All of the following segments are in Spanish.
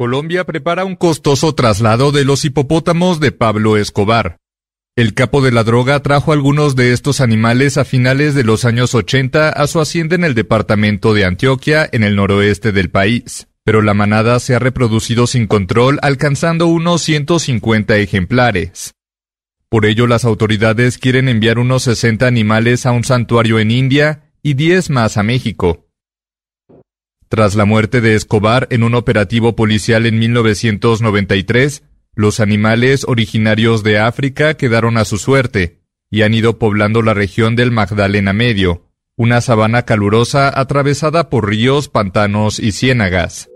Colombia prepara un costoso traslado de los hipopótamos de Pablo Escobar. El capo de la droga trajo algunos de estos animales a finales de los años 80 a su hacienda en el departamento de Antioquia, en el noroeste del país. Pero la manada se ha reproducido sin control, alcanzando unos 150 ejemplares. Por ello, las autoridades quieren enviar unos 60 animales a un santuario en India y 10 más a México. Tras la muerte de Escobar en un operativo policial en 1993, los animales originarios de África quedaron a su suerte y han ido poblando la región del Magdalena Medio, una sabana calurosa atravesada por ríos, pantanos y ciénagas.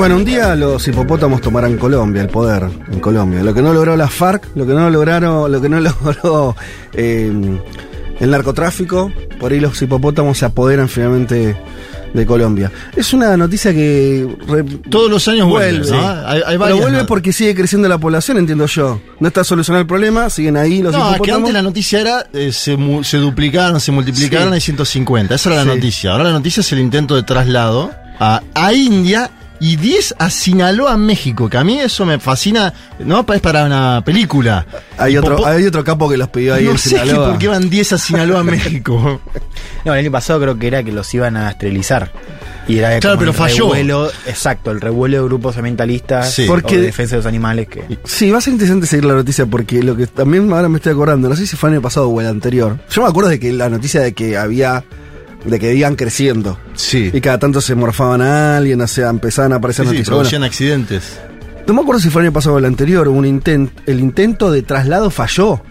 Bueno, un día los hipopótamos tomarán Colombia, el poder en Colombia. Lo que no logró la FARC, lo que no lograron, lo que no logró eh, el narcotráfico, por ahí los hipopótamos se apoderan finalmente de Colombia. Es una noticia que re- Todos los años vuelve, vuelve. ¿no? Hay, hay Pero vuelve ¿no? porque sigue creciendo la población, entiendo yo. No está solucionado el problema, siguen ahí los No, que antes la noticia era eh, se, mu- se duplicaron, se multiplicaron, Sí. hay 150. Esa era la Sí. noticia. Ahora la noticia es el intento de traslado a, a India y 10 a Sinaloa, México. Que a mí eso me fascina. No, es para una película. Hay otro, hay otro capo que los pidió ahí no en sé que Sinaloa. por qué van 10 a Sinaloa, México. No, el año pasado creo que era que los iban a esterilizar. Y era Claro, pero el falló. revuelo, exacto, el revuelo de grupos ambientalistas Sí. o de defensa de los animales que. Sí, va a ser interesante seguir la noticia porque lo que también ahora me estoy acordando, no sé si fue el año pasado o el anterior. Yo me acuerdo de que la noticia de que había, de que iban creciendo. Sí. Y cada tanto se morfaban a alguien, o sea, empezaban a aparecer Sí, sí, noticias. producían Bueno, accidentes. no me acuerdo si fue el año pasado o el anterior, un intent, el intento de traslado falló.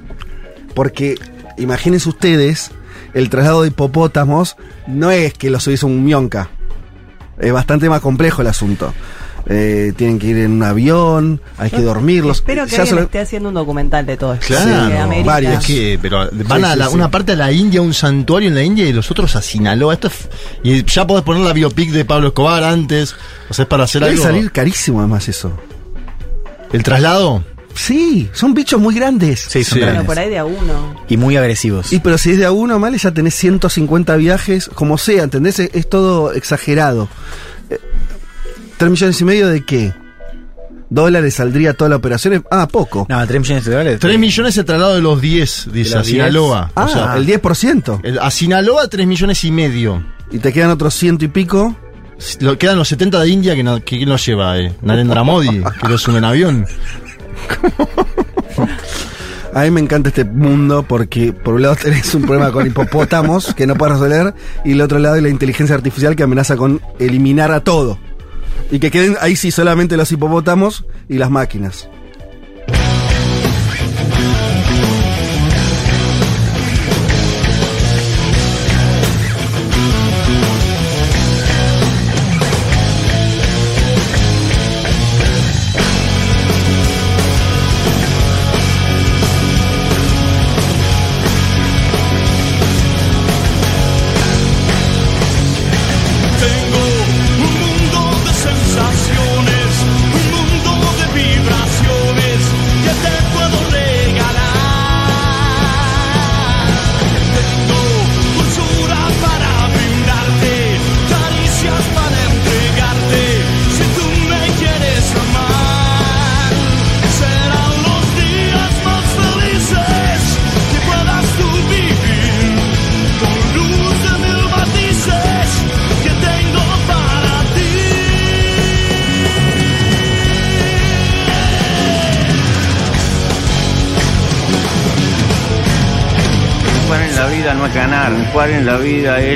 Porque, imagínense ustedes, el traslado de hipopótamos no es que los hizo un mionca. Es bastante más complejo el asunto. Eh, tienen que ir en un avión, hay que dormirlos. Espero que Ya alguien esté haciendo un documental de todo esto. Claro, varios. Es que, pero van Sí, a sí, la- sí. una parte a la India, un santuario en la India y los otros a Sinaloa. Esto es- y ya podés poner la biopic de Pablo Escobar antes. O sea, es para hacer Debe algo. salir carísimo además eso. El traslado. Sí, son bichos muy grandes. Sí, son Sí. Bueno, grandes. por ahí de a uno. Y muy agresivos. Y pero si es de a uno, mal, ya tenés 150 viajes, como sea, ¿entendés? Es, es todo exagerado. ¿Tres millones y medio de qué? ¿Dólares saldría toda la operación? Ah, poco. No, 3 millones de dólares. 3 millones el traslado de los 10, dice, a los 10. Sinaloa. ah, o sea, el 10%. el- a Sinaloa 3 millones y medio. Y te quedan otros ciento y pico. Lo, quedan los 70 de India que, no, que ¿quién los lleva, eh? Narendra Modi, que los sube en avión. A mí me encanta este mundo porque por un lado tenés un problema con hipopótamos que no puedes resolver y el otro lado es la inteligencia artificial que amenaza con eliminar a todo. Y que queden ahí sí solamente los hipopótamos y las máquinas.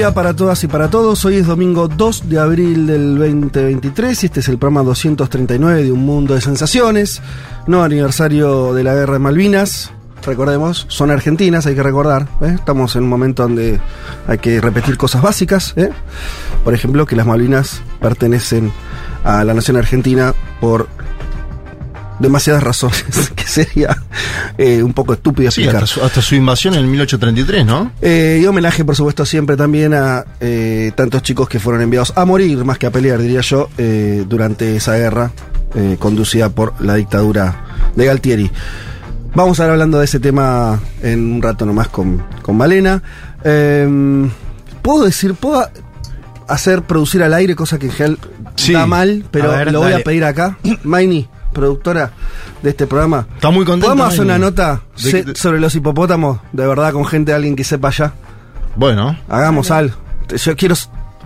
día para todas y para todos. Hoy es domingo 2 de abril del 2023 y este es el programa 239 de Un Mundo de Sensaciones. No aniversario de la Guerra de Malvinas. Recordemos, son argentinas, hay que recordar. ¿eh? Estamos en un momento donde hay que repetir cosas básicas. ¿eh? Por ejemplo, que las Malvinas pertenecen a la nación argentina por demasiadas razones, que sería eh, un poco estúpido Sí, explicar. hasta su, hasta su invasión en el 1833, ¿no? Eh, y homenaje, por supuesto, siempre también a eh, tantos chicos que fueron enviados a morir, más que a pelear, diría yo, eh, durante esa guerra eh, conducida por la dictadura de Galtieri. Vamos a estar hablando de ese tema en un rato nomás con, con Malena. Eh, Puedo decir, puedo hacer producir al aire, cosa que en general Sí. da mal, pero ver, lo voy a pedir acá. Maini, productora de este programa. Está muy contenta. ¿Podemos hacer una nota De- se- de- sobre los hipopótamos? De verdad, con gente, alguien que sepa ya. Bueno, Hagamos algo. Yo quiero.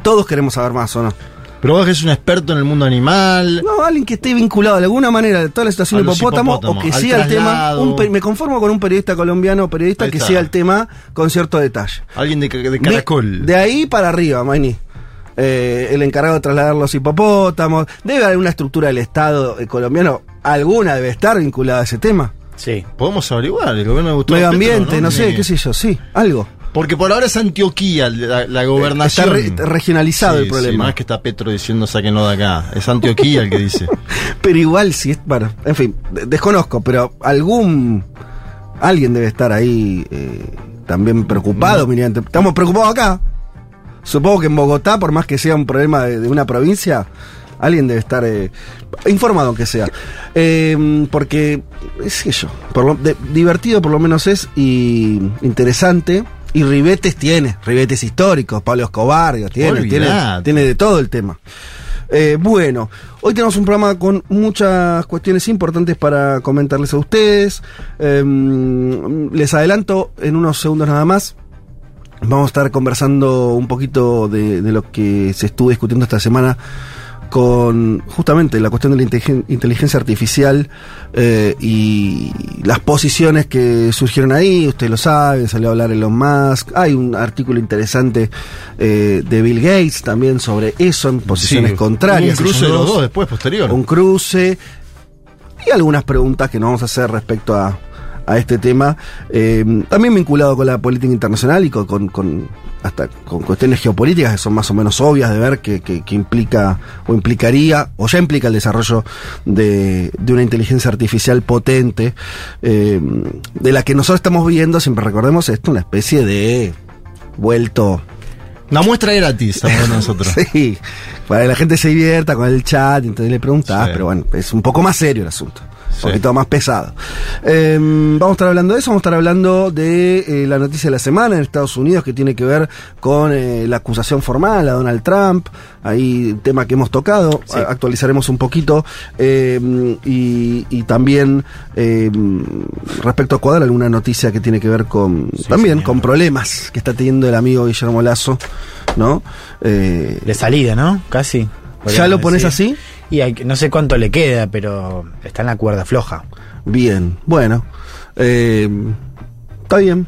Todos queremos saber más, ¿o no? pero vos que es un experto en el mundo animal. No, alguien que esté vinculado de alguna manera a toda la situación de hipopótamo o que al siga el tema. un me conformo con un periodista colombiano, periodista Ahí que está. siga el tema con cierto detalle. Alguien de, de Me- caracol. de ahí para arriba, Maini. Eh, el encargado de trasladar los hipopótamos. Debe haber una estructura del Estado eh, colombiano. Alguna debe estar vinculada a ese tema. Sí. Podemos averiguar, el gobierno de Gustavo Medio Petro, ambiente, no, sé, Tiene- qué sé yo, sí, algo. Porque por ahora es Antioquía la, la gobernación. Está re- regionalizado Sí, el problema. sí, no es que está Petro diciendo sáquenlo de acá. Es Antioquía el que dice. Pero igual, si es. Bueno, en fin, de- desconozco, pero algún. Alguien debe estar ahí eh, también preocupado, Miriam. Estamos preocupados acá. Supongo que en Bogotá, por más que sea un problema de, de una provincia, alguien debe estar eh, informado, aunque sea. Eh, porque, es yo, por lo- de- divertido por lo menos es y interesante. Y ribetes tiene, ribetes históricos, Pablo Escobar, tiene, tiene, de todo el tema. Eh, bueno, hoy tenemos un programa con muchas cuestiones importantes para comentarles a ustedes. Eh, les adelanto en unos segundos nada más. Vamos a estar conversando un poquito de, de lo que se estuvo discutiendo esta semana con justamente la cuestión de la inteligen- inteligencia artificial eh, y las posiciones que surgieron ahí, usted lo sabe, salió a hablar Elon Musk, hay un artículo interesante eh, de Bill Gates también sobre eso, en posiciones Sí, contrarias. Un cruce de los dos después, posterior. un cruce y algunas preguntas que nos vamos a hacer respecto a, a este tema, eh, también vinculado con la política internacional y con, con- con- hasta con cuestiones geopolíticas que son más o menos obvias de ver que, que- que implica o implicaría o ya implica el desarrollo de, de una inteligencia artificial potente eh, de la que nosotros estamos viendo, siempre recordemos esto, una especie de vuelto Una muestra gratis, estamos nosotros. Sí, para que la gente se divierta con el chat, entonces le preguntás, Sí. pero bueno, es un poco más serio el asunto. Un poquito más pesado. Eh, vamos a estar hablando de eso, vamos a estar hablando de eh, la noticia de la semana en Estados Unidos que tiene que ver con eh, la acusación formal a Donald Trump. Ahí tema que hemos tocado, actualizaremos un poquito. eh, y, y también eh, respecto a Ecuador, alguna noticia que tiene que ver con también con problemas que está teniendo el amigo Guillermo Lazo, ¿no? Eh, De salida, ¿no? Casi. ¿Ya lo pones decir. así? Y hay no sé cuánto le queda, pero está en la cuerda floja. Bien, bueno. eh, está bien.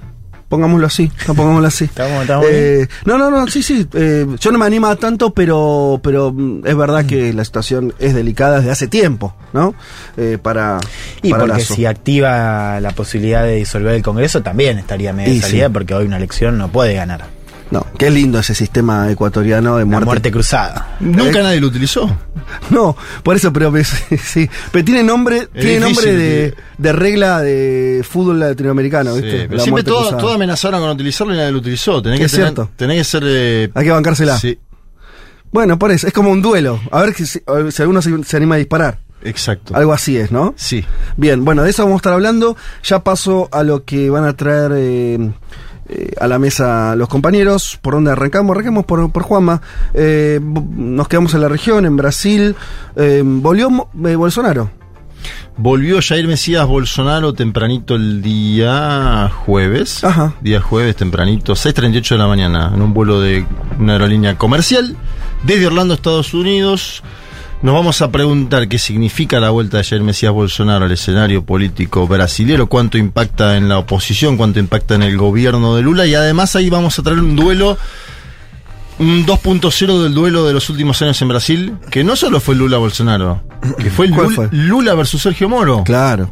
Pongámoslo así, no pongámoslo así. Estamos- estamos Eh, no, no, no, sí, sí. eh, yo no me anima tanto, pero, pero es verdad que la situación es delicada desde hace tiempo, ¿no? Eh, para. Y para porque Lazo. si activa la posibilidad de disolver el Congreso, también estaría medio Y salida, sí. porque hoy una elección no puede ganar. No, qué lindo ese sistema ecuatoriano de La muerte. cruzada. Nunca nadie lo utilizó. No, por eso, pero me- sí. Pero tiene nombre, Es tiene nombre de, de regla de fútbol latinoamericano, Sí, ¿viste? pero La siempre muerte todo, cruzada. todo amenazaron con utilizarlo y nadie lo utilizó. Tenés que, Es tener, cierto. tenés que ser. eh, Hay que bancársela. Sí, Bueno, por eso, es como un duelo. A ver si, si- si alguno se, se anima a disparar. exacto. Algo así es, ¿no? Sí. Bien, bueno, de eso vamos a estar hablando. Ya paso a lo que van a traer eh, eh, a la mesa los compañeros. ¿Por dónde arrancamos? Arranquemos por, por Juanma. Eh, nos quedamos en la región, en Brasil. Eh, volvió Bolsonaro. Volvió Jair Mesías Bolsonaro tempranito el día jueves. Ajá. Día jueves tempranito, 6.38 de la mañana, en un vuelo de una aerolínea comercial desde Orlando, Estados Unidos. Nos vamos a preguntar qué significa la vuelta de Jair Mesías Bolsonaro al escenario político brasilero, cuánto impacta en la oposición, cuánto impacta en el gobierno de Lula y además ahí vamos a traer un duelo un 2.0 del duelo de los últimos años en Brasil, que no solo fue Lula Bolsonaro, que fue, ¿Cuál Lula, fue? Lula versus Sergio Moro. Claro.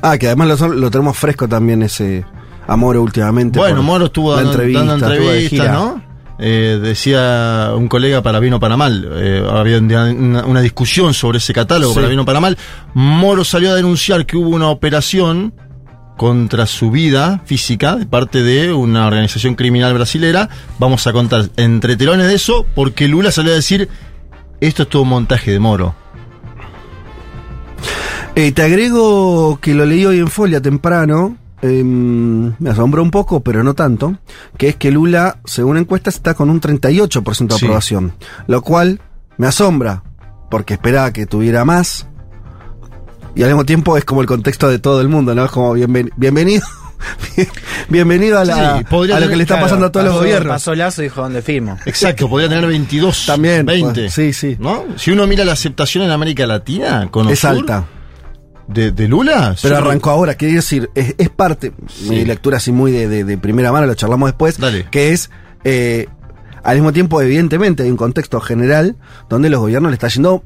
Ah, que además lo, lo tenemos fresco también ese amor últimamente. Bueno, Moro estuvo dando, entrevistas. ¿no? Eh, decía un colega para bien o para mal. Eh, había una, una discusión sobre ese catálogo, Sí. para bien o para mal. Moro salió a denunciar que hubo una operación contra su vida física de parte de una organización criminal brasilera. Vamos a contar entre telones de eso, porque Lula salió a decir: esto es todo un montaje de Moro. Eh, te agrego que lo leí hoy en Folia temprano. Eh, me asombró un poco, pero no tanto. Que es que Lula, según encuestas, está con un 38% de Sí. aprobación. Lo cual me asombra, porque esperaba que tuviera más. Y al mismo tiempo es como el contexto de todo el mundo, ¿no? Es como bienven- bienvenido. bienvenido a, la- Sí, a lo tener- que le está claro, pasando a todos los gobiernos. Pasó Lazo y dijo dónde firmo. Exacto, podría tener 22, También, 20. pues, sí, sí. ¿no? Si uno mira la aceptación en América Latina, con Es alta. De, de Lula. Pero arrancó ahora, quiero decir, es, es parte, mi lectura así muy de, de- de primera mano, lo charlamos después, Dale. que es, eh, al mismo tiempo, evidentemente, hay un contexto general donde los gobiernos le está yendo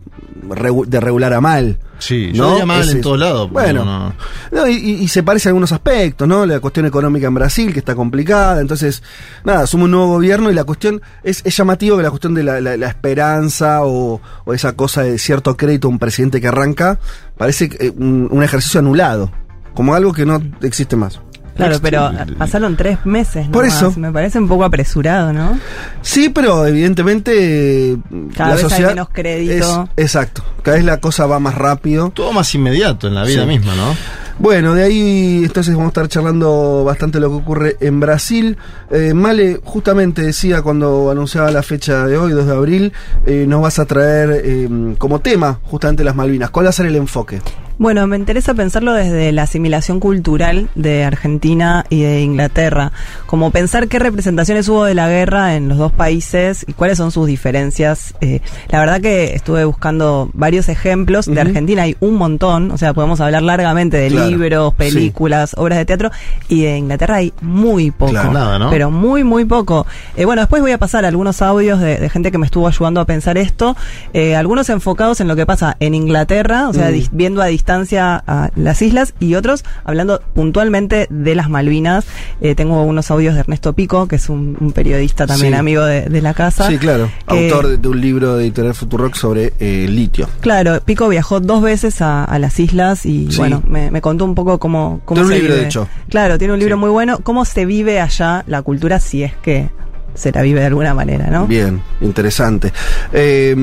de regular a mal. Sí, ¿no? yo mal Ese en todos lados. Bueno, no, no. No, y, y- se parece a algunos aspectos, ¿no? La cuestión económica en Brasil, que está complicada. Entonces, nada, asume un nuevo gobierno y la cuestión es, es llamativo que la cuestión de la, la- la esperanza o, o esa cosa de cierto crédito a un presidente que arranca, parece eh, un, un ejercicio anulado, como algo que no existe más. Claro, pero pasaron tres meses. Por nomás. eso. Me parece un poco apresurado, ¿no? Sí, pero evidentemente Cada la vez hay sociedad menos crédito. es- exacto, cada vez la cosa va más rápido. Todo más inmediato en la vida Sí. misma, ¿no? Bueno, de ahí entonces vamos a estar charlando bastante lo que ocurre en Brasil. Eh, Male justamente decía cuando anunciaba la fecha de hoy, 2 de abril, eh, nos vas a traer eh, como tema justamente las Malvinas. ¿Cuál va a ser el enfoque? Bueno, me interesa pensarlo desde la asimilación cultural de Argentina y de Inglaterra, como pensar qué representaciones hubo de la guerra en los dos países y cuáles son sus diferencias. Eh, la verdad que estuve buscando varios ejemplos, de. Argentina hay un montón, o sea, podemos hablar largamente de Claro, libros, sí. películas, obras de teatro, y de Inglaterra hay muy poco. Claro, nada, ¿no? Pero muy, muy poco. Eh, bueno, después voy a pasar algunos audios de, de gente que me estuvo ayudando a pensar esto, eh, algunos enfocados en lo que pasa en Inglaterra, o sea, Mm. viendo a distancia a las islas, y otros hablando puntualmente de las Malvinas. Eh, tengo unos audios de Ernesto Pico, que es un, un periodista también Sí. amigo de, de la casa. Sí, claro. Autor de, de un libro de Editorial Futurock sobre litio. Claro, Pico viajó dos veces a, a las islas y Sí. bueno, me, me contó un poco cómo, cómo Tiene un libro, vive. de hecho. Claro, tiene un libro muy bueno. ¿Cómo se vive allá la cultura si es que se la vive de alguna manera, no? Bien, interesante. Eh,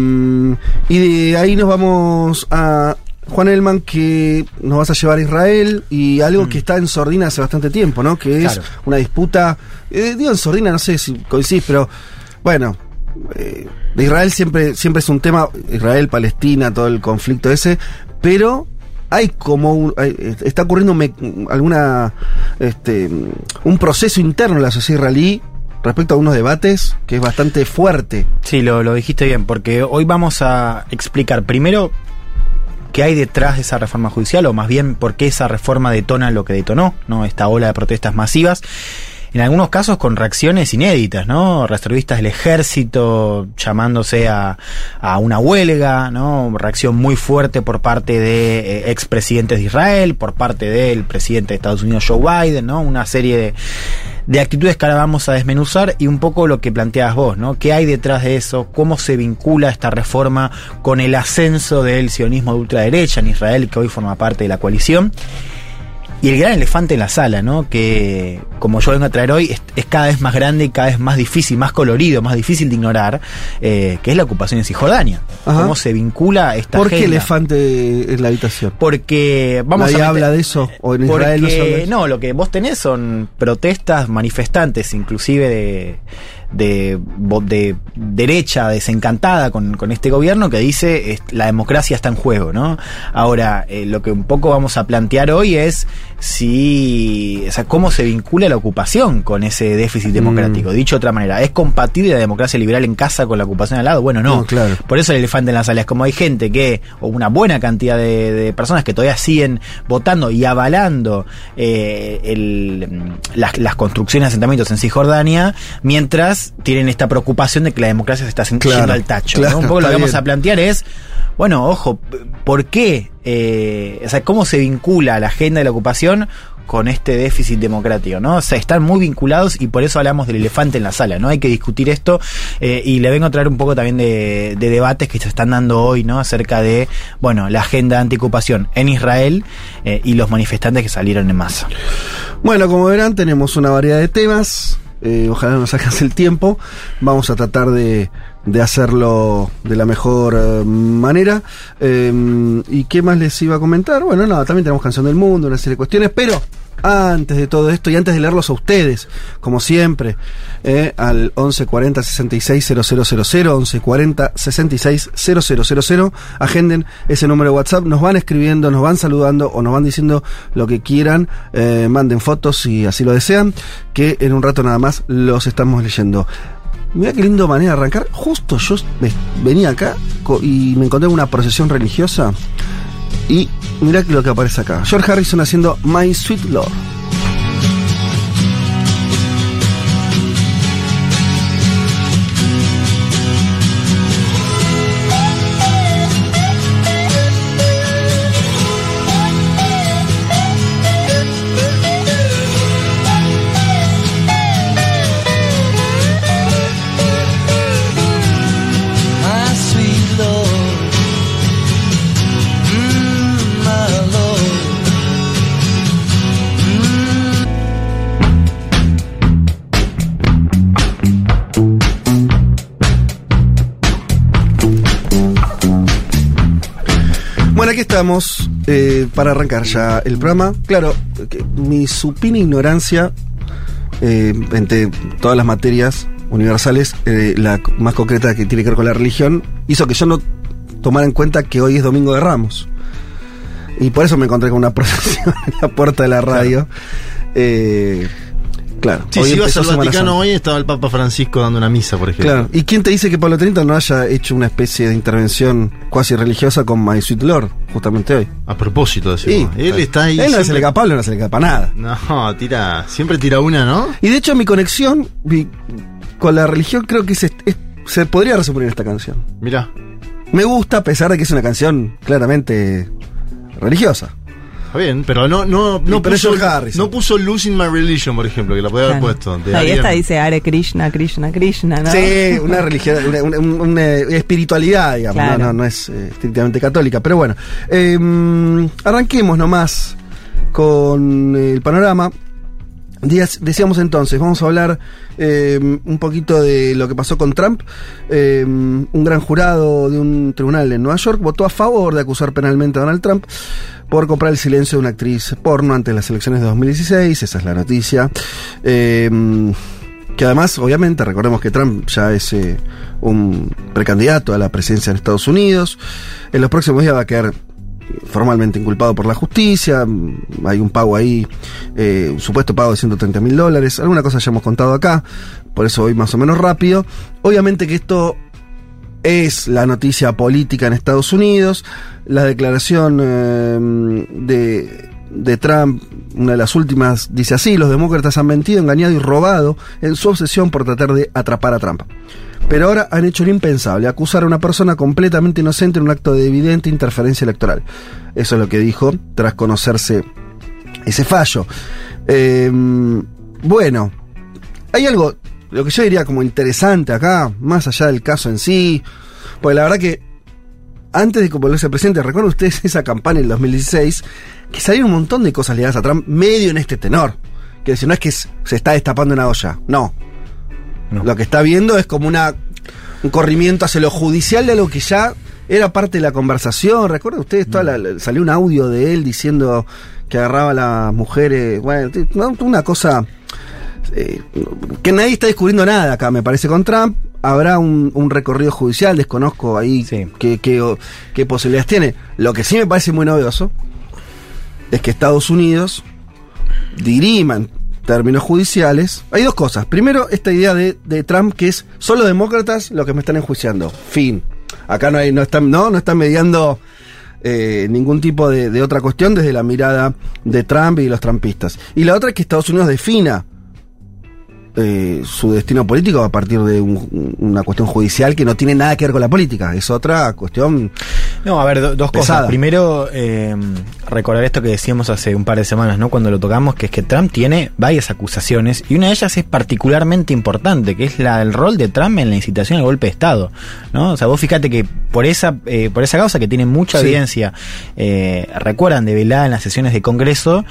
y de ahí nos vamos a Juan Elman, que nos vas a llevar a Israel y algo que está en sordina hace bastante tiempo, ¿no? Que es Claro. una disputa, eh, digo en sordina, no sé si coincidís, pero bueno, eh, de Israel siempre, siempre es un tema, Israel, Palestina, todo el conflicto ese, pero hay como un- hay- está ocurriendo alguna este un proceso interno en la sociedad israelí respecto a unos debates que es bastante fuerte. Sí, lo, lo dijiste bien, porque hoy vamos a explicar primero qué hay detrás de esa reforma judicial, o más bien por qué esa reforma detona lo que detonó, ¿no? Esta ola de protestas masivas. En algunos casos con reacciones inéditas, ¿no? Reservistas del ejército llamándose a, a una huelga, ¿no? Reacción muy fuerte por parte de eh, expresidentes de Israel, por parte del presidente de Estados Unidos Joe Biden, ¿no? Una serie de, de actitudes que ahora vamos a desmenuzar y un poco lo que planteabas vos, ¿no? ¿Qué hay detrás de eso? ¿Cómo se vincula esta reforma con el ascenso del sionismo de ultraderecha en Israel, que hoy forma parte de la coalición? Y el gran elefante en la sala, ¿no? Que, como yo vengo a traer hoy, es, es cada vez más grande y cada vez más difícil, más colorido, más difícil de ignorar, eh, que es la ocupación en Cisjordania. Ajá. ¿Cómo se vincula esta ¿Por qué agenda? elefante en la habitación? Porque vamos Nadie a meter- habla de eso, o en porque, Israel no se habla de eso. no, lo que vos tenés son protestas manifestantes, inclusive de, de, derecha desencantada con, con este gobierno que dice la democracia está en juego, ¿no? Ahora, eh, lo que un poco vamos a plantear hoy es si, o sea, cómo se vincula la ocupación con ese déficit democrático. Dicho de otra manera, ¿es compatible la democracia liberal en casa con la ocupación al lado? Bueno, no. No, claro. Por eso el elefante en la sala es como hay gente que, o una buena cantidad de, de personas que todavía siguen votando y avalando eh, el- mm, las, las construcciones de asentamientos en Cisjordania, mientras tienen esta preocupación de que la democracia se está Claro, yendo al tacho. ¿no? claro, Un poco lo que vamos bien. a plantear es, bueno, ojo, ¿por qué? Eh, o sea, ¿cómo se vincula la agenda de la ocupación con este déficit democrático, ¿no? O sea, están muy vinculados y por eso hablamos del elefante en la sala, ¿no? Hay que discutir esto eh, y le vengo a traer un poco también de, de debates que se están dando hoy, ¿no? Acerca de, bueno, la agenda antiocupación en Israel eh, y los manifestantes que salieron en masa. Bueno, como verán, tenemos una variedad de temas. Ojalá nos alcance el tiempo. Vamos a tratar de, de hacerlo de la mejor eh, manera. Eh, ¿Y qué más les iba a comentar? Bueno, nada, también tenemos Canción del Mundo, una serie de cuestiones, pero antes de todo esto y antes de leerlos a ustedes, como siempre, eh, al 1140 66 000, 1140 66 000, agenden ese número de WhatsApp, nos van escribiendo, nos van saludando o nos van diciendo lo que quieran, eh, manden fotos si así lo desean, que en un rato nada más los estamos leyendo. Mira qué lindo manera de arrancar. Justo yo ve- venía acá y me encontré con una procesión religiosa. Y mira lo que aparece acá. George Harrison haciendo My Sweet Lord. Aquí estamos eh, para arrancar ya el programa. Claro, mi supina ignorancia eh, entre todas las materias universales, eh, la más concreta que tiene que ver con la religión, hizo que yo no tomara en cuenta que hoy es Domingo de Ramos. Y por eso me encontré con una procesión en la puerta de la radio. Eh, claro. Sí, si ibas al Vaticano hoy estaba el Papa Francisco dando una misa, por ejemplo. Claro. ¿Y quién te dice que Pablo Trento no haya hecho una especie de intervención cuasi religiosa con My Sweet Lord, justamente hoy? A propósito, Sí, decimos. Él está ahí. Él no se le cae Pablo, no se le capa nada. No, tira. Siempre tira una, ¿no? Y de hecho mi conexión con la religión creo que es- se podría resumir en esta canción. Mira. Me gusta a pesar de que es una canción claramente religiosa. Está bien, pero no, no, no, puso, no puso Losing My Religion, por ejemplo, que la podía haber puesto. de Ahí alguien- está, dice Hare Krishna, Krishna, Krishna, ¿no? Sí, una religión, una, una- una espiritualidad, digamos, Claro. no, no, no es eh, estrictamente católica, pero bueno. Eh, arranquemos nomás con el panorama. Decíamos entonces, vamos a hablar eh, un poquito de lo que pasó con Trump. Eh, un gran jurado de un tribunal en Nueva York votó a favor de acusar penalmente a Donald Trump por comprar el silencio de una actriz porno ante las elecciones de 2016. Esa es la noticia. Eh, que además, obviamente, recordemos que Trump ya es eh, un precandidato a la presidencia en Estados Unidos. En los próximos días va a quedar formalmente inculpado por la justicia. Hay un pago ahí, eh, un supuesto pago de 130 mil dólares. Alguna cosa ya hemos contado acá, por eso voy más o menos rápido. Obviamente que esto es la noticia política en Estados Unidos. La declaración eh, de, de Trump, una de las últimas, dice así, los demócratas han mentido, engañado y robado en su obsesión por tratar de atrapar a Trump. Pero ahora han hecho lo impensable, acusar a una persona completamente inocente en un acto de evidente interferencia electoral. Eso es lo que dijo tras conocerse ese fallo. Eh, bueno, hay algo, lo que yo diría como interesante acá, más allá del caso en sí, porque la verdad que antes de volverse presidente, recuerdan ustedes esa campaña en el 2016, que salieron un montón de cosas ligadas a Trump, medio en este tenor. Que decir, no es que se está destapando una olla, no. No. Lo que está viendo es como una un corrimiento hacia lo judicial de algo que ya era parte de la conversación. ¿Recuerdan ustedes? Toda la- la- salió un audio de él diciendo que agarraba a las mujeres. Bueno, una cosa eh, que nadie está descubriendo nada acá, me parece, con Trump. Habrá un, un recorrido judicial, desconozco ahí Sí. qué, qué posibilidades tiene. Lo que sí me parece muy novedoso es que Estados Unidos diriman términos judiciales, hay dos cosas. Primero, esta idea de, de Trump que es solo demócratas los que me están enjuiciando. Fin. Acá no hay, no están, no, no están mediando eh, ningún tipo de, otra cuestión desde la mirada de Trump y los trumpistas. Y la otra es que Estados Unidos defina eh, su destino político a partir de un- una cuestión judicial que no tiene nada que ver con la política. Es otra cuestión. No, a ver, do- dos Pesada. cosas. Primero, eh, recordar esto que decíamos hace un par de semanas, ¿no? Cuando lo tocamos, que es que Trump tiene varias acusaciones y una de ellas es particularmente importante, que es la, el rol de Trump en la incitación al golpe de Estado, ¿no? O sea, vos fíjate que por esa, eh, por esa causa que tiene mucha Sí. evidencia, eh, recuerdan de velada en las sesiones de Congreso,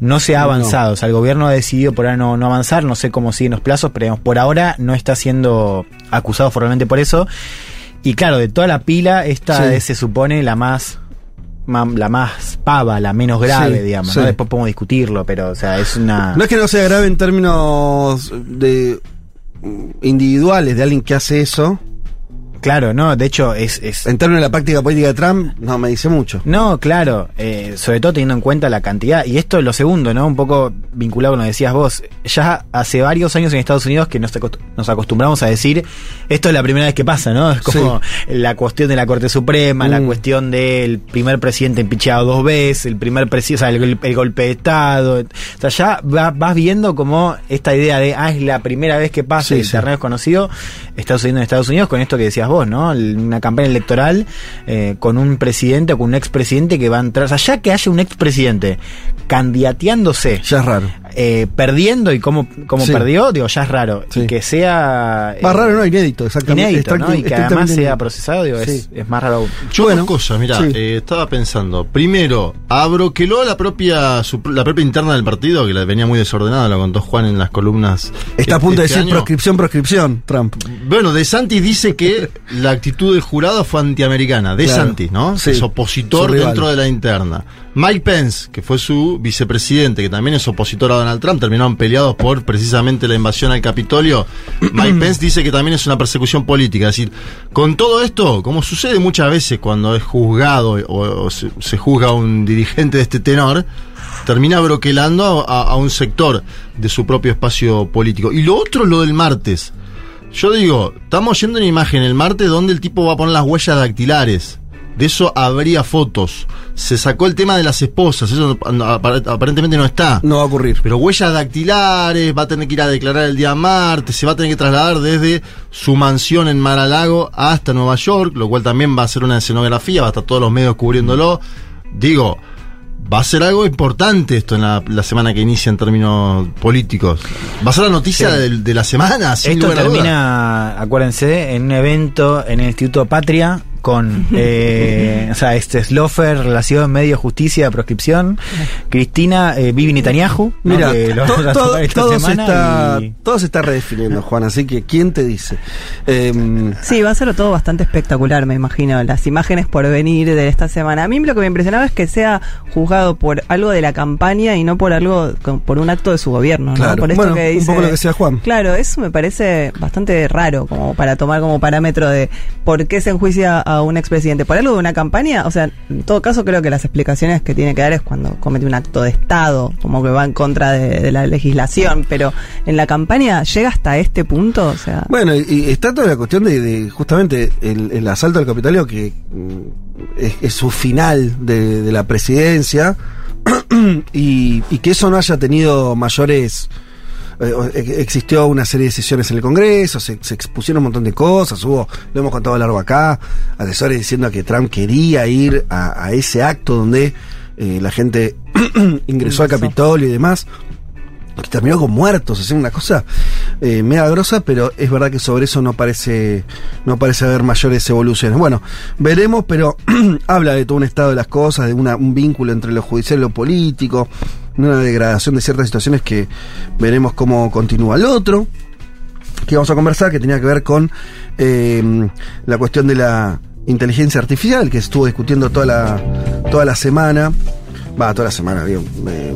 no se ha No. avanzado. O sea, el gobierno ha decidido por ahora no, no avanzar, no sé cómo siguen los plazos, pero por ahora no está siendo acusado formalmente por eso. Y claro, de toda la pila, esta Sí. es, se supone la más, la más pava, la menos grave, Sí, digamos. sí. ¿no? Después podemos discutirlo, pero o sea, es una... No es que no sea grave en términos de individuales de alguien que hace eso. Claro, no, de hecho es... es En términos de la práctica política de Trump, no me dice mucho. no, claro, eh, sobre todo teniendo en cuenta la cantidad. Y esto es lo segundo, ¿no? Un poco vinculado con lo que decías vos. Ya hace varios años en Estados Unidos que nos, acost- nos acostumbramos a decir, esto es la primera vez que pasa, ¿no? Es como la cuestión de la Corte Suprema, la Mm. cuestión del primer presidente impeachado dos veces, el primer presidente, o sea, el, el golpe de Estado. O sea, ya va- vas viendo como esta idea de, ah, es la primera vez que pasa, Sí, el sí. terreno desconocido, está sucediendo en Estados Unidos con esto que decías vos, ¿no? El- Una campaña electoral eh, con un presidente o con un expresidente que va a entrar, que haya un expresidente candidateándose, Ya es raro. Eh, perdiendo y cómo, cómo Sí. perdió, digo, ya es raro. Sí. Y que sea... Más eh, raro, no, inédito, exactamente. Inédito, ¿no? Y que además sea procesado, digo, es, Sí. es más raro. Yo Bueno, dos cosas, mira, sí. eh, estaba pensando. Primero, abroqueló la propia su- la propia interna del partido, que la venía muy desordenada, lo contó Juan en las columnas. Está a punto de este decir año. proscripción, proscripción, Trump. Bueno, De Santis dice que la actitud del jurado fue antiamericana. De Claro. Santis, ¿no? Sí. Es opositor dentro de la interna. Mike Pence, que fue su vicepresidente, que también es opositor a Donald Trump, terminaron peleados por precisamente la invasión al Capitolio. Mike Pence dice que también es una persecución política. Es decir, con todo esto, como sucede muchas veces cuando es juzgado o, o se, se juzga a un dirigente de este tenor, termina broquelando a, a un sector de su propio espacio político. Y lo otro, lo del martes. Yo digo, estamos yendo una imagen el martes donde el tipo va a poner las huellas dactilares. De eso habría fotos. Se sacó el tema de las esposas, eso aparentemente no está. No va a ocurrir. Pero huellas dactilares, va a tener que ir a declarar el día martes, se va a tener que trasladar desde su mansión en Mar-a-Lago hasta Nueva York, lo cual también va a ser una escenografía, va a estar todos los medios cubriéndolo. Digo, va a ser algo importante esto en la, la semana que inicia en términos políticos. Va a ser la noticia Sí. de, de la semana, sin Esto termina, acuérdense, en un evento en el Instituto Patria con, eh, o sea, este Slofer, Relación Medio Justicia, Proscripción, Cristina, eh, Vivi Netanyahu, ¿no? Mira, que lo to- a todo, se semana está, y- todo se está redefiniendo, Juan, así que ¿quién te dice? Em, Sí, va a ser todo bastante espectacular, me imagino. Las imágenes por venir de esta semana. A mí lo que me impresionaba es que sea juzgado por algo de la campaña y no por algo, con- por un acto de su gobierno. ¿no? Claro. Por esto Bueno, que un dice- poco lo que decía Juan. Claro, eso me parece bastante raro, como para tomar como parámetro de por qué se enjuicia a un expresidente. ¿Por algo de una campaña? O sea, en todo caso creo que las explicaciones que tiene que dar es cuando comete un acto de Estado, como que va en contra de, la legislación. Pero en la campaña llega hasta este punto, o sea... Bueno, y, está toda la cuestión de, justamente el, asalto al Capitolio que mm, es, su final de, la presidencia y que eso no haya tenido mayores... eh, o- e- existió una serie de decisiones en el Congreso, se, se expusieron un montón de cosas, hubo, lo hemos contado largo acá, asesores diciendo que Trump quería ir a, a ese acto donde eh, la gente ingresó al. Capitolio y demás que terminó con muertos, es una cosa eh, pero es verdad que sobre eso no parece, no parece haber mayores evoluciones. Bueno, veremos, pero habla de todo un estado de las cosas, de un vínculo entre lo judicial y lo político, de una degradación de ciertas situaciones que veremos cómo continúa. Lo otro que vamos a conversar, que tenía que ver con eh, la cuestión de la inteligencia artificial, que estuvo discutiendo toda la, toda la semana. Va, toda la semana, digo, eh,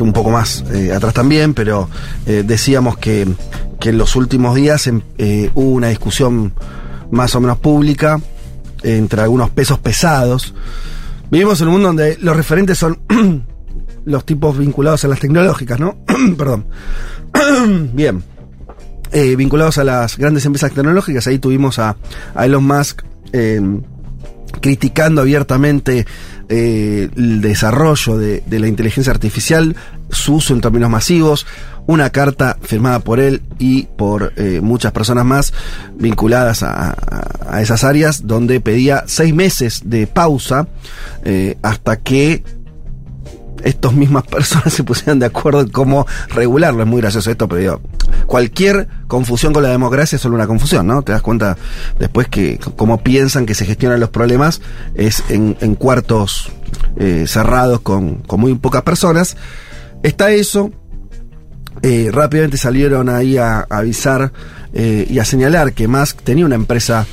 un poco más eh, atrás también, pero eh, decíamos que, que en los últimos días em, hubo una discusión más o menos pública entre algunos pesos pesados. Vivimos en un mundo donde los referentes son los tipos vinculados a las tecnológicas, ¿no? Perdón. Bien. Vinculados a las grandes empresas tecnológicas, ahí tuvimos a, Elon Musk criticando abiertamente eh, el desarrollo de, la inteligencia artificial, su uso en términos masivos, una carta firmada por él y por eh, muchas personas más vinculadas a esas áreas, donde pedía seis meses de pausa eh, hasta que estas mismas personas se pusieran de acuerdo en cómo regularlo. Es muy gracioso esto, pero digo, cualquier confusión con la democracia es solo una confusión, ¿no? Te das cuenta después que cómo piensan que se gestionan los problemas es en, cuartos eh, cerrados con, muy pocas personas. Está eso. Eh, rápidamente salieron ahí a, avisar eh, y a señalar que Musk tenía una empresa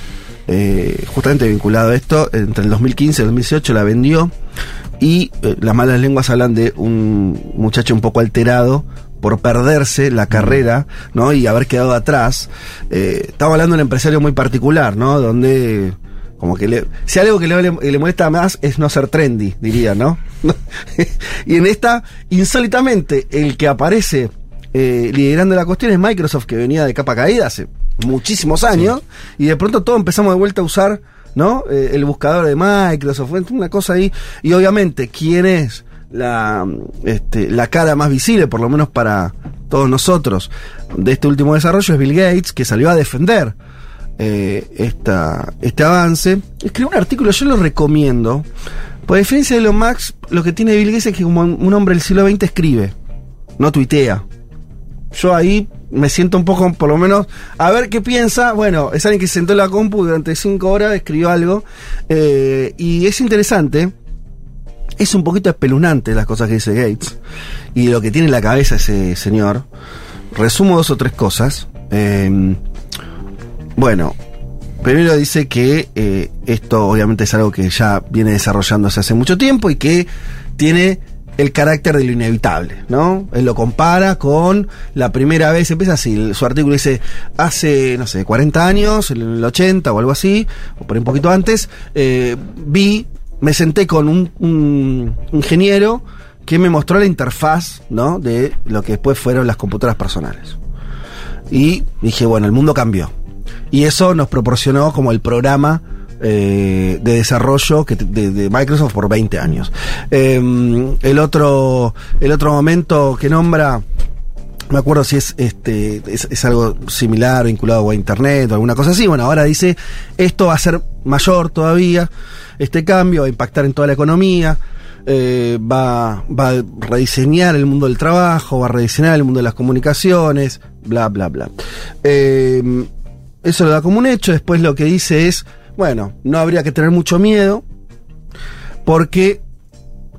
justamente vinculada a esto. Entre el 2015 y el 2018 la vendió. Y eh, las malas lenguas hablan de un muchacho un poco alterado por perderse la carrera, ¿no? Y haber quedado atrás. Eh, estamos hablando de un empresario muy particular, ¿no? Donde como que le, si algo que le, le molesta más es no ser trendy, diría, ¿no? y en esta, insólitamente, el que aparece eh, liderando la cuestión es Microsoft, que venía de capa caída hace muchísimos años, y de pronto todos empezamos de vuelta a usar, ¿no? Eh, el buscador de Microsoft, una cosa ahí, y obviamente, ¿quién es la, este, la cara más visible, por lo menos para todos nosotros, de este último desarrollo es Bill Gates, que salió a defender eh, esta, este avance. Escribió un artículo, yo lo recomiendo. Por diferencia de Elon Musk, lo que tiene Bill Gates es que como un hombre del siglo XX escribe, no tuitea. Yo ahí me siento un poco, por lo menos, a ver qué piensa. Bueno, es alguien que se sentó en la compu durante cinco horas, escribió algo. eh, y es interesante. Es un poquito espeluznante las cosas que dice Gates. Y lo que tiene en la cabeza ese señor. Resumo dos o tres cosas. Eh, bueno, primero dice que eh, esto obviamente es algo que ya viene desarrollándose hace mucho tiempo y que tiene el carácter de lo inevitable, ¿no? Él lo compara con la primera vez, empieza así, su artículo dice, hace, no sé, 40 años, en el 80 o algo así, o por un poquito antes, eh, vi, me senté con un, un ingeniero que me mostró la interfaz, ¿no? De lo que después fueron las computadoras personales. Y dije, bueno, el mundo cambió. Y eso nos proporcionó como el programa eh, de desarrollo que, de, Microsoft por 20 años. Eh, el, otro, el otro momento que nombra, me acuerdo si es, este, es, algo similar vinculado a Internet o alguna cosa así. Bueno, ahora dice, esto va a ser mayor todavía, este cambio va a impactar en toda la economía. Eh, va, va a rediseñar el mundo del trabajo, va a rediseñar el mundo de las comunicaciones, bla, bla, bla. Eh, eso lo da como un hecho. Después lo que dice es, bueno, no habría que tener mucho miedo porque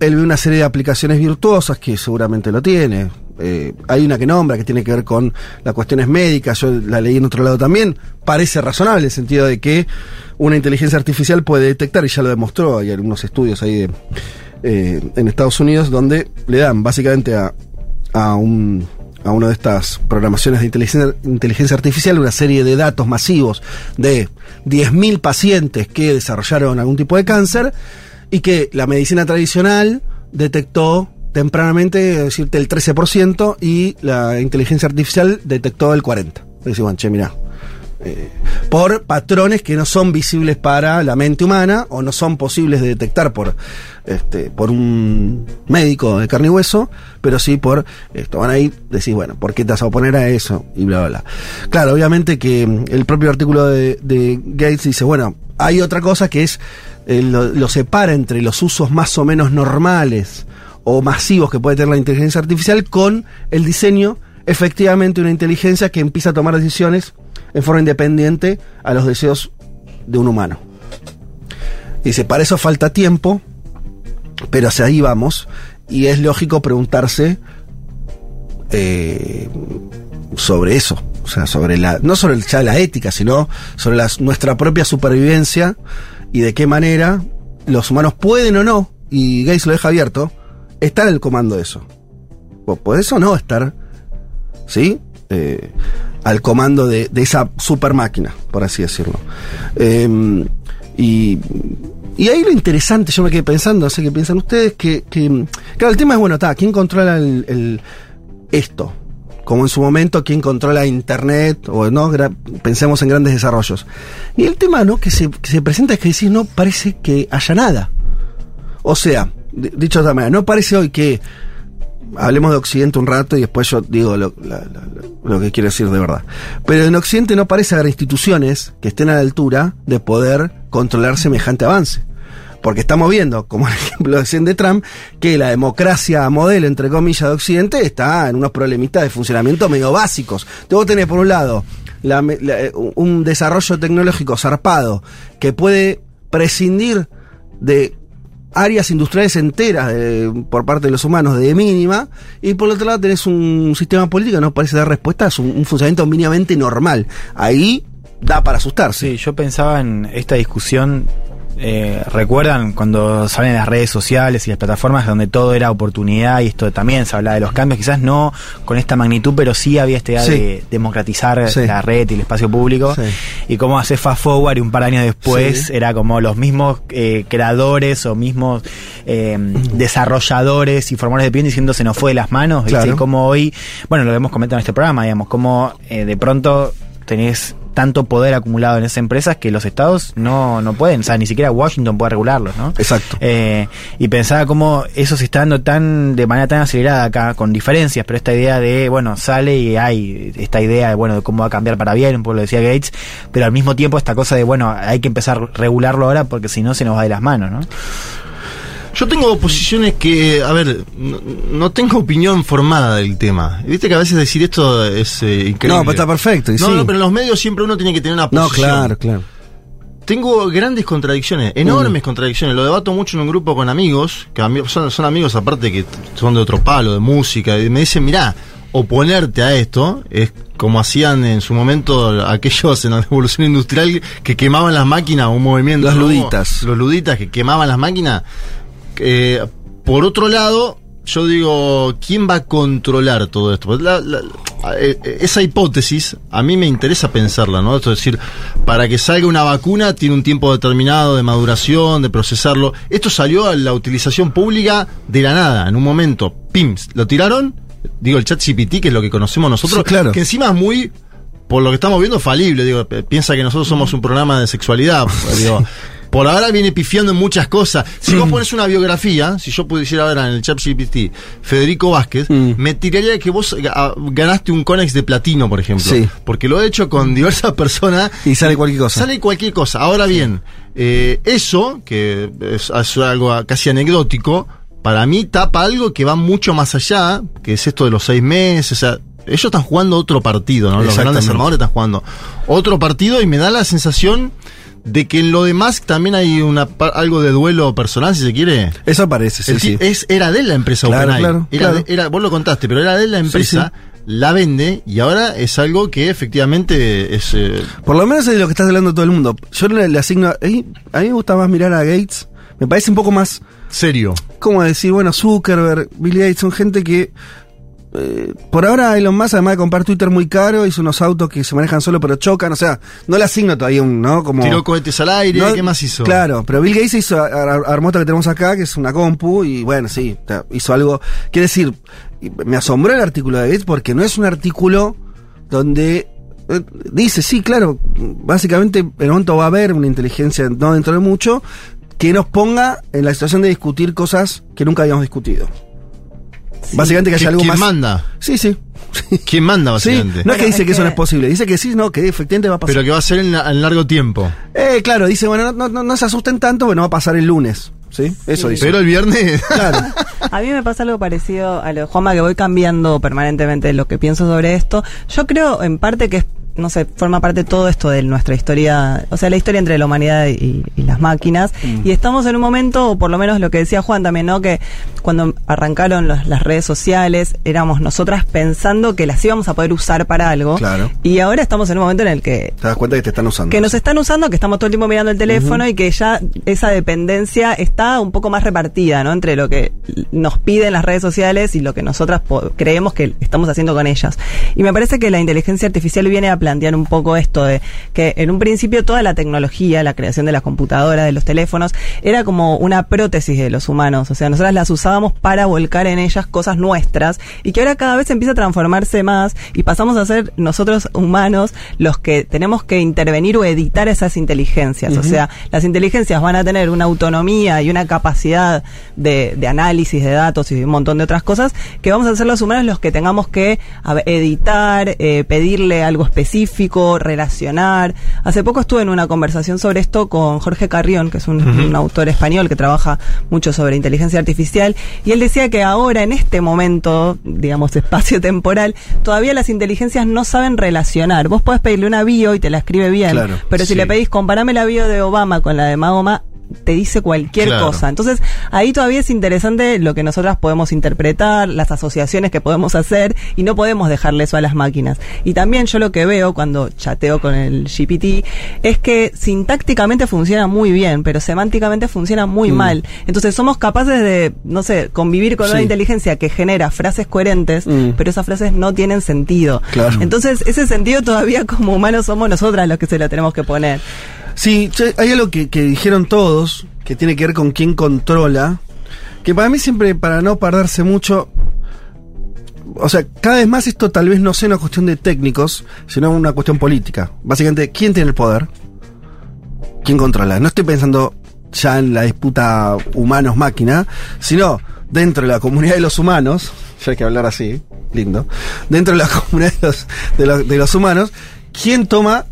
él ve una serie de aplicaciones virtuosas que seguramente lo tiene. Eh, hay una que nombra que tiene que ver con las cuestiones médicas, yo la leí en otro lado también, parece razonable en el sentido de que una inteligencia artificial puede detectar, y ya lo demostró, hay algunos estudios ahí eh, en Estados Unidos donde le dan básicamente a, a un a una de estas programaciones de inteligencia, inteligencia, artificial una serie de datos masivos de 10.000 pacientes que desarrollaron algún tipo de cáncer y que la medicina tradicional detectó tempranamente, decirte, el 13% y la inteligencia artificial detectó el 40%. Decís, bueno, che, eh, por patrones que no son visibles para la mente humana o no son posibles de detectar por este por un médico de carne y hueso, pero sí por esto. Van ahí, decís, bueno, ¿por qué te vas a oponer a eso? Y bla, bla, bla. Claro, obviamente que el propio artículo de, de Gates dice, bueno, hay otra cosa que es, eh, lo, lo separa entre los usos más o menos normales o masivos que puede tener la inteligencia artificial con el diseño efectivamente una inteligencia que empieza a tomar decisiones en forma independiente a los deseos de un humano. Dice, para eso falta tiempo, pero hacia ahí vamos, y es lógico preguntarse eh, sobre eso, o sea, sobre la, no sobre ya la ética, sino sobre la, nuestra propia supervivencia y de qué manera los humanos pueden o no, y Gates lo deja abierto, estar el comando de eso. Pues puede eso no estar, ¿sí? Eh, al comando de, de, esa super máquina, por así decirlo. Eh, y y ahí lo interesante, yo me quedé pensando, no sé qué piensan ustedes, que, claro, el tema es, bueno, está, ¿quién controla el, esto? Como en su momento, ¿quién controla Internet? O no, pensemos en grandes desarrollos. Y el tema, ¿no? Que se, que se presenta es que decís, no parece que haya nada. O sea, di- dicho de otra manera, no parece hoy que hablemos de Occidente un rato y después yo digo lo, que quiero decir de verdad. Pero en Occidente no parece haber instituciones que estén a la altura de poder controlar semejante avance. Porque estamos viendo, como el ejemplo de Trump, que la democracia modelo, entre comillas, de Occidente está en unos problemitas de funcionamiento medio básicos. Entonces vos tenés, por un lado, la un desarrollo tecnológico zarpado que puede prescindir de áreas industriales enteras de- por parte de los humanos de mínima, y por otro lado tenés un sistema político que no parece dar respuesta, es un, un funcionamiento mínimamente normal. Ahí da para asustarse. Sí, yo pensaba en esta discusión. Eh, ¿Recuerdan cuando salen las redes sociales y las plataformas donde todo era oportunidad y esto también se hablaba de los cambios? Quizás no con esta magnitud, pero sí había esta idea Sí. de democratizar Sí. la red y el espacio público. Sí. Y cómo hacer fast forward y un par de años después era como los mismos eh, creadores o mismos eh, desarrolladores y formadores de bien diciendo se nos fue de las manos. Y como hoy, bueno, lo hemos comentado en este programa, digamos, como de pronto tenés tanto poder acumulado en esas empresas que los estados no, no pueden, o sea, ni siquiera Washington puede regularlos, ¿no? Exacto. Eh, y pensaba cómo eso se está dando tan de manera tan acelerada acá, con diferencias, pero esta idea de, bueno, sale y hay esta idea de, bueno, de cómo va a cambiar para bien, un poco lo decía Gates, pero al mismo tiempo esta cosa de, bueno, hay que empezar a regularlo ahora porque si no se nos va de las manos, ¿no? Yo tengo posiciones que, a ver, no, no tengo opinión formada del tema. Viste que a veces decir esto es eh, increíble. No, pero está perfecto, No, sí. no, pero en los medios siempre uno tiene que tener una No, posición. claro, claro. Tengo grandes contradicciones, Mm. enormes contradicciones. Lo debato mucho en un grupo con amigos, que son, son amigos aparte que son de otro palo, de música, y me dicen, mirá, oponerte a esto es como hacían en su momento aquellos en la revolución industrial que quemaban las máquinas, un movimiento. Los ¿no? luditas. Los luditas que quemaban las máquinas. Eh, por otro lado, yo digo, ¿quién va a controlar todo esto? La- la- eh, eh, esa hipótesis, a mí me interesa pensarla, ¿no? Esto es decir, para que salga una vacuna tiene un tiempo determinado de maduración, de procesarlo. Esto salió a la utilización pública de la nada, en un momento. ¡Pims! ¿Lo tiraron? Digo, el chat GPT, que es lo que conocemos nosotros, Sí, claro. que encima es muy por lo que estamos viendo, falible. Digo, p- piensa que nosotros somos un programa de sexualidad. pues, digo, por ahora viene pifiando en muchas cosas. Si vos pones una biografía, si yo pudiera ver en el chat GPT Federico Vázquez, Mm. me tiraría que vos ga- ganaste un Conex de platino, por ejemplo. Sí. Porque lo he hecho con diversas personas. Y sale cualquier cosa. Sale cualquier cosa. Ahora bien, eh, eso, que es, es algo casi anecdótico, para mí tapa algo que va mucho más allá, que es esto de los seis meses. O sea, ellos están jugando otro partido, ¿no? Los grandes armadores están jugando otro partido y me da la sensación de que en lo demás también hay una algo de duelo personal, si se quiere. Eso parece, sí, sí. Es, era de la empresa Claro, OpenAI. claro, era, claro. de- era- vos lo contaste, pero era de la empresa, la vende y ahora es algo que efectivamente es... eh, Por lo menos es de lo que está hablando todo el mundo. Yo le, le asigno. eh, a mí me gusta más mirar a Gates. Me parece un poco más. serio. como decir, bueno, Zuckerberg, Bill Gates, son gente que. Eh, por ahora Elon Musk, además de comprar Twitter muy caro, hizo unos autos que se manejan solo pero chocan. O sea, no le asigno todavía un, ¿no? Como. Tiró cohetes al aire, No, ¿qué más hizo? Claro, pero Bill Gates hizo, ar- armó esto que tenemos acá, que es una compu, y bueno, sí, hizo algo. Quiere decir, me asombró el artículo de Gates porque no es un artículo donde eh, dice, sí, claro, básicamente en el momento va a haber una inteligencia, no dentro de mucho, que nos ponga en la situación de discutir cosas que nunca habíamos discutido. Básicamente que haya ¿Qui- algo ¿Quién más. manda? Sí, sí. ¿Quién manda, Sí, básicamente? no es Bueno, que dice es que eso no es posible, dice que sí, no, que efectivamente va a pasar. Pero que va a ser en, la- en largo tiempo. Eh, claro, dice, bueno, no, no, no se asusten tanto, bueno, va a pasar el lunes. ¿Sí? Eso dice. Pero el viernes... Claro. A mí me pasa algo parecido a lo de Juanma, que voy cambiando permanentemente lo que pienso sobre esto. Yo creo en parte que es, no sé, forma parte todo esto de nuestra historia, o sea, la historia entre la humanidad y, y las máquinas. Y estamos en un momento, o por lo menos lo que decía Juan también, ¿no? Que cuando arrancaron los- las redes sociales, éramos nosotras pensando que las íbamos a poder usar para algo. Claro. Y ahora estamos en un momento en el que Te das cuenta que te están usando. que nos están usando, que estamos todo el tiempo mirando el teléfono y que ya esa dependencia está un poco más repartida, ¿no? Entre lo que nos piden las redes sociales y lo que nosotras creemos que estamos haciendo con ellas. Y me parece que la inteligencia artificial viene a plantear un poco esto de que en un principio toda la tecnología, la creación de las computadoras, de los teléfonos, era como una prótesis de los humanos. O sea, nosotras las usábamos para volcar en ellas cosas nuestras y que ahora cada vez empieza a transformarse más y pasamos a ser nosotros humanos los que tenemos que intervenir o editar esas inteligencias. O sea, las inteligencias van a tener una autonomía y una capacidad de, de análisis de datos y un montón de otras cosas que vamos a ser los humanos los que tengamos que editar, eh, pedirle algo específico, relacionar. Hace poco estuve en una conversación sobre esto con Jorge Carrión, que es un, un autor español que trabaja mucho sobre inteligencia artificial, y él decía que ahora, en este momento, digamos, espacio-temporal, todavía las inteligencias no saben relacionar. Vos podés pedirle una bio y te la escribe bien, Claro, pero si sí. le pedís, comparame la bio de Obama con la de Mahoma, te dice cualquier Claro. cosa. Entonces, ahí todavía es interesante lo que nosotras podemos interpretar, las asociaciones que podemos hacer, y no podemos dejarle eso a las máquinas. Y también yo lo que veo cuando chateo con el GPT es que sintácticamente funciona muy bien, pero semánticamente funciona muy mal. Entonces, somos capaces de, no sé, convivir con una inteligencia que genera frases coherentes, Mm. pero esas frases no tienen sentido. Claro. Entonces, ese sentido todavía como humanos somos nosotras los que se lo tenemos que poner. Sí, hay algo que, dijeron todos, que tiene que ver con quién controla, que para mí siempre, para no perderse mucho, o sea, cada vez más esto tal vez no sea una cuestión de técnicos, sino una cuestión política. Básicamente, ¿quién tiene el poder? ¿Quién controla? No estoy pensando ya en la disputa humanos-máquina, sino dentro de la comunidad de los humanos, ya hay que hablar así, lindo, dentro de la comunidad de los humanos, ¿quién toma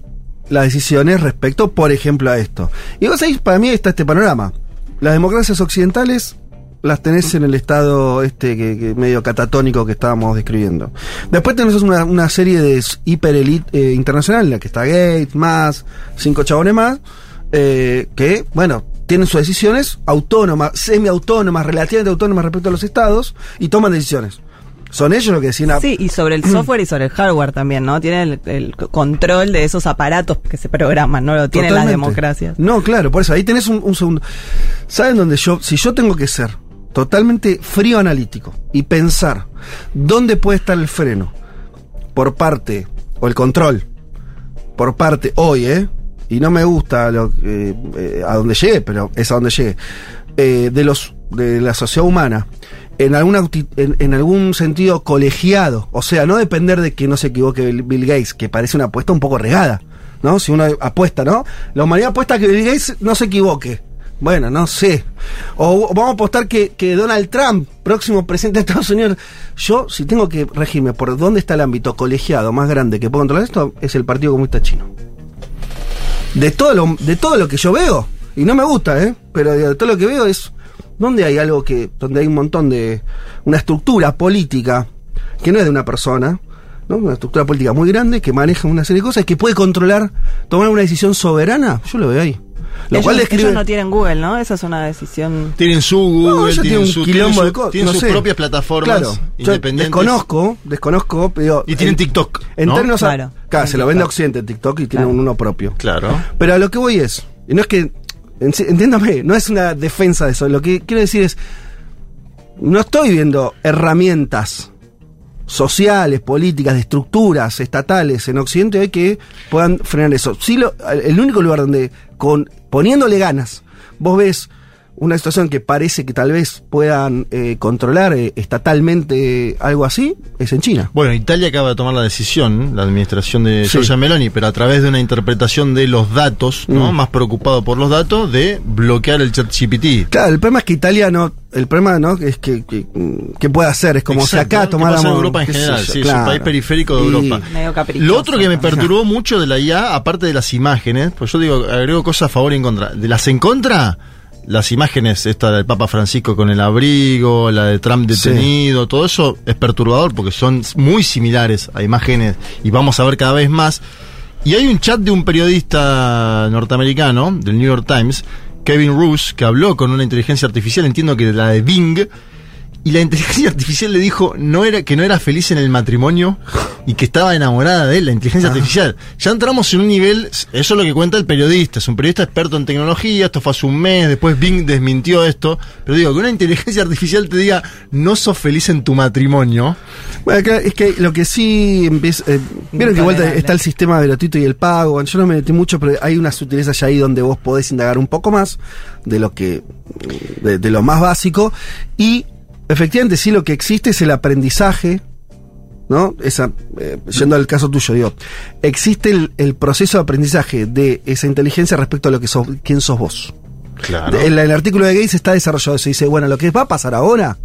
las decisiones respecto, por ejemplo, a esto? Y vos ahí, para mí está este panorama. Las democracias occidentales las tenés en el estado este que, medio catatónico que estábamos describiendo. Después tenés una, una serie de hiperelite eh, internacional en la que está Gates, más, cinco chabones más, eh, que, bueno, tienen sus decisiones autónomas, semiautónomas, relativamente autónomas respecto a los estados, y toman decisiones. Son ellos los que deciden... a- Sí, y sobre el software y sobre el hardware también, ¿no? Tienen el, el control de esos aparatos que se programan, no lo tienen las democracias. No, claro, por eso ahí tenés un, un segundo. ¿Saben dónde yo, si yo tengo que ser totalmente frío analítico y pensar dónde puede estar el freno por parte, o el control, por parte hoy, ¿eh? Y no me gusta lo, que, eh, a donde llegue, pero es a donde llegue, eh, de los de la sociedad humana, en, alguna, en, algún sentido colegiado, o sea, no depender de que no se equivoque Bill Gates, que parece una apuesta un poco regada, ¿no? Si uno apuesta, ¿no? La humanidad apuesta a que Bill Gates no se equivoque. Bueno, no sé. O vamos a apostar que, que Donald Trump, próximo presidente de Estados Unidos, yo, si tengo que regirme por dónde está el ámbito colegiado más grande que puedo controlar esto, es el Partido Comunista Chino. De todo lo, de todo lo que yo veo, y no me gusta, ¿eh? Pero de todo lo que veo es donde hay algo que, donde hay un montón de, una estructura política que no es de una persona, ¿no? Una estructura política muy grande que maneja una serie de cosas y que puede controlar, tomar una decisión soberana, yo lo veo ahí. Lo ellos, cual describe. ellos no tienen Google, ¿no? Esa es una decisión. Tienen su Google, No, ellos tienen, tienen su, tienen su- de cosas. tienen no sus sé. propias plataformas Claro, yo independientes. Desconozco, desconozco, pero. Y tienen en- TikTok, En ¿no? términos. a- Claro, claro, en se lo vende a. Occidente en TikTok y tiene Claro. un uno propio. Claro. Pero a lo que voy es, y no es que, entiéndame, no es una defensa de eso, lo que quiero decir es, no estoy viendo herramientas sociales, políticas, de estructuras estatales en Occidente que puedan frenar eso. Sí, lo- el único lugar donde, con, poniéndole ganas, vos ves una situación que parece que tal vez puedan eh, controlar eh, estatalmente algo así, es en China. Bueno, Italia acaba de tomar la decisión, la administración de Sí. Giorgia Meloni, pero a través de una interpretación de los datos, ¿no? Mm. Más preocupado por los datos, de bloquear el chat GPT. Claro, el problema es que Italia no, el problema no es que, que, que puede hacer, es como Exacto, si acá ¿qué tomáramos Europa en general, es un país periférico de Y- Europa. Medio. Lo otro que me perturbó mucho de la IA, aparte de las imágenes, pues yo digo, agrego cosas a favor y en contra. De las en contra, las imágenes, esta del Papa Francisco con el abrigo, la de Trump Sí. detenido, todo eso es perturbador porque son muy similares a imágenes y vamos a ver cada vez más. Y hay un chat de un periodista norteamericano, del New York Times, Kevin Roos, que habló con una inteligencia artificial, entiendo que la de Bing, y la inteligencia artificial le dijo no era, que no era feliz en el matrimonio y que estaba enamorada de él, la inteligencia artificial. Ya entramos en un nivel, eso es lo que cuenta el periodista, es un periodista experto en tecnología, esto fue hace un mes, después Bing desmintió esto, pero digo, que una inteligencia artificial te diga no sos feliz en tu matrimonio. Bueno, acá es que lo que sí empieza. eh, Vieron que igual está el sistema gratuito y el pago. Yo no me metí mucho, pero hay una sutileza ya ahí donde vos podés indagar un poco más de lo que. de, de lo más básico. Y efectivamente, sí, lo que existe es el aprendizaje. ¿No? Esa, eh, yendo al caso tuyo, digo, existe el, el proceso de aprendizaje de esa inteligencia respecto a lo que sos, quién sos vos. Claro. En el artículo de Gates está desarrollado eso. Dice, bueno, lo que va a pasar ahora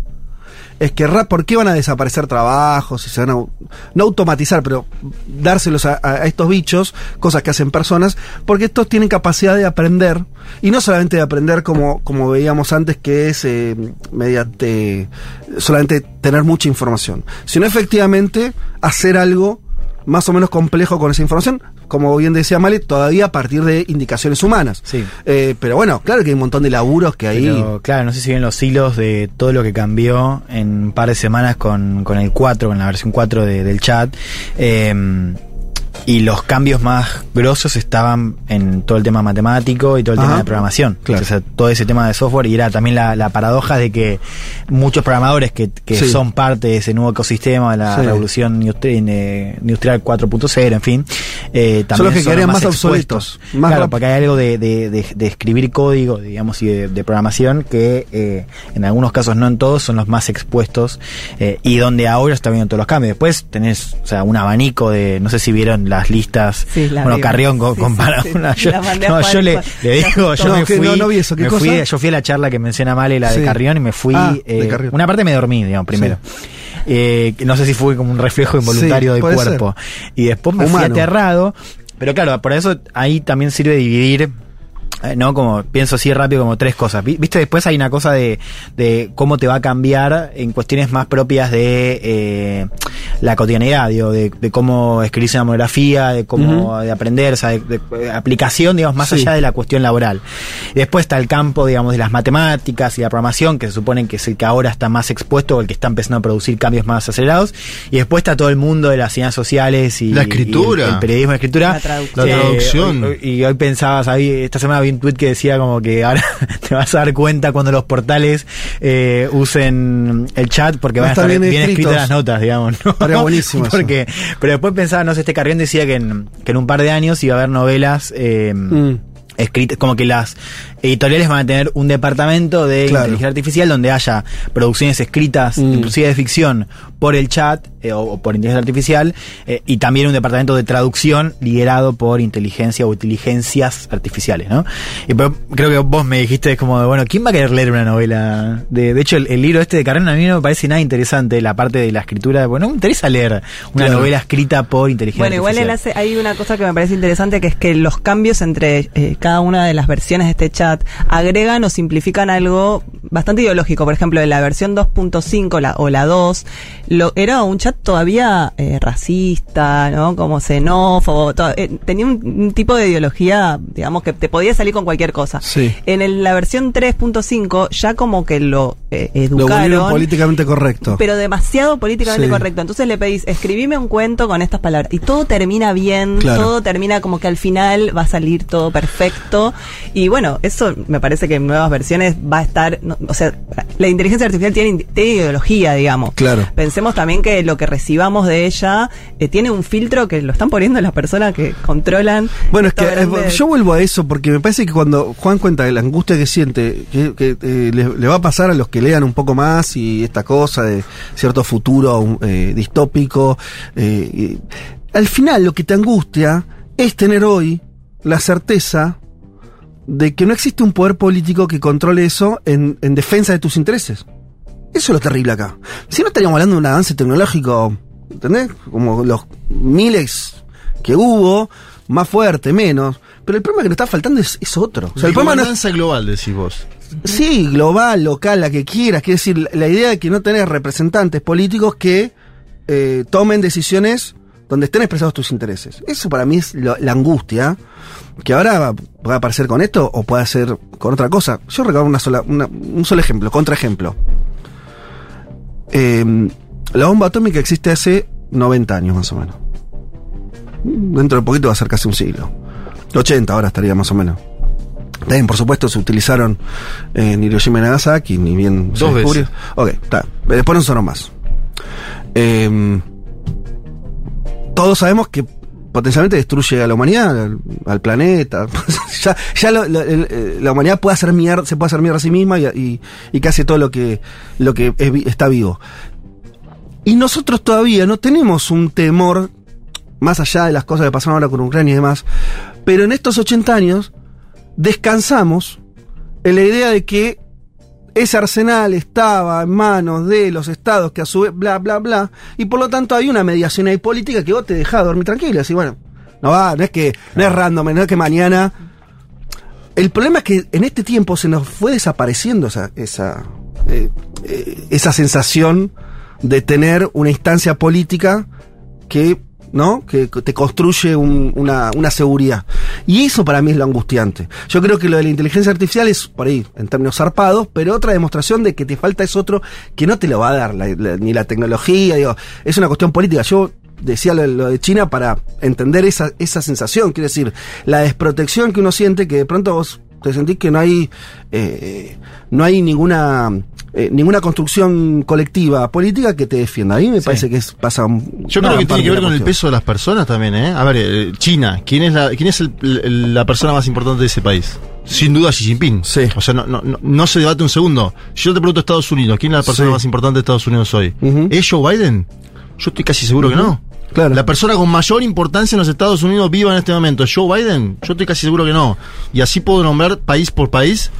es que ¿por qué van a desaparecer trabajos? Y se van a, no automatizar, pero dárselos a, a estos bichos, cosas que hacen personas, porque estos tienen capacidad de aprender, y no solamente de aprender como, como veíamos antes, que es eh, mediante solamente tener mucha información, sino efectivamente hacer algo más o menos complejo con esa información, como bien decía Male, todavía a partir de indicaciones humanas. Sí. Eh, pero bueno, claro que hay un montón de laburos que ahí... Pero, claro, no sé si ven los hilos de todo lo que cambió en un par de semanas con, con el 4, con la versión 4 de- del chat. Eh, y los cambios más grosos estaban en todo el tema matemático y todo el Ajá. tema de programación. Claro. O sea, todo ese tema de software y era también la, la paradoja de que muchos programadores que, que Sí. son parte de ese nuevo ecosistema de la Sí. revolución eh, industrial 4.0 en fin, eh, también Son los que quedarían más obsoletos. Más claro, rap- porque hay algo de, de- de- de escribir código, digamos, y de, de programación que eh, en algunos casos, no en todos, son los más expuestos eh, y donde ahora está viendo todos los cambios. Después tenés, o sea, un abanico de, no sé si vieron las listas. Sí, la bueno, vi. Carrión Sí, compara sí, sí. una. Yo, no, le, le digo, yo No, me fui. no- no vi eso, ¿qué me cosa? fui- yo fui a la charla que menciona Male, la Sí. de Carrión, y me fui. Ah, eh, una parte me dormí, digamos, primero. Eh, no sé si fue como un reflejo involuntario Sí, del cuerpo. Y después me fui aterrado. Pero claro, por eso ahí también sirve dividir. Eh, ¿No? Como pienso así rápido, como tres cosas. Vi- Viste, después hay una cosa de, de cómo te va a cambiar en cuestiones más propias de eh, la cotidianidad, digo, de, de cómo escribirse una monografía, de cómo de aprender, o sea, de, de aplicación, digamos, más Sí. allá de la cuestión laboral. Después está el campo, digamos, de las matemáticas y la programación, que se supone que es el que ahora está más expuesto o el que está empezando a producir cambios más acelerados. Y después está todo el mundo de las ciencias sociales y La escritura. y el, el periodismo de escritura. La traducción. La hoy- y hoy pensabas, ahí, esta semana vi un tweet que decía como que ahora te vas a dar cuenta cuando los portales eh, usen el chat porque Va van a estar bien, bien escritas las notas, digamos. ¿no? Buenísimo eso. porque, pero después pensaba, no sé, este Carrión decía que en, que en un par de años iba a haber novelas eh, Mm. escritas, como que las editoriales van a tener un departamento de Claro. inteligencia artificial donde haya producciones escritas, Mm. inclusive de ficción, por el chat eh, o, o por inteligencia artificial, eh, y también un departamento de traducción liderado por inteligencia o inteligencias artificiales, ¿no? Y pero creo que vos me dijiste como, de, bueno, ¿quién va a querer leer una novela? De, de hecho, el, el libro este de Carrera a mí no me parece nada interesante, la parte de la escritura, bueno, no me interesa leer una Claro. novela escrita por inteligencia Bueno, igual él artificial. hace, hay una cosa que me parece interesante que es que los cambios entre eh, cada una de las versiones de este chat agregan o simplifican algo bastante ideológico. Por ejemplo, en la versión 2.5 la, o la 2 lo, era un chat todavía eh, racista, ¿no? Como xenófobo, eh, tenía un, un tipo de ideología, digamos, que te podía salir con cualquier cosa. Sí. En el- la versión 3.5 ya como que lo eh, Lo volvieron educaron. políticamente correcto. Pero demasiado políticamente Sí. correcto. Entonces le pedís, escribime un cuento con estas palabras. Y todo termina bien, Claro. todo termina como que al final va a salir todo perfecto. Y bueno, eso me parece que en nuevas versiones va a estar. no, o sea, la inteligencia artificial tiene, ideología, digamos. Claro. Pensemos también que lo que recibamos de ella eh, tiene un filtro que lo están poniendo las personas que controlan. Bueno, es que yo vuelvo a eso porque me parece que cuando Juan cuenta de la angustia que siente, que, que, eh, le, le va a pasar a los que lean un poco más y esta cosa de cierto futuro eh, distópico, y- al final lo que te angustia es tener hoy la certeza de que no existe un poder político que controle eso en, en defensa de tus intereses. Eso es lo terrible acá. Si no estaríamos hablando de un avance tecnológico, ¿entendés? Como los miles que hubo, más fuerte, menos. Pero el problema que nos está faltando es, es otro. O sea, el problema no es, global, decís vos. sí, global, local, la que quieras. Quiere decir, la, la idea de que no tenés representantes políticos que eh, tomen decisiones donde estén expresados tus intereses. Eso para mí es lo- la angustia, que ahora va- puede aparecer con esto o puede ser con otra cosa. Yo recuerdo una sola, una- un solo ejemplo, contraejemplo. Eh, la bomba atómica existe hace 90 años más o menos. Dentro de poquito va a ser casi un siglo. 80 ahora estaría más o menos. También, por supuesto, se utilizaron en Hiroshima y Nagasaki, ni bien se Dos descubrió. veces. Ok, está. Después no sonó más. Eh, todos sabemos que potencialmente destruye a la humanidad, al, planeta. ya eh, la humanidad puede hacer mierda, se puede hacer mierda a sí misma y, y, y casi todo lo que, lo que está vivo. Y nosotros todavía no tenemos un temor, más allá de las cosas que pasaron ahora con Ucrania y demás, pero en estos 80 años descansamos en la idea de que ese arsenal estaba en manos de los estados que a su vez, bla, bla, bla, y por lo tanto hay una mediación ahí política que vos te dejás dormir tranquilo, así, bueno, no va, no es que, no es random, no es que mañana... El problema es que en este tiempo se nos fue desapareciendo esa, esa, eh, eh, esa sensación de tener una instancia política que, ¿no? Que te construye un- una, una seguridad. Y eso para mí es lo angustiante. Yo creo que lo de la inteligencia artificial es por ahí, en términos zarpados, pero otra demostración de que te falta es otro que no te lo va a dar, ni la tecnología, digo, es una cuestión política. Yo decía lo, de China para entender esa, esa sensación, quiero decir, la desprotección que uno siente que de pronto vos te sentís que no hay, eh, no hay ninguna, eh, ninguna construcción colectiva política que te defienda. A mí me parece que es, pasa. un- Yo creo que tiene que ver con el peso de las personas también, ¿eh? A ver, eh, China, ¿quién es la, quién es el- el- la persona más importante de ese país? Sin duda Xi Jinping. Sí. O sea, no, no, no, no se debate un segundo. Yo te pregunto Estados Unidos, ¿quién es la persona Sí. más importante de Estados Unidos hoy? ¿Es Joe Biden? Yo estoy casi seguro que no. Claro. La persona con mayor importancia en los Estados Unidos viva en este momento, ¿es Joe Biden? Yo estoy casi seguro que no. Y así puedo nombrar país por país.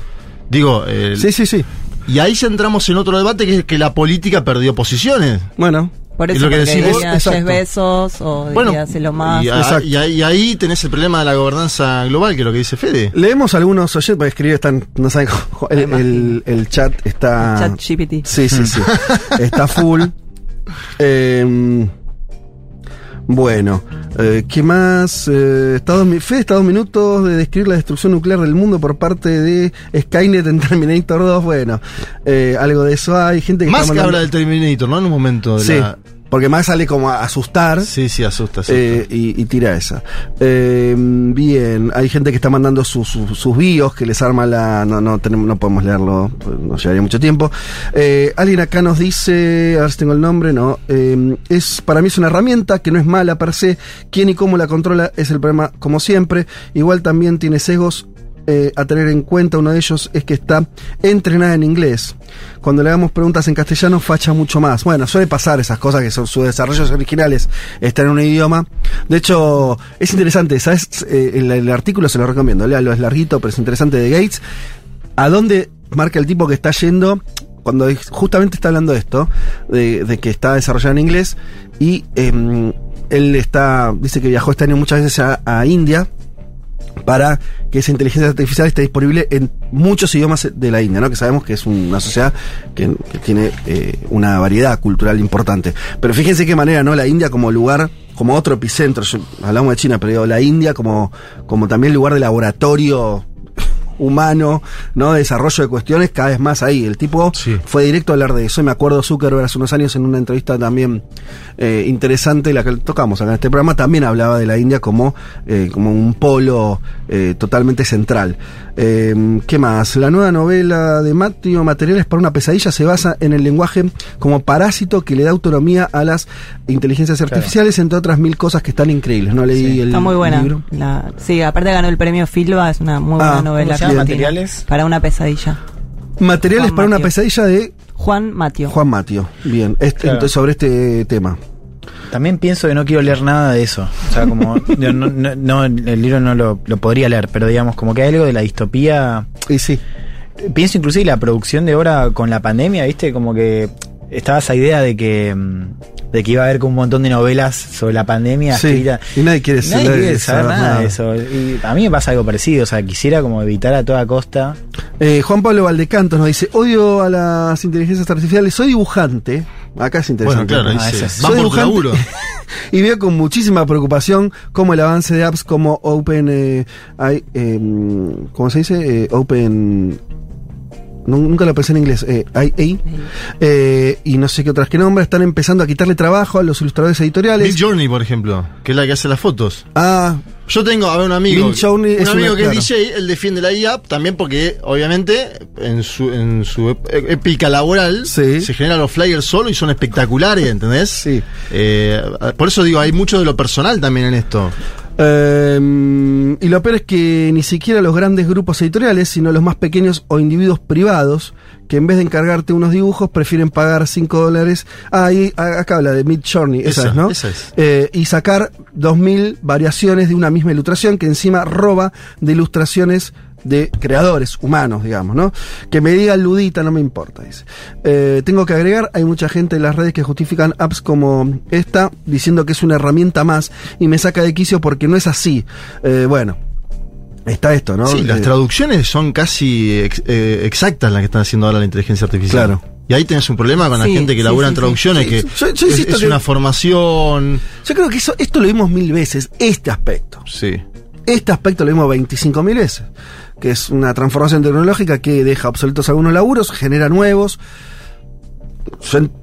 Digo, eh, Sí, sí, sí. Y ahí ya entramos en otro debate que es que la política perdió posiciones. Bueno. Por Es eso lo que decimos, diría Bezos o Bueno, diría lo más. y, a- y ahí- y ahí tenés el problema de la gobernanza global, que es lo que dice Fede. Leemos algunos oyentes, porque escribir están, no saben, cómo- el, el- el chat está... Chat GPT. Sí, sí, sí. Está full. Eh, bueno, eh, ¿qué más? Eh, está dos, mi- Fede está a dos minutos de describir la destrucción nuclear del mundo por parte de Skynet en Terminator 2. Bueno, eh, algo de eso hay. Gente que Más está que habla del Terminator, ¿no? En un momento de Sí, la... porque más sale como a asustar. Sí, sí, asusta, asusta. Eh, y, y tira esa. Eh, bien, hay gente que está mandando sus- sus- sus bios que les arma la. No, no, tenemos, no podemos leerlo, pues, nos llevaría mucho tiempo. Eh, alguien acá nos dice, a ver si tengo el nombre, no. es Para mí es una herramienta que no es mala per se. Quién y cómo la controla es el problema, como siempre. Igual también tiene sesgos. Eh, a tener en cuenta, uno de ellos es que está entrenada en inglés. Cuando le hagamos preguntas en castellano, facha mucho más. Bueno, suele pasar esas cosas que son sus desarrollos originales, están en un idioma. De hecho, es interesante, ¿sabes? Eh, el, artículo se lo recomiendo, léalo, es larguito, pero es interesante de Gates. ¿A dónde marca el tipo que está yendo? Cuando justamente está hablando de esto, de, que está desarrollado en inglés, y em, él está, dice que viajó este año muchas veces a India, para que esa inteligencia artificial esté disponible en muchos idiomas de la India, ¿no? Que sabemos que es una sociedad que, tiene eh, una variedad cultural importante. Pero fíjense qué manera, ¿no? La India como lugar, como otro epicentro, hablamos de China, pero digo, la India como, como también lugar de laboratorio humano, ¿no? De desarrollo de cuestiones cada vez más ahí. El tipo Sí. fue directo a hablar de eso. Y me acuerdo Zuckerberg hace unos años en una entrevista también eh, interesante, la que tocamos acá en este programa, también hablaba de la India como, eh, como un polo eh, totalmente central. ¿Qué más? La nueva novela de Mateo, Materiales para una pesadilla, se basa en el lenguaje como parásito que le da autonomía a las inteligencias artificiales, entre otras mil cosas que están increíbles. No leí el Está muy buena. libro. La- sí, aparte ganó el premio Filba, es una muy buena Ah, novela. ¿cómo se llama? argentina. ¿Materiales? Para una pesadilla. Materiales Juan para una pesadilla de Juan Matio. Juan Matio. Bien, este- Claro. entonces, sobre este tema. También pienso que no quiero leer nada de eso. O sea, como. no, no- no, el libro no lo, lo podría leer, pero digamos, como que hay algo de la distopía. Y sí, Pienso inclusive la producción de obra con la pandemia, ¿viste? Como que estaba esa idea de que. mm, de que iba a haber como un montón de novelas sobre la pandemia sí. Y nadie quiere, Nadie saber- quiere saber nada de eso. Y a mí me pasa algo parecido. O sea, quisiera como evitar a toda costa. Eh, Juan Pablo Valdecantos nos dice, odio a las inteligencias artificiales, soy dibujante. Acá es Bueno, interesante. claro, Ah, dice, Soy dibujante. y veo con muchísima preocupación cómo el avance de apps como Open, eh, hay, em, ¿cómo se dice? Eh, Open nu- nunca lo pensé en inglés, eh, IA, eh, y no sé qué otras que nombra, están empezando a quitarle trabajo a los ilustradores editoriales. Bill Journey, por ejemplo, que es la que hace las fotos. ah, Yo tengo, a ver, un amigo. Bill Journey un es amigo una- que claro. es DJ, él defiende la IA también porque, obviamente, en su, en su épica laboral Sí. se generan los flyers solo y son espectaculares, ¿entendés? Sí. Eh, por eso digo, hay mucho de lo personal también en esto. Eh, y lo peor es que ni siquiera los grandes grupos editoriales, sino los más pequeños o individuos privados, que en vez de encargarte unos dibujos, prefieren pagar 5 dólares. Ah, ahí, acá habla de Mid Journey, esa, Esa, es, ¿no? esa es. Eh, y sacar 2000 variaciones de una misma ilustración que encima roba de ilustraciones de creadores humanos, digamos, ¿no? Que me diga ludita, no me importa, dice. Eh, tengo que agregar, hay mucha gente en las redes que justifican apps como esta, diciendo que es una herramienta más, y me saca de quicio porque no es así. Eh, bueno, está esto, ¿no? Sí, las Eh, traducciones son casi ex- eh, exactas las que están haciendo ahora la inteligencia artificial. Claro. Y ahí tenés un problema con la gente que sí, labura sí, en traducciones, Sí, que yo- yo es, insisto es que- una formación. Yo creo que eso, esto lo vimos mil veces, este aspecto. Sí. Este aspecto lo vimos 25 mil veces, que es una transformación tecnológica que deja obsoletos algunos laburos, genera nuevos.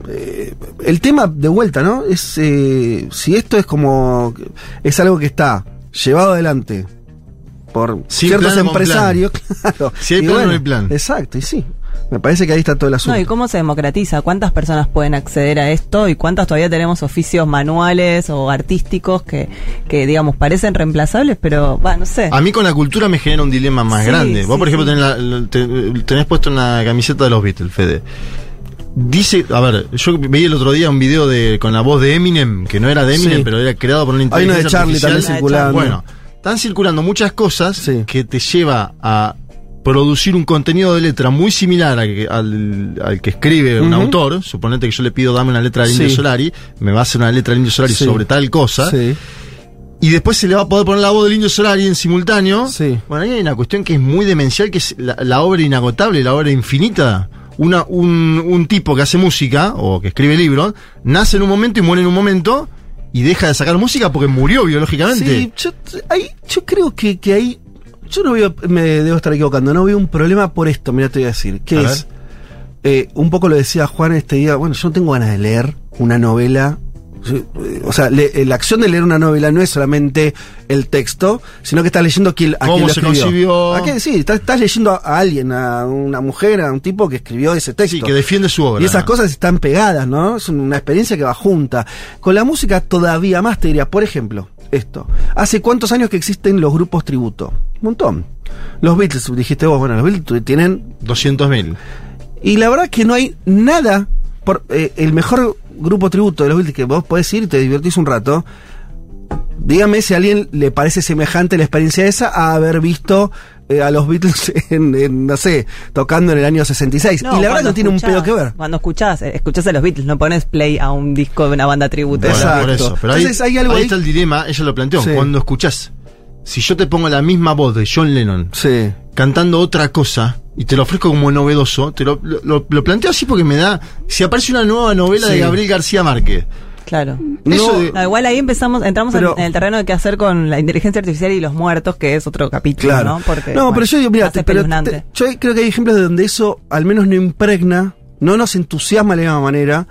Eh, el tema de vuelta, ¿no? Es eh, si esto es como es algo que está llevado adelante por Sin ciertos plan empresarios, claro. Si hay plan, no hay plan. Exacto, y sí. Me parece que ahí está todo el asunto. No, y cómo se democratiza, cuántas personas pueden acceder a esto y cuántas todavía tenemos oficios manuales o artísticos que, que digamos, parecen reemplazables, pero, va, no sé. A mí con la cultura me genera un dilema más Sí, grande. Vos, sí, por ejemplo, sí. tenés, la- la- te- tenés puesto una camiseta de los Beatles, Fede. Dice, a ver, yo veía el otro día un video de con la voz de Eminem, que no era de Eminem, Sí. pero era creado por una Hay una de inteligencia Charlie artificial. también circulando. Bueno, están circulando muchas cosas Sí. que te lleva a producir un contenido de letra muy similar a que- al, al que escribe un autor. Suponete que yo le pido dame una letra al Indio Sí. Solari, me va a hacer una letra al Indio Solari Sí. sobre tal cosa. Sí. Y después se le va a poder poner la voz del Indio Solari en simultáneo. Sí. Bueno, ahí hay una cuestión que es muy demencial, que es la, la obra inagotable, la obra infinita. Una, un, un tipo que hace música, o que escribe libros, nace en un momento y muere en un momento, y deja de sacar música porque murió biológicamente. Sí, yo, ahí, yo creo que, que ahí. Yo no veo, me debo estar equivocando, no veo un problema por esto, mira, te voy a decir. Que A es, eh, un poco lo decía Juan este día, bueno, yo no tengo ganas de leer una novela. Eh, O sea, le- eh, la acción de leer una novela no es solamente el texto, sino que estás leyendo a ¿Cómo quién lo se escribió. concibió? ¿A quién? Sí, estás, estás leyendo a alguien, a una mujer, a un tipo que escribió ese texto. Sí, que defiende su obra. Y esas cosas están pegadas, ¿no? Es una experiencia que va junta. Con la música todavía más te diría, por ejemplo, esto. ¿Hace cuántos años que existen los grupos tributo? Un montón. Los Beatles, dijiste vos, bueno, los Beatles tienen... 200.000. Y la verdad que no hay nada... Por, eh, el mejor grupo tributo de los Beatles que vos podés ir y te divertís un rato. Dígame si a alguien le parece semejante la experiencia esa a haber visto eh, a los Beatles en, en, no sé, tocando en el año 66. y la verdad no tiene un pedo que ver. Cuando escuchás, eh, escuchás a los Beatles, no pones play a un disco de una banda tributo. Bueno, Exacto. por eso. Pero ahí, Entonces, hay algo ahí ahí- está el dilema, ella lo planteó. Sí. Cuando escuchás, si yo te pongo la misma voz de John Lennon Sí. cantando otra cosa y te lo ofrezco como novedoso, te lo, lo- lo planteo así porque me da. Si aparece una nueva novela Sí. de Gabriel García Márquez. Claro. Eso No, de- No, igual ahí empezamos, entramos en- Pero- en, el terreno de qué hacer con la inteligencia artificial y los muertos, que es otro capítulo, Claro. ¿no? Porque, no, bueno, pero yo digo, mira, te- pero te- yo creo que hay ejemplos de donde eso al menos no impregna, no nos entusiasma de la misma manera.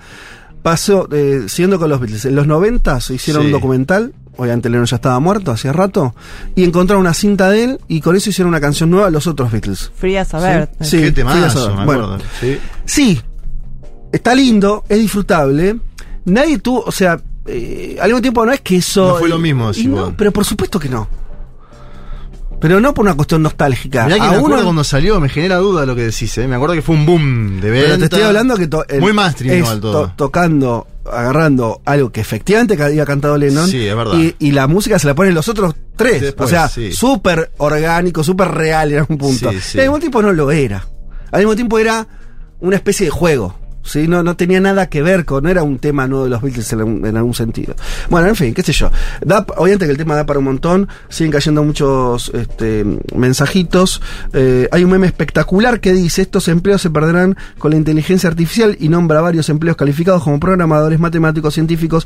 Pasó, eh, siguiendo con los Beatles, en los 90 se hicieron Sí. un documental, obviamente Lennon ya estaba muerto hacía rato, y encontraron una cinta de él y con eso hicieron una canción nueva los otros Beatles. Free as a Bird. Sí. Qué fui a me Bueno. Sí. Sí, está lindo, es disfrutable. Nadie tuvo, o sea, eh, al mismo tiempo no es que eso. No fue lo mismo, y no, pero por supuesto que no. Pero no por una cuestión nostálgica. Mirá que A me uno- acuerdo cuando salió, me genera duda lo que decís, ¿eh? Me acuerdo que fue un boom de venta. Pero te estoy hablando que el- Muy mainstream es igual todo. to- tocando, agarrando algo que efectivamente había cantado Lennon. Sí, es verdad. Y, y la música se la ponen los otros tres. Después, o sea, sí. súper orgánico, súper real en algún punto. Sí, sí. Y al mismo tiempo no lo era. Al mismo tiempo era una especie de juego. ¿Sí? No, no tenía nada que ver con, no era un tema nuevo de los Beatles en, algún- en algún sentido. Bueno, en fin, qué sé yo. Da, obviamente que el tema da para un montón, siguen cayendo muchos este, mensajitos. Eh, hay un meme espectacular que dice, estos empleos se perderán con la inteligencia artificial y nombra varios empleos calificados como programadores, matemáticos, científicos,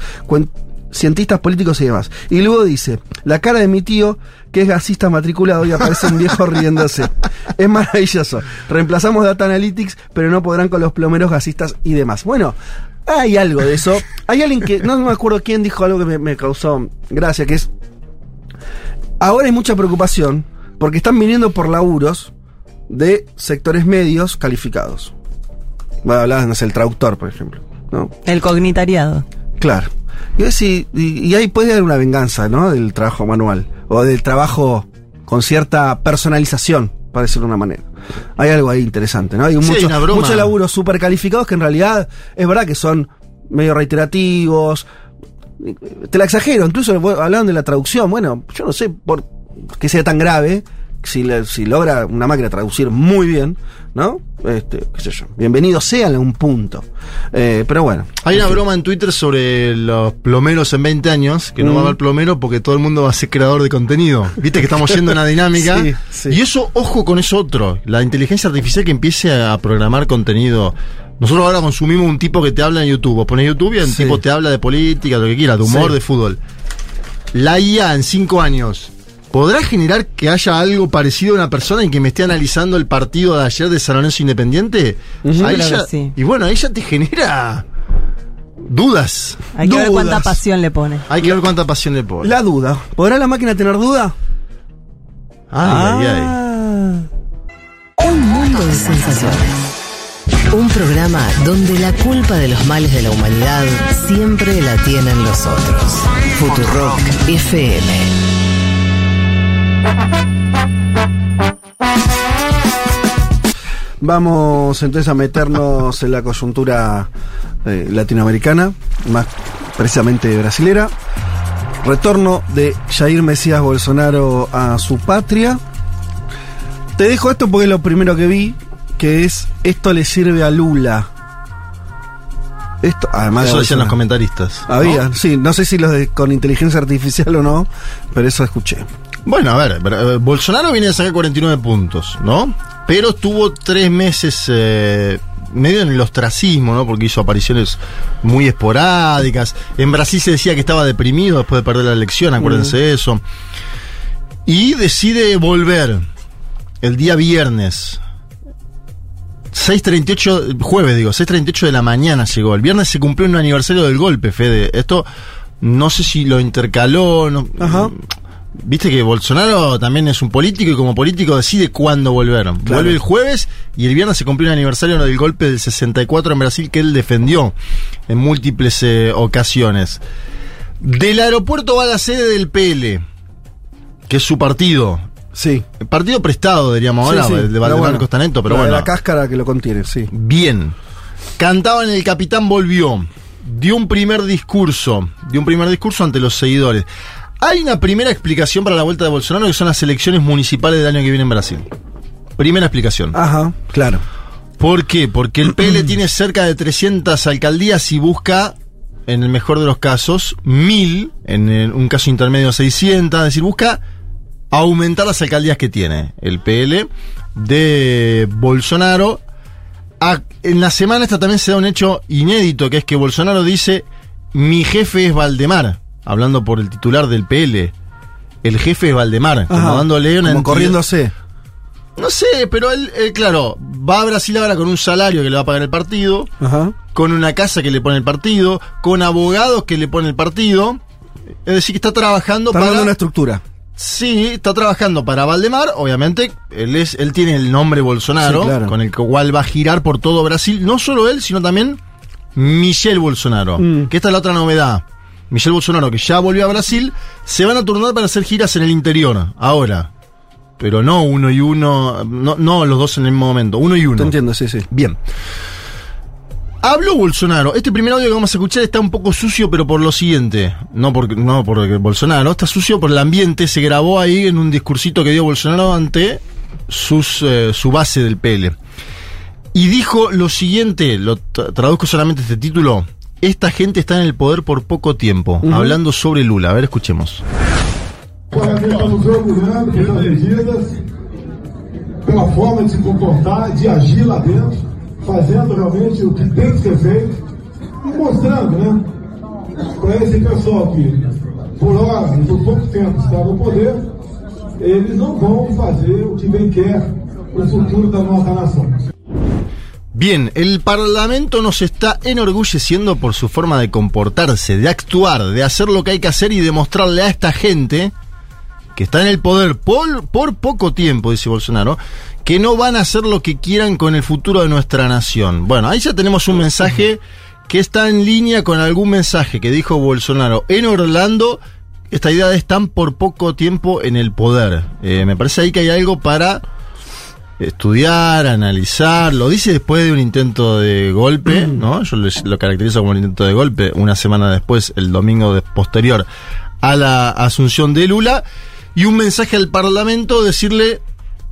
cientistas políticos y demás. Y luego dice, la cara de mi tío, que es gasista matriculado y aparece un viejo riéndose. Es maravilloso. Reemplazamos Data Analytics, pero no podrán con los plomeros gasistas y demás. Bueno, hay algo de eso. Hay alguien que, no me acuerdo quién dijo algo que me, me causó gracia, que es, ahora hay mucha preocupación porque están viniendo por laburos de sectores medios calificados. Bueno, hablabas, no sé, el traductor, por ejemplo. ¿no? El cognitariado. Claro. Y, y- y- ahí puede haber una venganza, ¿no? Del trabajo manual. O del trabajo con cierta personalización, para decirlo de una manera. Hay algo ahí interesante, ¿no? Hay Sí, mucho- muchos laburos súper calificados que en realidad es verdad que son medio reiterativos. Te la exagero, incluso hablaban de la traducción. Bueno, yo no sé por qué sea tan grave. Si, si logra una máquina traducir muy bien, ¿no? Este, qué sé yo. Bienvenido sea en algún punto. Eh, pero bueno. Hay una broma en Twitter sobre los plomeros en 20 años, que no Mm. va a haber plomero porque todo el mundo va a ser creador de contenido. Viste que estamos yendo a una dinámica. Sí, sí. Y eso, ojo con eso otro. La inteligencia artificial que empiece a programar contenido. Nosotros ahora consumimos un tipo que te habla en YouTube. Vos pones YouTube y el Sí. tipo te habla de política, de lo que quiera, de humor, de fútbol. La IA en 5 años. ¿Podrá generar que haya algo parecido a una persona en que me esté analizando el partido de ayer de San Lorenzo Independiente? Ujú. Ahí Creo que ya- sí. Y bueno, ahí ya te genera dudas. Hay que ver cuánta pasión le pone. Hay que ver cuánta pasión le pone. La duda. ¿Podrá la máquina tener duda? Ay, ay, ay. Ah. Un mundo de sensaciones. Un programa donde la culpa de los males de la humanidad siempre la tienen los otros. Futurock FM. Vamos entonces a meternos en la coyuntura eh, latinoamericana, más precisamente brasilera. Retorno de Jair Mesías Bolsonaro a su patria. Te dejo esto porque es lo primero que vi, que es esto le sirve a Lula. Esto, además de Eso decían los comentaristas. Había, ¿no? sí, no sé si los de con inteligencia artificial o no, pero eso escuché. Bueno, a ver, eh, Bolsonaro viene a sacar 49 puntos, ¿no? Pero estuvo tres meses eh, medio en el ostracismo, ¿no? Porque hizo apariciones muy esporádicas. En Brasil se decía que estaba deprimido después de perder la elección, acuérdense de eso. Y decide volver el día viernes. 6.38, jueves digo, 6.38 de la mañana llegó. El viernes se cumplió un aniversario del golpe, Fede. Esto no sé si lo intercaló, no, Ajá. Viste que Bolsonaro también es un político y como político decide cuándo volver. Vuelve el jueves y el viernes se cumplió el aniversario del golpe del 64 en Brasil que él defendió en múltiples eh, ocasiones. Del aeropuerto va a la sede del PL, que es su partido. Sí. El partido prestado, diríamos ahora, Sí, de Valdemar bueno, Costaneto, pero la de bueno. La cáscara que lo contiene, sí. Bien. Cantaba en el Capitán Volvió. Dio un primer discurso. Dio un primer discurso ante los seguidores. Hay una primera explicación para la vuelta de Bolsonaro que son las elecciones municipales del año que viene en Brasil. Primera explicación. Ajá, claro. ¿Por qué? Porque el PL tiene cerca de 300 alcaldías y busca, en el mejor de los casos, 1000, en el- un caso intermedio 600, es decir, busca aumentar las alcaldías que tiene el PL de Bolsonaro. A- en la semana esta también se da un hecho inédito, que es que Bolsonaro dice, mi jefe es Valdemar, hablando por el titular del PL. El jefe es Valdemar, como dándole una como corriéndose. no sé, pero él, él, claro, va a Brasil ahora con un salario que le va a pagar el partido, Ajá. con una casa que le pone el partido, con abogados que le pone el partido. Es decir, que está trabajando Está para. una estructura. Sí, está trabajando para Valdemar. Obviamente, él, es, él tiene el nombre Bolsonaro, Sí, claro. con el cual va a girar por todo Brasil. No solo él, sino también Michelle Bolsonaro. Mm. Que esta es la otra novedad. Michelle Bolsonaro, que ya volvió a Brasil, se van a turnar para hacer giras en el interior. Ahora. Pero no uno y uno, no, no los dos en el mismo momento, uno y uno. Te entiendo, sí, sí. Bien. Habló Bolsonaro. Este primer audio que vamos a escuchar está un poco sucio, pero por lo siguiente. No porque, no porque Bolsonaro, está sucio por el ambiente. Se grabó ahí en un discursito que dio Bolsonaro ante sus, eh, su base del PL. Y dijo lo siguiente, lo tra- traduzco solamente este título. Esta gente está en el poder por poco tiempo. Hablando sobre Lula. A ver, escuchemos. Agora nós estamos orgulhando pelas medidas, pela forma de se comportar, de agir lá dentro, fazendo realmente o que tem que ser feito e mostrando, né? para esse pessoal que, por hora e por pouco tempo está no poder, eles não vão fazer o que bem quer o futuro da nossa nação. Bien, el Parlamento nos está enorgulleciendo por su forma de comportarse, de actuar, de hacer lo que hay que hacer y demostrarle a esta gente que está en el poder por, poco tiempo, dice Bolsonaro, que no van a hacer lo que quieran con el futuro de nuestra nación. Bueno, ahí ya tenemos un mensaje que está en línea con algún mensaje que dijo Bolsonaro en Orlando. Esta idea de están por poco tiempo en el poder. Eh, me parece ahí que hay algo para estudiar, analizar, lo dice después de un intento de golpe, ¿no? Yo lo caracterizo como un intento de golpe, una semana después, el domingo de- posterior a la asunción de Lula, y un mensaje al Parlamento decirle,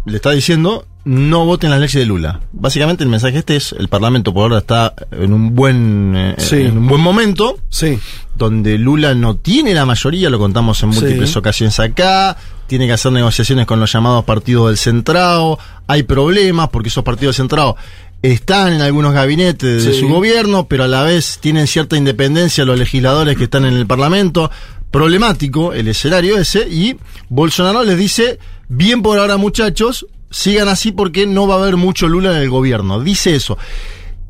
le está diciendo, no voten las leyes de Lula. Básicamente el mensaje este es, el Parlamento por ahora está en un buen, eh, Sí. en un buen momento, Sí. donde Lula no tiene la mayoría, lo contamos en Sí. múltiples ocasiones acá, tiene que hacer negociaciones con los llamados partidos del centrado, hay problemas porque esos partidos del centrado están en algunos gabinetes de Sí. su gobierno, pero a la vez tienen cierta independencia los legisladores que están en el Parlamento. Problemático el escenario ese y Bolsonaro les dice, bien por ahora muchachos, sigan así porque no va a haber mucho Lula en el gobierno. Dice eso.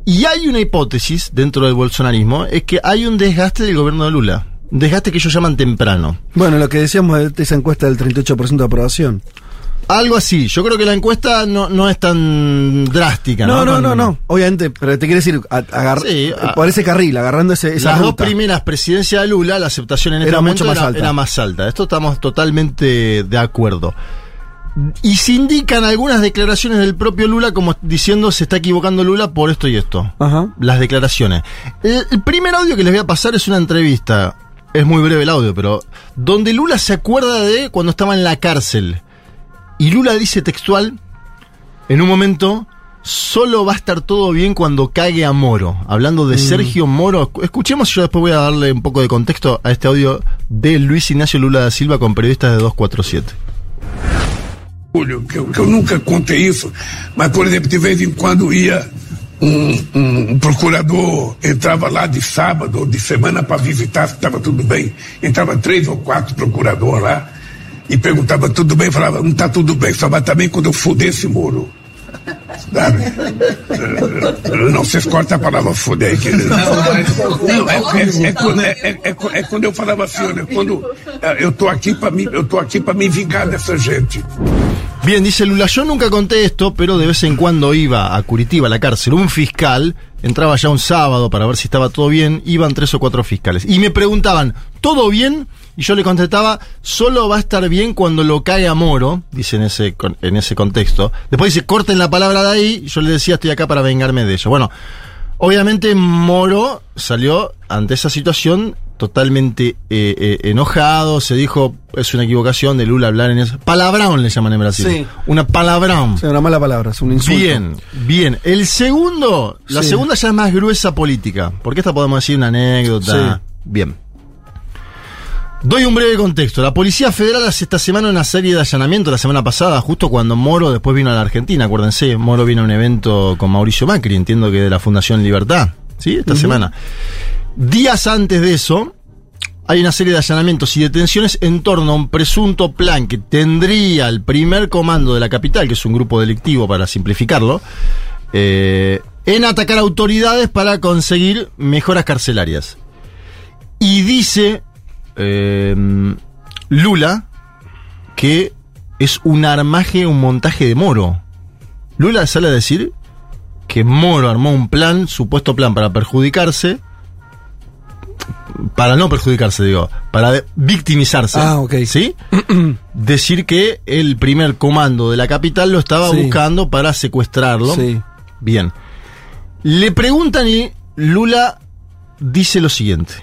Y hay una hipótesis dentro del bolsonarismo, es que hay un desgaste del gobierno de Lula. Desgaste que ellos llaman temprano. Bueno, lo que decíamos de esa encuesta del 38% de aprobación. Algo así. Yo creo que la encuesta no, no es tan drástica. No, No, no, no, no. Obviamente, pero te quiere decir, agar- Sí, a- por ese carril, agarrando ese, esa Las dos primeras presidencias de Lula, la aceptación en este Era momento mucho más era, alta. era más alta. Esto estamos totalmente de acuerdo. Y se indican algunas declaraciones del propio Lula como diciendo se está equivocando Lula por esto y esto. Ajá. Las declaraciones. El, el primer audio que les voy a pasar es una entrevista. Es muy breve el audio, pero donde Lula se acuerda de cuando estaba en la cárcel. Y Lula dice textual, en un momento, solo va a estar todo bien cuando cague a Moro. Hablando de Sergio Moro. Escuchemos y yo después voy a darle un poco de contexto a este audio de Luis Ignacio Lula da Silva con periodistas de 247. Julio, que eu, que eu nunca contei isso, mas, por exemplo, de vez em quando ia um, um procurador, entrava lá de sábado ou de semana para visitar se estava tudo bem. Entrava três ou quatro procuradores lá e perguntava tudo bem, falava, não está tudo bem, só vai estar bem quando eu fuder esse muro. Sabe? Não, vocês cortam a palavra fuder aí, querido. Não, é, é, é quando- é- é- é quando- eu falava assim, olha, quando eu tô aqui para mim, eu tô aqui para me vingar dessa gente. Bien, dice Lula, yo nunca conté esto, pero de vez en cuando iba a Curitiba, a la cárcel, un fiscal, entraba ya un sábado para ver si estaba todo bien, iban tres o cuatro fiscales. Y me preguntaban, ¿todo bien? Y yo le contestaba, solo va a estar bien cuando lo caiga Moro, dice en ese, en ese contexto. Después dice, corten la palabra de ahí, yo le decía, estoy acá para vengarme de ello. Bueno, obviamente Moro salió ante esa situación totalmente eh, eh, enojado, se dijo, es una equivocación de Lula hablar en eso. Palabrón le llaman en Brasil. Sí. Una palabrón. Es una mala palabra, es un insulto. Bien, bien. El segundo, la Sí. segunda ya es más gruesa política, porque esta podemos decir una anécdota. Sí. Bien. Doy un breve contexto. La Policía Federal hace esta semana una serie de allanamientos, la semana pasada, justo cuando Moro después vino a la Argentina, acuérdense, Moro vino a un evento con Mauricio Macri, entiendo que de la Fundación Libertad, ¿sí? Esta semana. Días antes de eso, hay una serie de allanamientos y detenciones en torno a un presunto plan que tendría el primer comando de la capital, que es un grupo delictivo para simplificarlo, eh, en atacar autoridades para conseguir mejoras carcelarias. Y dice eh, Lula que es un armaje, un montaje de Moro. Lula sale a decir que Moro armó un plan, supuesto plan para perjudicarse, para no perjudicarse, digo, para victimizarse. Ah, ok. ¿Sí? Decir que el primer comando de la capital lo estaba Sí. buscando para secuestrarlo. Sí. Bien. Le preguntan y Lula dice lo siguiente.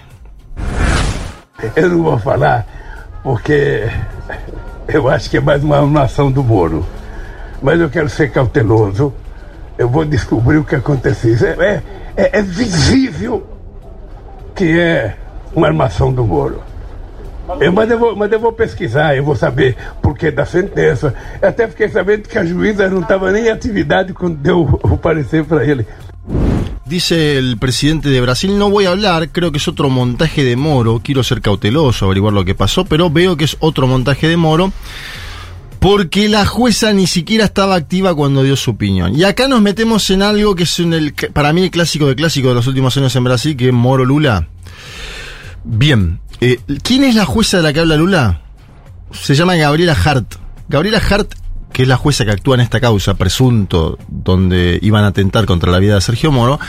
Eu não vou falar porque eu acho que é mais uma armação do Moro. Mas eu quero ser cauteloso. Eu vou descobrir o que aconteceu. Isso É, é, é visível que é uma armação do Moro. Eu, mas, eu vou, mas eu vou pesquisar, eu vou saber por que da sentença. Eu até fiquei sabendo que a juíza não estava nem em atividade quando deu o parecer para ele. Dice el presidente de Brasil, no voy a hablar, creo que es otro montaje de Moro, quiero ser cauteloso, averiguar lo que pasó, pero veo que es otro montaje de Moro, porque la jueza ni siquiera estaba activa cuando dio su opinión. Y acá nos metemos en algo que es para mí el clásico de clásico de los últimos años en Brasil, que es Moro Lula. Bien, eh, ¿quién es la jueza de la que habla Lula? Se llama Gabriela Hart. Gabriela Hart, que es la jueza que actúa en esta causa, presunto, donde iban a atentar contra la vida de Sergio Moro.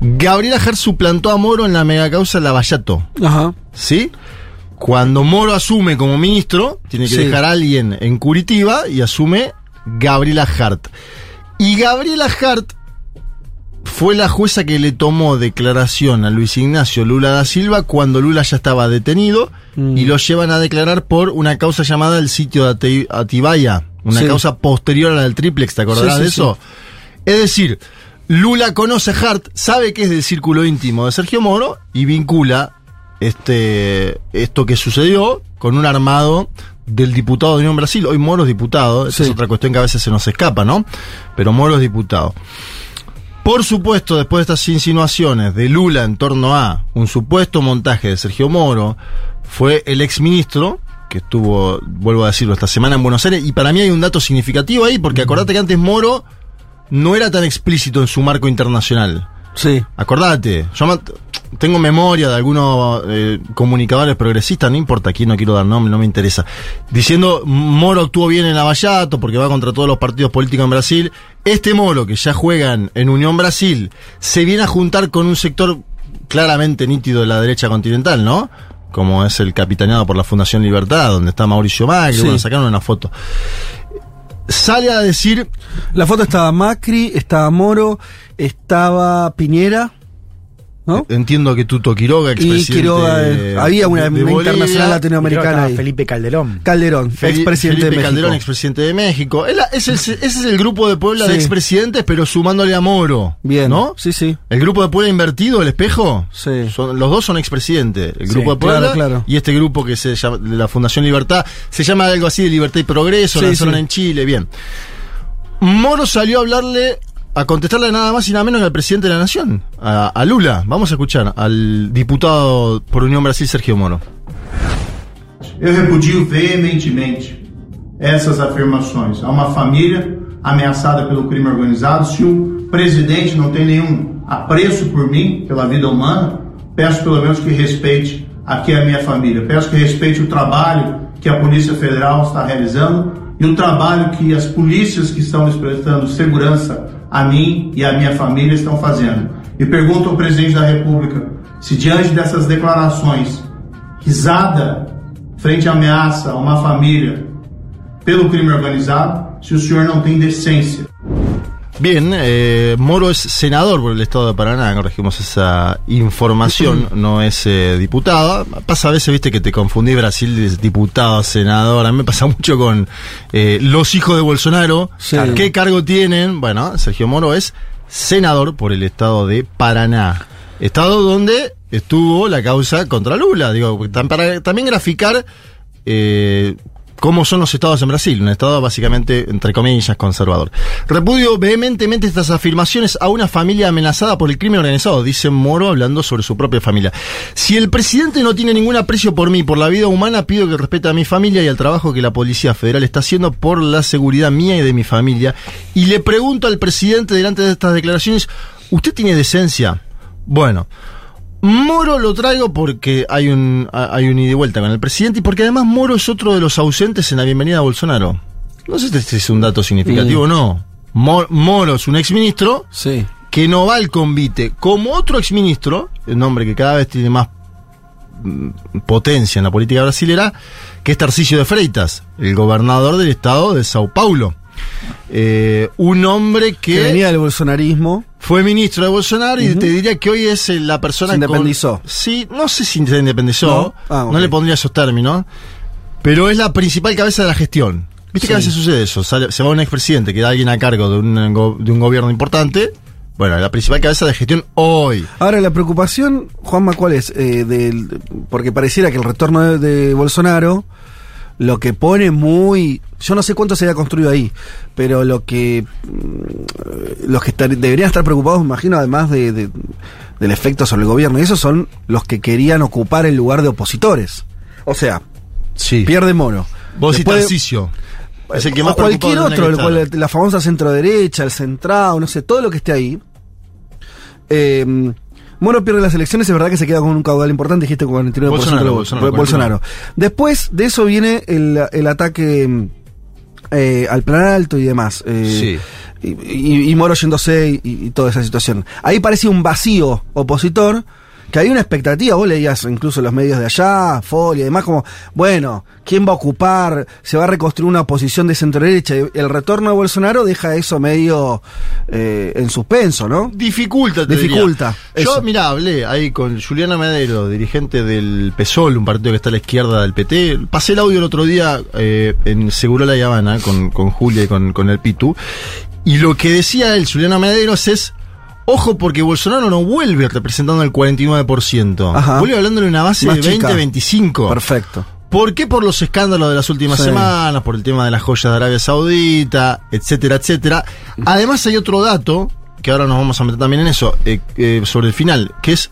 Gabriela Hart suplantó a Moro en la mega causa Lavallato. Ajá. ¿Sí? Cuando Moro asume como ministro, tiene que Sí. dejar a alguien en Curitiba y asume Gabriela Hart. Y Gabriela Hart fue la jueza que le tomó declaración a Luis Ignacio Lula da Silva cuando Lula ya estaba detenido Mm. y lo llevan a declarar por una causa llamada el sitio de Ati- Atibaya, una Sí. causa posterior a la del triplex, ¿te sí, de eso? Es decir, Lula conoce a Hart, sabe que es del círculo íntimo de Sergio Moro y vincula este esto que sucedió con un armado del diputado de Unión Brasil. Hoy Moro es diputado, esa es otra cuestión que a veces se nos escapa, ¿no? Pero Moro es diputado. Por supuesto, después de estas insinuaciones de Lula en torno a un supuesto montaje de Sergio Moro, fue el exministro, que estuvo, vuelvo a decirlo, esta semana en Buenos Aires, y para mí hay un dato significativo ahí, porque acordate que antes Moro no era tan explícito en su marco internacional. Sí. Acordate, yo tengo memoria de algunos eh, comunicadores progresistas, no importa quién, no quiero dar nombre, no me interesa, diciendo Moro actuó bien en Lavallato porque va contra todos los partidos políticos en Brasil. Este Moro, que ya juegan en Unión Brasil, se viene a juntar con un sector claramente nítido de la derecha continental, ¿no? Como es el capitaneado por la Fundación Libertad, donde está Mauricio Macri, Sí. bueno, sacaron una foto. Sale a decir La foto estaba Macri, estaba Moro, estaba Piñera. ¿No? Entiendo que Tuto Quiroga, Y expresidente Quiroga, eh, había una, de una internacional latinoamericana ahí. Felipe Calderón. Calderón, expresidente de Felipe México. Calderón, expresidente de México. Es la- es el- ese es el grupo de Puebla de Sí. expresidentes, pero sumándole a Moro. Bien. ¿No? Sí, sí. El grupo de Puebla invertido, el espejo. Sí. Son, los dos son expresidentes. El Sí, grupo de Puebla claro, claro. y este grupo que se llama de la Fundación Libertad. Se llama algo así de Libertad y Progreso. Sí, lanzaron sí. en Chile. Bien. Moro salió a hablarle, a contestarle nada más y nada menos que al presidente de la Nación, a, a Lula. Vamos a escuchar al diputado por Unión Brasil, Sergio Moro. Eu repudio veementemente essas afirmações. Há uma família ameaçada pelo crime organizado. Se o presidente não tem nenhum apreço por mim, pela vida humana, peço pelo menos que respeite aqui a minha família. Peço que respeite o trabalho que a Polícia Federal está realizando e o trabalho que as polícias que estão prestando segurança a mim e a minha família estão fazendo. E pergunto ao presidente da República se diante dessas declarações, risada frente à ameaça a uma família pelo crime organizado, se o senhor não tem decência. Bien, eh, Moro es senador por el estado de Paraná, corregimos esa información, no es eh, diputada. Pasa a veces, viste, que te confundí Brasil, es diputado, senador. A mí me pasa mucho con eh, los hijos de Bolsonaro. ¿Qué cargo tienen? Bueno, Sergio Moro es senador por el estado de Paraná. Estado donde estuvo la causa contra Lula. Digo, para también graficar eh, cómo son los estados en Brasil, un estado básicamente, entre comillas, conservador. Repudio vehementemente estas afirmaciones a una familia amenazada por el crimen organizado, dice Moro hablando sobre su propia familia. Si el presidente no tiene ningún aprecio por mí, por la vida humana, pido que respete a mi familia y al trabajo que la Policía Federal está haciendo por la seguridad mía y de mi familia. Y le pregunto al presidente delante de estas declaraciones, ¿usted tiene decencia? Bueno, Moro lo traigo porque hay un, hay un ida y vuelta con el presidente y porque además Moro es otro de los ausentes en la bienvenida a Bolsonaro. No sé si este es un dato significativo o no. Mo- Moro es un exministro Sí. que no va al convite. Como otro exministro, el nombre que cada vez tiene más mm, potencia en la política brasilera, que es Tarcisio de Freitas, el gobernador del estado de Sao Paulo. Eh, un hombre que, Que venía del bolsonarismo. fue ministro de Bolsonaro y te diría que hoy es eh, la persona Se con- independizó. sí, no sé si se independizó. ¿No? Ah. No le pondría esos términos. Pero es la principal cabeza de la gestión. Viste que a Sí. veces sucede eso. Sale- se va un expresidente, queda alguien a cargo de un, de un gobierno importante. Bueno, la principal cabeza de gestión hoy. Ahora, la preocupación, Juanma, ¿cuál es? Eh, del, porque pareciera que el retorno de, de Bolsonaro lo que pone muy. Yo no sé cuánto se había construido ahí, pero lo que. mm, Los que estar- deberían estar preocupados, me imagino, además de, de- del efecto sobre el gobierno, y esos son los que querían ocupar el lugar de opositores. O sea, Sí. pierde Moro. Vos y Después- Tarcisio. Es el que o más cualquier preocupado otro, el cual- la famosa centro derecha, el centrado, no sé, todo lo que esté ahí. Eh, Moro pierde las elecciones, es verdad que se queda con un caudal importante, dijiste 49% Bolsonaro, de. Bolsonaro, Bolsonaro. Después de eso viene el, el ataque eh, al plan alto y demás. eh, y, y- y Moro yéndose y, y toda esa situación. Ahí parecía un vacío opositor. Que hay una expectativa, vos leías incluso los medios de allá, Folia y demás, como, bueno, ¿quién va a ocupar? ¿Se va a reconstruir una posición de centro derecha? Y El retorno de Bolsonaro deja eso medio eh, en suspenso, ¿no? Dificulta, te Dificulta. diría. Yo, mira, hablé ahí con Juliana Medero, dirigente del PSOL, un partido que está a la izquierda del PT. Pasé el audio el otro día eh, en Segurola y Habana con, con Julia y con, con el Pitu. Y lo que decía él, Juliana Mederos, es. Ojo, porque Bolsonaro no vuelve representando el 49%. Ajá. Vuelve hablando de una base Más de chica. 20-25. Perfecto. ¿Por qué? Por los escándalos de las últimas Sí. semanas, por el tema de las joyas de Arabia Saudita, etcétera, etcétera. Además hay otro dato, que ahora nos vamos a meter también en eso, eh, eh, sobre el final, que es,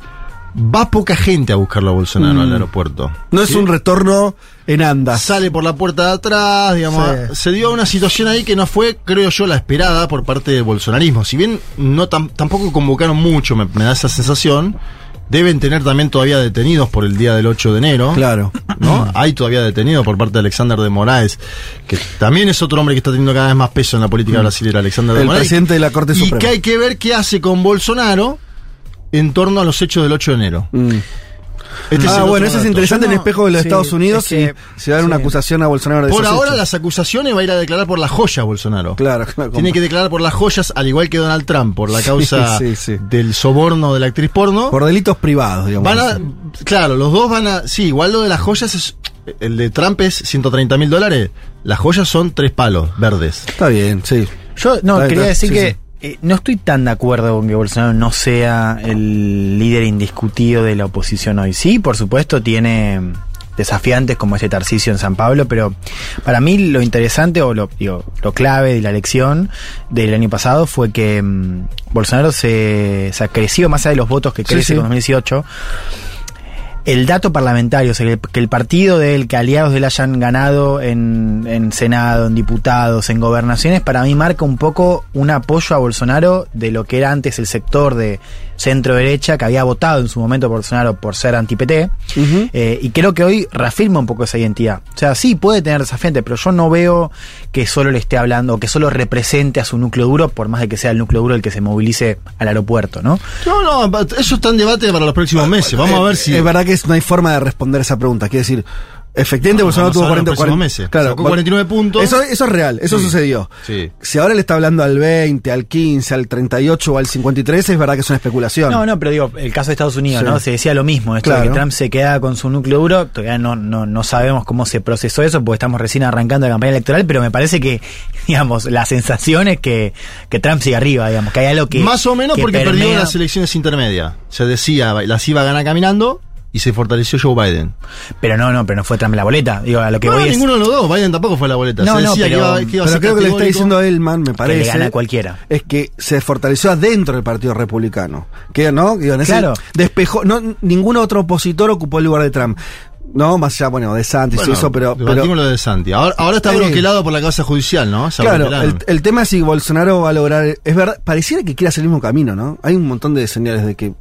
va poca gente a buscarlo a Bolsonaro Mm. al aeropuerto. No es un retorno en andas. Sale por la puerta de atrás, digamos. Sí. Se dio una situación ahí que no fue, creo yo, la esperada por parte del bolsonarismo. Si bien no tam- tampoco convocaron mucho, me, me da esa sensación. Deben tener también todavía detenidos por el día del 8 de enero. Claro. ¿no? Hay todavía detenidos por parte de Alexander de Moraes, que también es otro hombre que está teniendo cada vez más peso en la política brasileña, Alexander de Mm. El Moraes. presidente de la Corte y que hay que ver qué hace con Bolsonaro en torno a los hechos del 8 de enero. Mm. Este es ah, el bueno, ese es interesante en no- espejo de los sí, Estados Unidos es que- y se da una acusación a Bolsonaro de Por ahora hechos. las acusaciones va a ir a declarar por las joyas Bolsonaro. Claro, claro. Tiene que declarar por las joyas, al igual que Donald Trump, por la causa sí, sí. del soborno de la actriz porno. Por delitos privados, digamos. Van a, claro, los dos van a. Sí, igual lo de las joyas es. El de Trump es 130 mil dólares. Las joyas son tres palos verdes. Está bien, sí. Yo no, quería decir sí, que sí. Eh, no estoy tan de acuerdo con que Bolsonaro no sea el líder indiscutido de la oposición hoy. Sí, por supuesto, tiene desafiantes como ese Tarcisio en San Pablo, pero para mí lo interesante o lo, digo, lo clave de la elección del año pasado fue que mm, Bolsonaro se, se creció más allá de los votos que crece sí. con 2018 el dato parlamentario, o sea, que, el partido de él, que aliados de él hayan ganado en, en Senado, en diputados, en gobernaciones, para mí marca un poco un apoyo a Bolsonaro de lo que era antes el sector de centro derecha que había votado en su momento por Bolsonaro por ser anti-PT. Eh, y creo que hoy reafirma un poco esa identidad. O sea, sí puede tener desafiante, pero yo no veo que solo le esté hablando o que solo represente a su núcleo duro, por más de que sea el núcleo duro el que se movilice al aeropuerto, ¿no? No, no, eso está en debate para los próximos meses. Vamos a ver si. Es verdad que no hay forma de responder esa pregunta. Quiere decir, efectivamente No, Bolsonaro tuvo a ver 40, los próximos 40 meses. Claro, Sacó Bol- 49 puntos. Eso, eso es real, eso Sí. sucedió. Sí. Si ahora le está hablando al 20, al 15, al 38 o al 53, es verdad que es una especulación. No, no, pero digo, el caso de Estados Unidos, Sí. ¿no? Se decía lo mismo, esto de Claro. que Trump se queda con su núcleo duro, todavía no, no, no sabemos cómo se procesó eso, porque estamos recién arrancando la campaña electoral, pero me parece que, digamos, la sensación es que, que Trump sigue arriba, digamos, que hay algo que... Más o menos que porque perdió las elecciones intermedias. Se decía, las iba a ganar caminando y se fortaleció Joe Biden. Pero no, no, pero no fue Trump la boleta, digo, a lo que no, voy es... ninguno de los dos. Biden tampoco fue la boleta. No, se no, decía pero- que iba, que iba a Pero ser creo que le está diciendo Elman, me Que parece. le gana a cualquiera. Es que se fortaleció adentro del Partido Republicano. Que no, Digo, en ese- Claro. despejó, no, ningún otro opositor ocupó el lugar de Trump. No, más allá, bueno, de Santis y Bueno, eso, pero. pero lo de Santi. Ahora, ahora está bloqueado por la causa judicial, ¿no? Se claro, el, el tema es si Bolsonaro va a lograr. Es verdad, pareciera que quiere hacer el mismo camino, ¿no? Hay un montón de señales de que.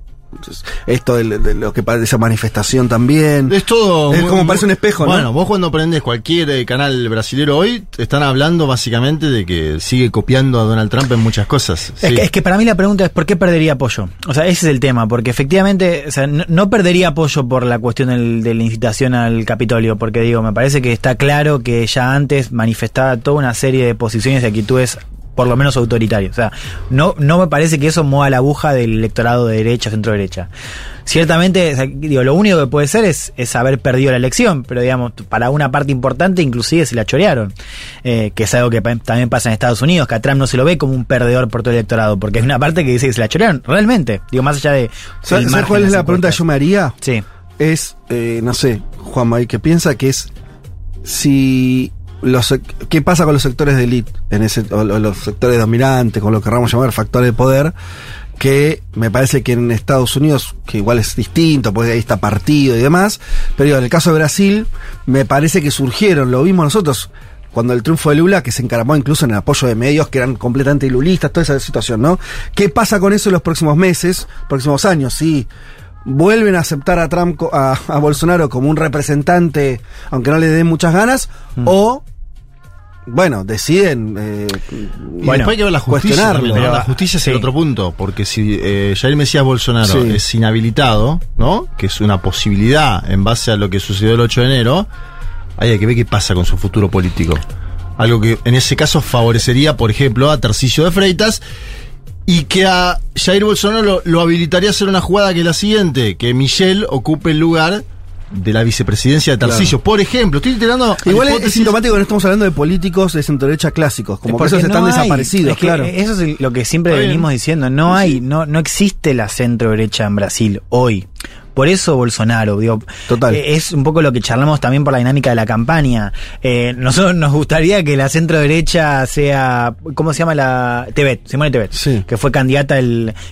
Esto de, de lo que parece esa manifestación también. Es todo. Es muy- como muy- parece un espejo, ¿no? Bueno, vos cuando prendés cualquier eh, canal brasilero hoy, están hablando básicamente de que sigue copiando a Donald Trump en muchas cosas. Es, Sí. que, es que para mí la pregunta es ¿por qué perdería apoyo? O sea, ese es el tema, porque efectivamente, o sea, no, no perdería apoyo por la cuestión del- de la incitación al Capitolio, porque digo, me parece que está claro que ya antes manifestaba toda una serie de posiciones y actitudes por lo menos autoritarias. O sea, no, no me parece que eso mueva la aguja del electorado de derecha, centro derecha. Ciertamente, digo, lo único que puede ser es, es haber perdido la elección, pero digamos, para una parte importante inclusive se la chorearon, eh, que es algo que también pasa en Estados Unidos, que a Trump no se lo ve como un perdedor por todo el electorado, porque hay una parte que dice que se la chorearon, realmente, digo, más allá de... ¿Sabes cuál es la pregunta que yo me haría? Sí. Es, eh, no sé, Juan May, que piensa que es si los, qué pasa con los sectores de élite, en ese, o lo- los sectores dominantes, con lo que queramos llamar factores de poder, que me parece que en Estados Unidos, que igual es distinto, porque ahí está partido y demás, pero digo, en el caso de Brasil, me parece que surgieron, lo vimos nosotros, cuando el triunfo de Lula, que se encaramó incluso en el apoyo de medios que eran completamente lulistas, toda esa situación, ¿no? ¿Qué pasa con eso en los próximos meses, próximos años? Si vuelven a aceptar a Trump, a, a Bolsonaro como un representante, aunque no le den muchas ganas, o, bueno, deciden eh, Y después hay que ver la justicia. Pero- La justicia es el otro punto, porque si eh, Jair Mesías Bolsonaro Sí. es inhabilitado, ¿no? Que es una posibilidad en base a lo que sucedió el 8 de enero, hay que ver qué pasa con su futuro político. Algo que en ese caso favorecería, por ejemplo, a Tarcisio de Freitas y que a Jair Bolsonaro lo, lo habilitaría a hacer una jugada que es la siguiente, que Michelle ocupe el lugar de la vicepresidencia de Tarcisio. Claro. Por ejemplo, estoy tirando... Igual es, sintomático que no estamos hablando de políticos de centro derecha clásicos, como que Porque esos están no hay. desaparecidos, Es que claro. Eso es lo que siempre venimos diciendo. No hay, no, no existe la centro derecha en Brasil hoy. Por eso Bolsonaro, digo, Total. eh, es un poco lo que charlamos también por la dinámica de la campaña. Eh, nosotros nos gustaría que la centro derecha sea, ¿cómo se llama la? Tebet, Simone Tebet, que fue candidata el...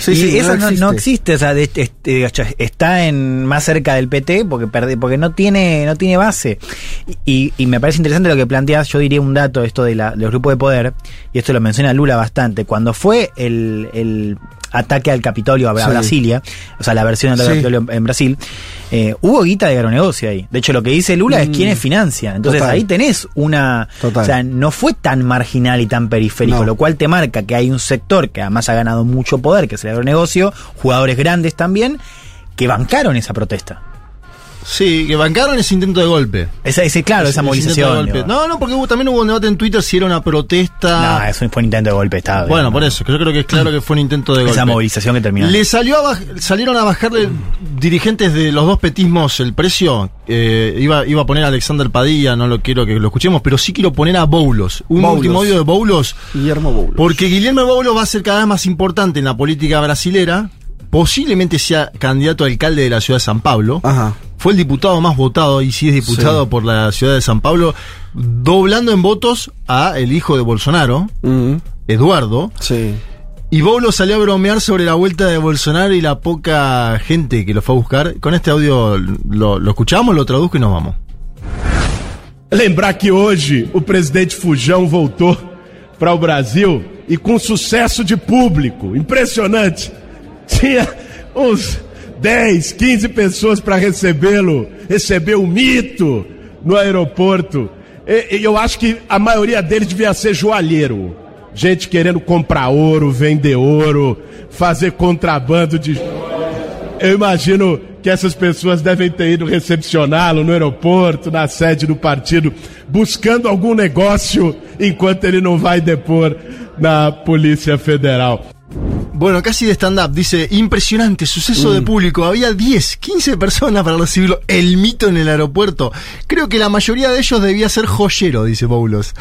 Sí, y sí, eso no no, no existe. o sea, de- este, está en más cerca del PT porque perde- porque no tiene no tiene base. Y, y me parece interesante lo que planteas, yo diría un dato esto de, la, de los grupos de poder, y esto lo menciona Lula bastante, cuando fue el, el ataque al Capitolio a, Sí. Brasilia, o sea, la versión del Sí. Capitolio en, Brasil, eh, hubo guita de agronegocio ahí. De hecho, lo que dice Lula es Mm. quienes financian. Entonces Total. ahí tenés una... Total. O sea, no fue tan marginal y tan periférico, No. lo cual te marca que hay un sector que además ha ganado mucho poder, que es el agronegocio, jugadores grandes también, que bancaron esa protesta. Sí, que bancaron ese intento de golpe. Esa, ese, claro, Ese- esa movilización. No, no, porque hubo- también hubo un debate en Twitter si era una protesta. No, eso fue un intento de golpe de Estado. bueno, por eso, yo creo que es claro que fue un intento de golpe. Esa movilización que terminó. Le salió a baj- salieron a bajarle dirigentes de los dos petismos el precio. Eh, iba, iba a poner a Alexander Padilla, no lo quiero que lo escuchemos, pero sí quiero poner a Boulos. Un Boulos. último audio de Boulos. Guillermo Boulos. Porque Guillermo Boulos va a ser cada vez más importante en la política brasilera. Posiblemente sea candidato a alcalde de la ciudad de San Pablo. Ajá. Fue el diputado más votado y sí es diputado Sí. por la ciudad de San Pablo, doblando en votos a el hijo de Bolsonaro, Mm, Eduardo. sí. Y Boulos salió a bromear sobre la vuelta de Bolsonaro y la poca gente que lo fue a buscar. Con este audio lo, lo escuchamos, lo traduzco y nos vamos. Lembrar que hoje o presidente Fujão voltou para o Brasil e com sucesso de público, impressionante. Tinha uns 10, 15 pessoas para recebê-lo, receber o mito no aeroporto. E, e eu acho que a maioria deles devia ser joalheiro. Gente querendo comprar ouro, vender ouro, fazer contrabando de eu imagino que essas pessoas devem ter ido recepcioná-lo no aeroporto, na sede do partido, buscando algum negócio enquanto ele não vai depor na Polícia Federal. Bueno, casi de stand-up. Dice, impresionante, suceso de público. Había 10, 15 personas para recibirlo. El mito en el aeropuerto. Creo que la mayoría de ellos debía ser joyero, dice Boulos.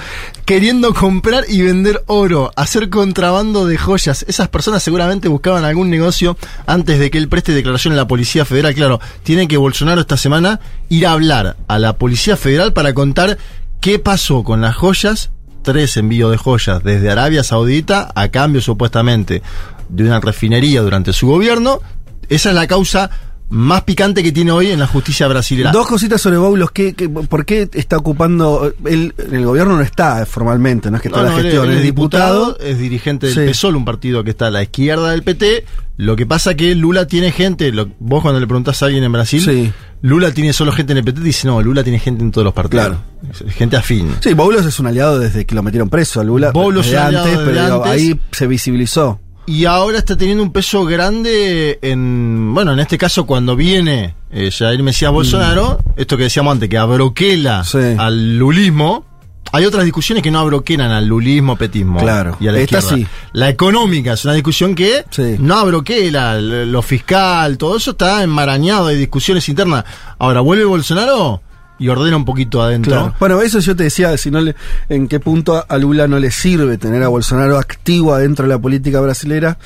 Queriendo comprar y vender oro, hacer contrabando de joyas. Esas personas seguramente buscaban algún negocio antes de que él preste declaración en la Policía Federal. Claro, tiene que Bolsonaro esta semana ir a hablar a la Policía Federal para contar qué pasó con las joyas tres envíos de joyas desde Arabia Saudita a cambio supuestamente de una refinería durante su gobierno. Esa es la causa más picante que tiene hoy en la justicia brasileña. Dos cositas sobre Boulos. ¿qué, qué, por qué está ocupando? Él en el gobierno no está formalmente, no es que está No, la no, gestión, es diputado. es dirigente del Sí. PSOL, un partido que está a la izquierda del PT. Lo que pasa que Lula tiene gente, lo- vos cuando le preguntás a alguien en Brasil, Sí. Lula tiene solo gente en el PT, dice, no, Lula tiene gente en todos los partidos. Es Gente afín. Sí, Boulos es un aliado desde que lo metieron preso. Lula Boulos desde es un aliado antes, desde pero antes. ahí se visibilizó. Y ahora está teniendo un peso grande en, bueno, en este caso cuando viene eh, Jair Mesías Bolsonaro, esto que decíamos antes, que abroquela al lulismo. Hay otras discusiones que no abroquelan al lulismo, petismo. Claro. Y a la Esta izquierda. sí. La económica es una discusión que no abroquela, lo fiscal, todo eso está enmarañado de discusiones internas. Ahora vuelve Bolsonaro y ordena un poquito adentro. Claro. Bueno, eso yo te decía, si no le, en qué punto a Lula no le sirve tener a Bolsonaro activo adentro de la política brasilera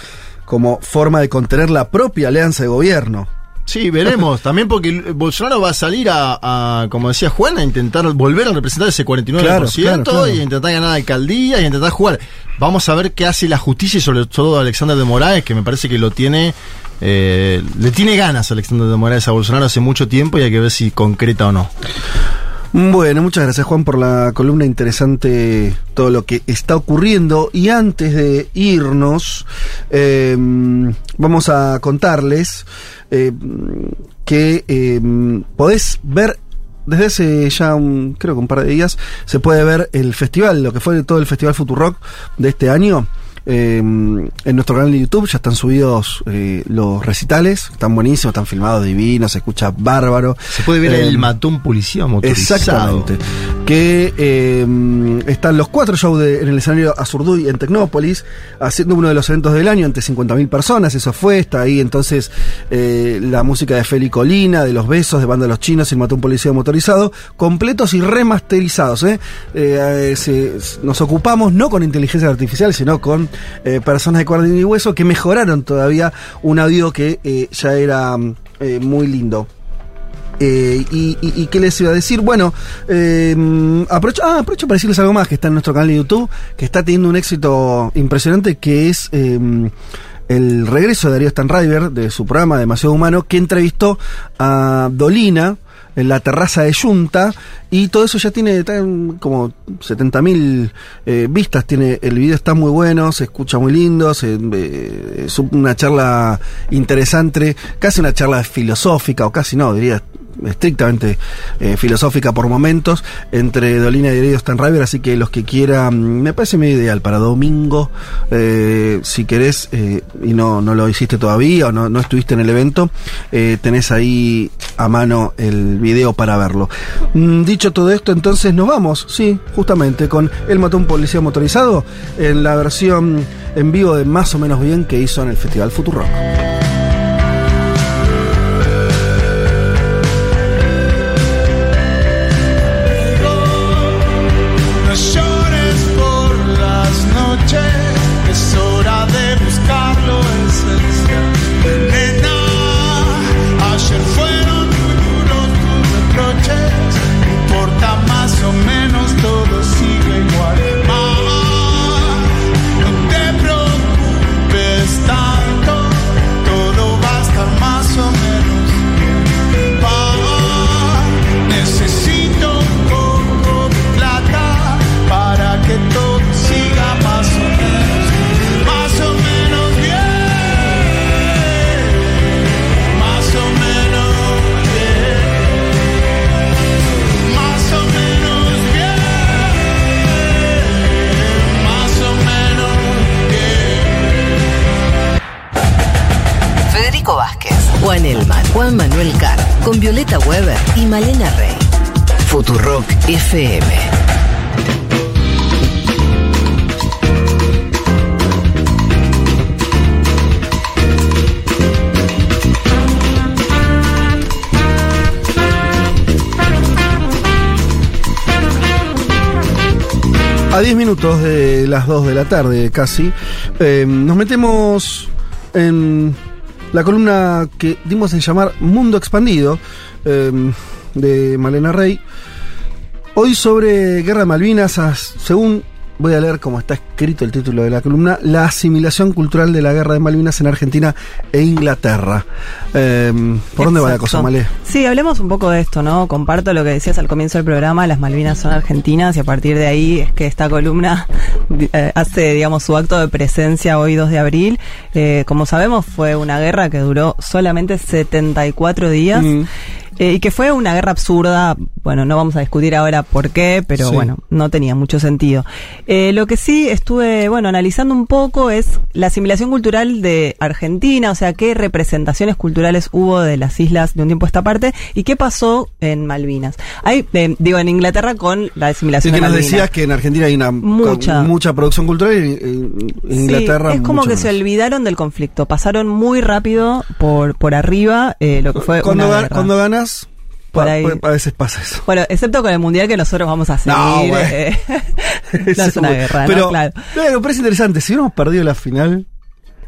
como forma de contener la propia alianza de gobierno. Sí, veremos. También porque Bolsonaro va a salir a, a, como decía Juan, a intentar volver a representar ese 49% Claro, claro, claro. y a intentar ganar alcaldía y a intentar jugar. Vamos a ver qué hace la justicia y sobre todo Alexander de Moraes, que me parece que lo tiene, eh, le tiene ganas Alexander de Moraes a Bolsonaro hace mucho tiempo y hay que ver si concreta o no. Bueno, muchas gracias Juan por la columna interesante, todo lo que está ocurriendo. Y antes de irnos, eh, vamos a contarles eh, que eh, podés ver desde hace ya un, creo que un par de días, se puede ver el festival, lo que fue todo el Festival Futurock de este año. Eh, en nuestro canal de YouTube ya están subidos eh, los recitales, están buenísimos, están filmados divinos, se escucha bárbaro. Se puede ver Eh, el matón policía motorizado. Exactamente. Que eh, están los cuatro shows de- en el escenario Azurduy en Tecnópolis, haciendo uno de los eventos del año ante 50.000 personas. Eso fue, está ahí entonces eh, la música de Feli Colina, de Los Besos, de Banda de los Chinos y el Matón Policía Motorizado, completos y remasterizados. eh, se- nos ocupamos no con inteligencia artificial, sino con eh, personas de carne y hueso que mejoraron todavía un audio que eh, ya era eh, muy lindo. Y, y- qué les iba a decir? Bueno, eh, ah, aprovecho para decirles algo más que está en nuestro canal de YouTube, que está teniendo un éxito impresionante, que es el regreso de Darío Stanriver, de su programa Demasiado Humano, que entrevistó a Dolina en la terraza de Junta y todo eso ya tiene como 70.000 eh, vistas tiene el video está muy bueno se escucha muy lindo se, eh, es una charla interesante casi una charla filosófica o casi no diría estrictamente eh, filosófica por momentos entre Dolina y Darío Stanriver así que los que quieran me parece medio ideal para domingo eh, si querés eh, y no, no lo hiciste todavía o no, no estuviste en el evento tenés ahí a mano el video para verlo. Mm, dicho todo esto entonces nos vamos sí justamente con el matón policía motorizado en la versión en vivo de más o menos bien que hizo en el Festival Futurock con Violeta Weber y Malena Rey. Futurock FM. A 10 minutos de las 2 de la tarde casi, eh, nos metemos en la columna que dimos en llamar Mundo Expandido eh, de Malena Rey. Hoy sobre Guerra de Malvinas, as- según voy a leer cómo está escrito el título de la columna, la asimilación cultural de la Guerra de Malvinas en Argentina e Inglaterra. Eh, ¿Por dónde va la cosa. Malé? Sí, hablemos un poco de esto, ¿no? Comparto lo que decías al comienzo del programa, las Malvinas son argentinas y a partir de ahí es que esta columna eh, hace, digamos, su acto de presencia hoy 2 de abril. Eh, como sabemos, fue una guerra que duró solamente 74 días. Mm. Eh, y que fue una guerra absurda, bueno, no vamos a discutir ahora por qué, pero Sí. bueno, no tenía mucho sentido. Eh, lo que sí estuve, bueno, analizando un poco es la asimilación cultural de Argentina, o sea, qué representaciones culturales hubo de las islas de un tiempo a esta parte y qué pasó en Malvinas. Hay, eh, digo, en Inglaterra con la asimilación que de nos Malvinas. decías que en Argentina hay una Mucha. mucha producción cultural y en Inglaterra Sí, es como que se olvidaron del conflicto, pasaron muy rápido por, por arriba eh, lo que fue cuando, una cuando ganas, Por ahí. a veces pasa eso. Bueno, excepto con el mundial que nosotros vamos a seguir. No, eh, no es una guerra, pero, ¿no? Claro. pero, pero es interesante, si hubiéramos perdido la final,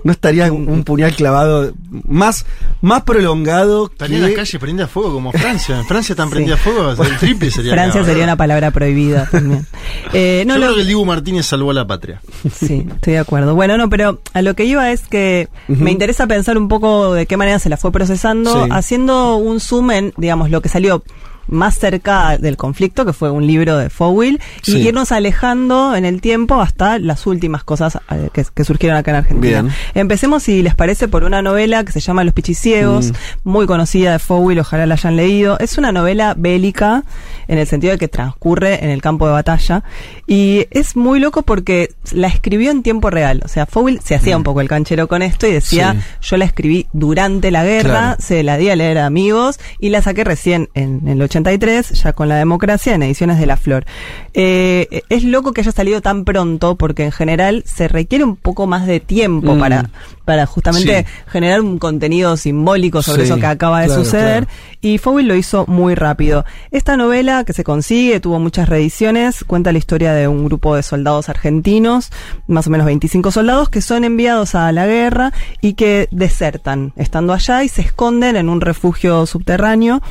no estaría un, un puñal clavado más, más prolongado Estaría en la calle prendida a fuego como Francia. En Francia están Sí. prendidas a fuego, el triple sería. Francia acá, sería una palabra prohibida también. Eh, no, Yo lo- creo que el Dibu Martínez salvó a la patria. Sí, estoy de acuerdo. Bueno, no, pero a lo que iba es que me interesa pensar un poco de qué manera se la fue procesando, Sí. haciendo un zoom en, digamos, lo que salió más cerca del conflicto, que fue un libro de Fowell, Sí. y irnos alejando en el tiempo hasta las últimas cosas eh, que, que surgieron acá en Argentina. Bien. Empecemos, si les parece, por una novela que se llama Los Pichiciegos, Mm. muy conocida de Fowell, ojalá la hayan leído. Es una novela bélica en el sentido de que transcurre en el campo de batalla y es muy loco porque la escribió en tiempo real. O sea, Fowell se hacía un poco el canchero con esto y decía, Sí. yo la escribí durante la guerra, Claro. se la di a leer a amigos y la saqué recién en, en el 83, ya con la democracia, en ediciones de La Flor. Eh, es loco que haya salido tan pronto porque en general se requiere un poco más de tiempo Mm. para, para justamente Sí. generar un contenido simbólico sobre Sí, eso que acaba de claro, suceder. claro. Y Fowell lo hizo muy rápido. Esta novela que se consigue, tuvo muchas reediciones, cuenta la historia de un grupo de soldados argentinos, más o menos 25 soldados, que son enviados a la guerra y que desertan estando allá y se esconden en un refugio subterráneo.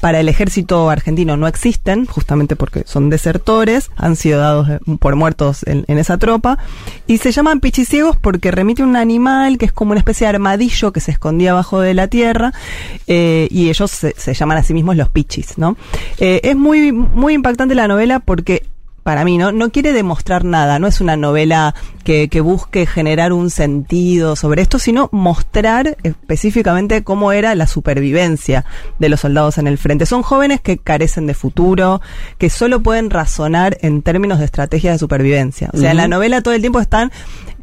Para el ejército argentino no existen, justamente porque son desertores, han sido dados por muertos en, en esa tropa, y se llaman pichiciegos porque remite a un animal que es como una especie de armadillo que se escondía abajo de la tierra, eh, y ellos se, se llaman a sí mismos los pichis, ¿no? Eh, es muy, muy impactante la novela porque para mí, ¿no? No quiere demostrar nada, no es una novela que, que busque generar un sentido sobre esto, sino mostrar específicamente cómo era la supervivencia de los soldados en el frente. Son jóvenes que carecen de futuro, que solo pueden razonar en términos de estrategias de supervivencia. O sea, en la novela todo el tiempo están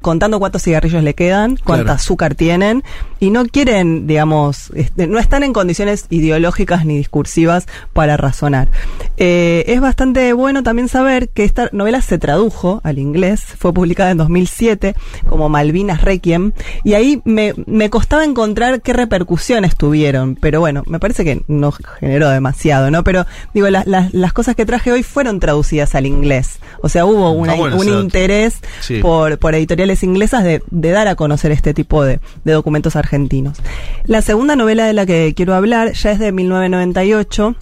contando cuántos cigarrillos le quedan, cuánta Claro. azúcar tienen y no quieren, digamos, este, no están en condiciones ideológicas ni discursivas para razonar. Eh, es bastante bueno también saber que esta novela se tradujo al inglés, fue publicada en 2007 como Malvinas Requiem y ahí me, me costaba encontrar qué repercusiones tuvieron, pero bueno, me parece que no generó demasiado, ¿no? Pero digo, la- la- las cosas que traje hoy fueron traducidas al inglés, o sea, hubo una- Ah, bueno un interés Sí. por, por editoriales inglesas de, dar a conocer este tipo de, de documentos argentinos. La segunda novela de la que quiero hablar ya es de 1998.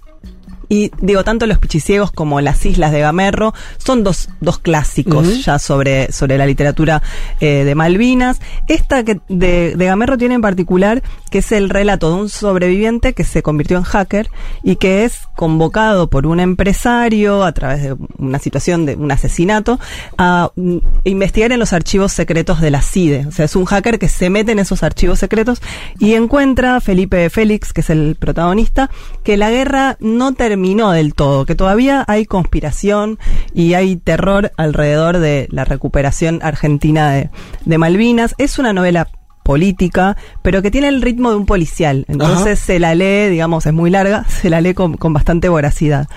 Y digo, tanto Los Pichiciegos como Las Islas de Gamerro son dos, dos clásicos ya sobre, sobre la literatura eh, de Malvinas. Esta que de, de Gamerro tiene en particular que es el relato de un sobreviviente que se convirtió en hacker y que es convocado por un empresario a través de una situación de un asesinato a mm, investigar en los archivos secretos de la CIDE. O sea, es un hacker que se mete en esos archivos secretos y encuentra Felipe Félix, que es el protagonista, que la guerra no terminó del todo, que todavía hay conspiración y hay terror alrededor de la recuperación argentina de, de Malvinas. Es una novela política, pero que tiene el ritmo de un policial. Entonces se la lee, digamos, es muy larga, se la lee con, con bastante voracidad.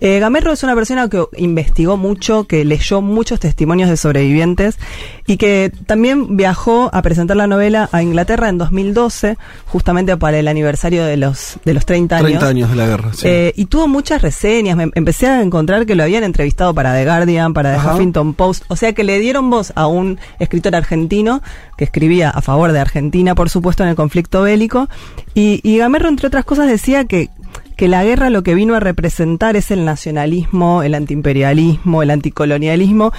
Eh, Gamerro es una persona que investigó mucho, que leyó muchos testimonios de sobrevivientes y que también viajó a presentar la novela a Inglaterra en 2012, justamente para el aniversario de los, de los 30 años. 30 años de la guerra, sí. Eh, y tuvo muchas reseñas. Me empecé a encontrar que lo habían entrevistado para The Guardian, para The Ajá. Huffington Post. O sea que le dieron voz a un escritor argentino que escribía a favor de Argentina, por supuesto, en el conflicto bélico. Y, y Gamerro, entre otras cosas, decía que que la guerra lo que vino a representar es el nacionalismo, el antiimperialismo, el anticolonialismo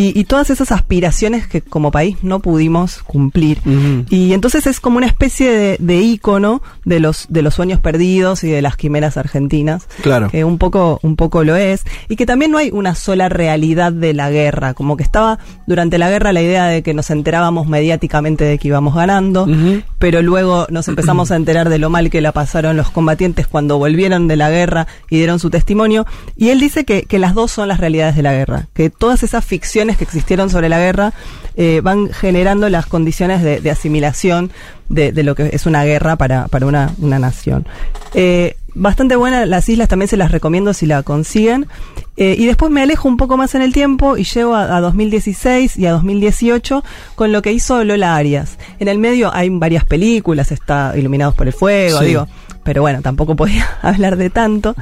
y, y todas esas aspiraciones que como país no pudimos cumplir. Y entonces es como una especie de, de ícono de los, de los sueños perdidos y de las quimeras argentinas. Claro. Que un poco, un poco lo es. Y que también no hay una sola realidad de la guerra. Como que estaba durante la guerra la idea de que nos enterábamos mediáticamente de que íbamos ganando, pero luego nos empezamos a enterar de lo mal que la pasaron los combatientes cuando volvieron de la guerra y dieron su testimonio. Y él dice que, que las dos son las realidades de la guerra. Que todas esas ficciones que existieron sobre la guerra eh, van generando las condiciones de, de asimilación de, de lo que es una guerra para, para una, una nación. Eh, bastante buena, las islas también se las recomiendo si la consiguen. Eh, y después me alejo un poco más en el tiempo y llego a, a 2016 y a 2018 con lo que hizo Lola Arias. En el medio hay varias películas, está Iluminados por el Fuego, Sí. digo, pero bueno, tampoco podía hablar de tanto.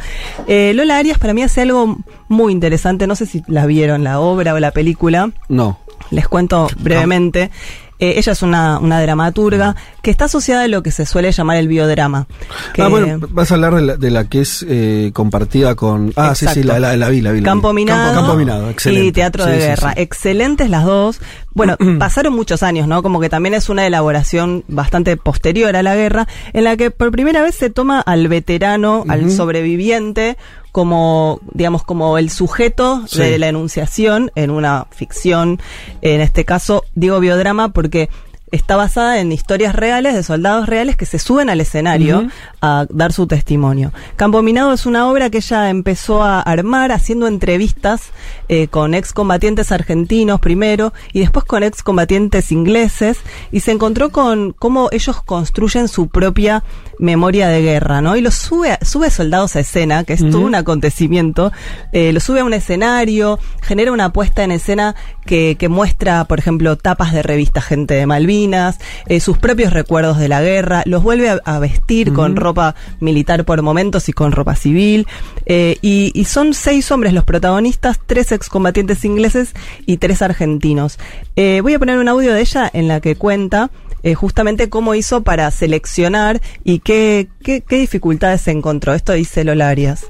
Eh, Lola Arias para mí hace algo muy interesante, no sé si la vieron, la obra o la película. No. Les cuento brevemente. Eh, ella es una, una dramaturga que está asociada a lo que se suele llamar el biodrama. que- Ah, bueno, vas a hablar de la, de la que es eh, compartida con. Ah, sí, sí, la, la, la vi, la vi. la vi. Campo Minado, Campo, Campo Minado, excelente. y Teatro de Sí, Guerra. sí. Excelentes las dos. Bueno, pasaron muchos años, ¿no? Como que también es una elaboración bastante posterior a la guerra, en la que por primera vez se toma al veterano, al sobreviviente, como, digamos, como el sujeto Sí. de la enunciación en una ficción. En este caso, digo biodrama porque está basada en historias reales de soldados reales que se suben al escenario a dar su testimonio. Campo Minado es una obra que ella empezó a armar haciendo entrevistas eh, con excombatientes argentinos primero y después con excombatientes ingleses y se encontró con cómo ellos construyen su propia memoria de guerra, ¿no? Y los sube, sube soldados a escena, que es todo un acontecimiento, eh, lo sube a un escenario, genera una puesta en escena que, que muestra, por ejemplo, tapas de revista Gente de Malvinas, eh, sus propios recuerdos de la guerra, los vuelve a, a vestir con ropa militar por momentos y con ropa civil, eh, y, y son seis hombres los protagonistas, tres excombatientes ingleses y tres argentinos. Eh, voy a poner un audio de ella en la que cuenta eh, justamente cómo hizo para seleccionar y qué, qué, qué dificultades se encontró. Esto dice Lola Arias.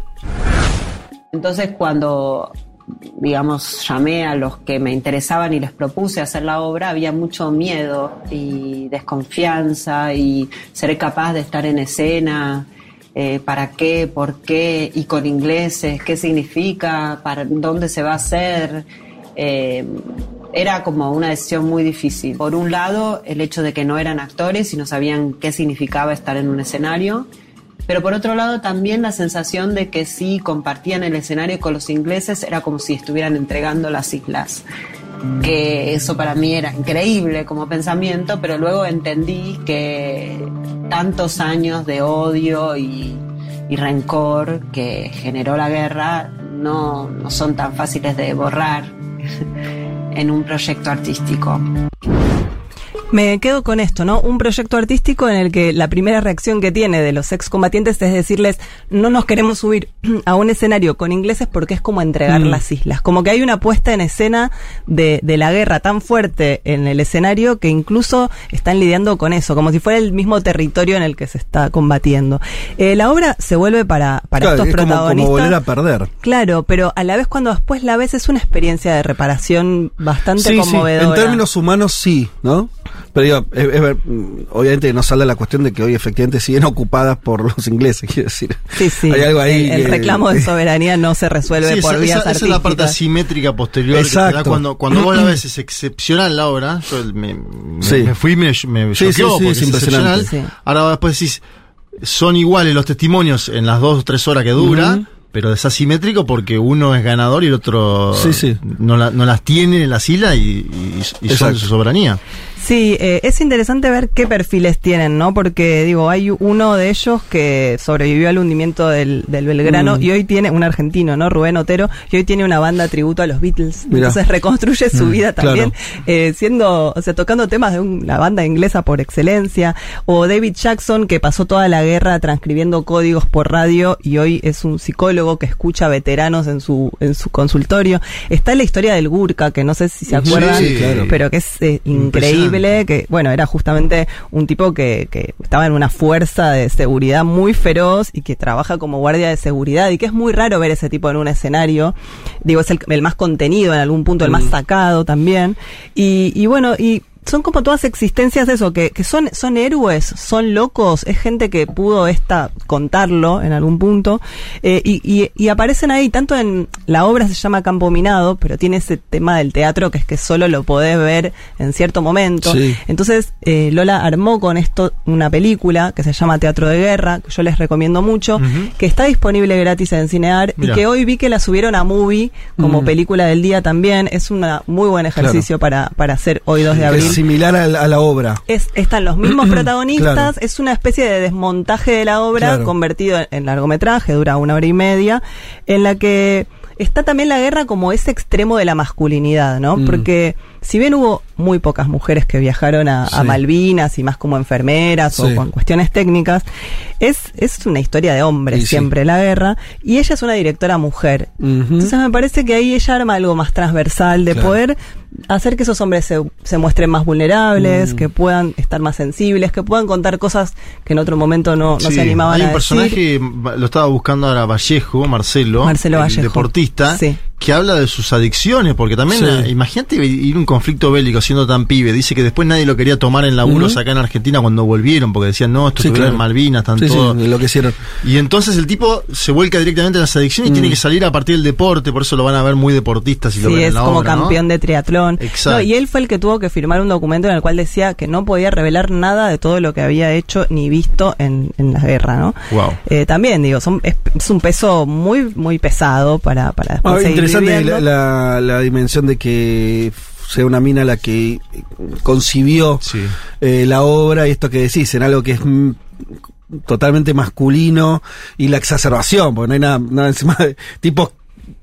Entonces cuando, digamos, llamé a los que me interesaban y les propuse hacer la obra, había mucho miedo y desconfianza y seré capaz de estar en escena. eh, ¿Para qué? ¿Por qué? ¿Y con ingleses? ¿Qué significa? ¿Para dónde se va a hacer? Eh, era como una decisión muy difícil. Por un lado, el hecho de que no eran actores y no sabían qué significaba estar en un escenario. Pero por otro lado también la sensación de que si compartían el escenario con los ingleses era como si estuvieran entregando las islas. Que eso para mí era increíble como pensamiento, pero luego entendí que tantos años de odio y, y rencor que generó la guerra no, no son tan fáciles de borrar en un proyecto artístico. Me quedo con esto, ¿no? Un proyecto artístico en el que la primera reacción que tiene de los excombatientes es decirles, no nos queremos subir a un escenario con ingleses porque es como entregar Mm. las islas. Como que hay una puesta en escena de, de la guerra tan fuerte en el escenario que incluso están lidiando con eso, como si fuera el mismo territorio en el que se está combatiendo. Eh, la obra se vuelve para, para Claro, estos es como, protagonistas. como volver a perder. Claro, pero a la vez cuando después la ves es una experiencia de reparación bastante Sí, sí, conmovedora. en términos humanos sí, ¿no? Pero digo, es- es ver- obviamente no sale la cuestión de que hoy efectivamente siguen ocupadas por los ingleses, quiero decir. Sí, sí. Hay algo ahí El, reclamo de soberanía no se resuelve Sí, por esa, vías esa- esa es la parte asimétrica posterior que te da Exacto. cuando, cuando vos la ves es excepcional la obra. Yo me, me- Sí. me fui y me, me Sí, sí, choqueó sí, porque es es impresionante. excepcional. Ahora después decís, son iguales los testimonios en las dos o tres horas que dura. Pero es asimétrico porque uno es ganador y el otro Sí, sí. No, la- no las tiene en las islas y, y- y son su soberanía. Sí, eh, es interesante ver qué perfiles tienen, ¿no? Porque, digo, hay uno de ellos que sobrevivió al hundimiento del, del Belgrano Mm. y hoy tiene, un argentino, ¿no? Rubén Otero, y hoy tiene una banda tributo a los Beatles. Mirá. Entonces reconstruye su Mm, vida también, claro. eh, siendo, o sea, tocando temas de una banda inglesa por excelencia. O David Jackson, que pasó toda la guerra transcribiendo códigos por radio y hoy es un psicólogo que escucha veteranos en su, en su consultorio. Está la historia del Gurka, que no sé si se Sí, acuerdan, claro. pero que es eh, increíble, que bueno, era justamente un tipo que, que estaba en una fuerza de seguridad muy feroz y que trabaja como guardia de seguridad y que es muy raro ver ese tipo en un escenario. Digo, es el, el más contenido en algún punto, el más Mm. sacado también. Y, y bueno, y son como todas existencias de eso, que, que son, son héroes, son locos, es gente que pudo esta contarlo en algún punto, eh, y, y, y aparecen ahí, tanto en la obra se llama Campo Minado, pero tiene ese tema del teatro que es que solo lo podés ver en cierto momento. Sí. Entonces, eh, Lola armó con esto una película que se llama Teatro de Guerra, que yo les recomiendo mucho, que está disponible gratis en Cinear y que hoy vi que la subieron a Movie como Mm. película del día también. Es un muy buen ejercicio para, para hacer hoy 2 de abril. Similar a la, a la obra. Es, están los mismos protagonistas, Claro. es una especie de desmontaje de la obra Claro. convertido en, en largometraje, dura una hora y media, en la que está también la guerra como ese extremo de la masculinidad, ¿no? Mm. Porque si bien hubo muy pocas mujeres que viajaron a. Malvinas y más como enfermeras o con cuestiones técnicas, es, es una historia de hombres sí. siempre la guerra, y ella es una directora mujer. Entonces me parece que ahí ella arma algo más transversal de Claro. poder hacer que esos hombres se, se muestren más vulnerables, Mm. que puedan estar más sensibles, que puedan contar cosas que en otro momento no, se animaban Hay a un decir. personaje, lo estaba buscando ahora Vallejo, Marcelo, Marcelo el Vallejo. deportista, Sí. Que habla de sus adicciones, porque también, Sí. eh, imagínate ir a un conflicto bélico siendo tan pibe. Dice que después nadie lo quería tomar en laburos Ujú. acá en Argentina cuando volvieron, porque decían, no, esto Sí, claro. en Malvinas, están Sí, lo que hicieron. Y entonces el tipo se vuelca directamente a las adicciones y Mm. tiene que salir a partir del deporte, por eso lo van a ver muy deportista si lo Sí, ven en es la como obra, ¿no? campeón de triatlón. Exacto. No, y él fue el que tuvo que firmar un documento en el cual decía que no podía revelar nada de todo lo que había hecho ni visto en, en la guerra, ¿no? Wow. Eh, también, digo, son, es, es un peso muy muy pesado para, para después Ah, seguir interesante la, la- la dimensión de que sea una mina la que concibió eh, la obra y esto que decís, en algo que es mm, totalmente masculino y la exacerbación, porque no hay nada, nada encima de tipos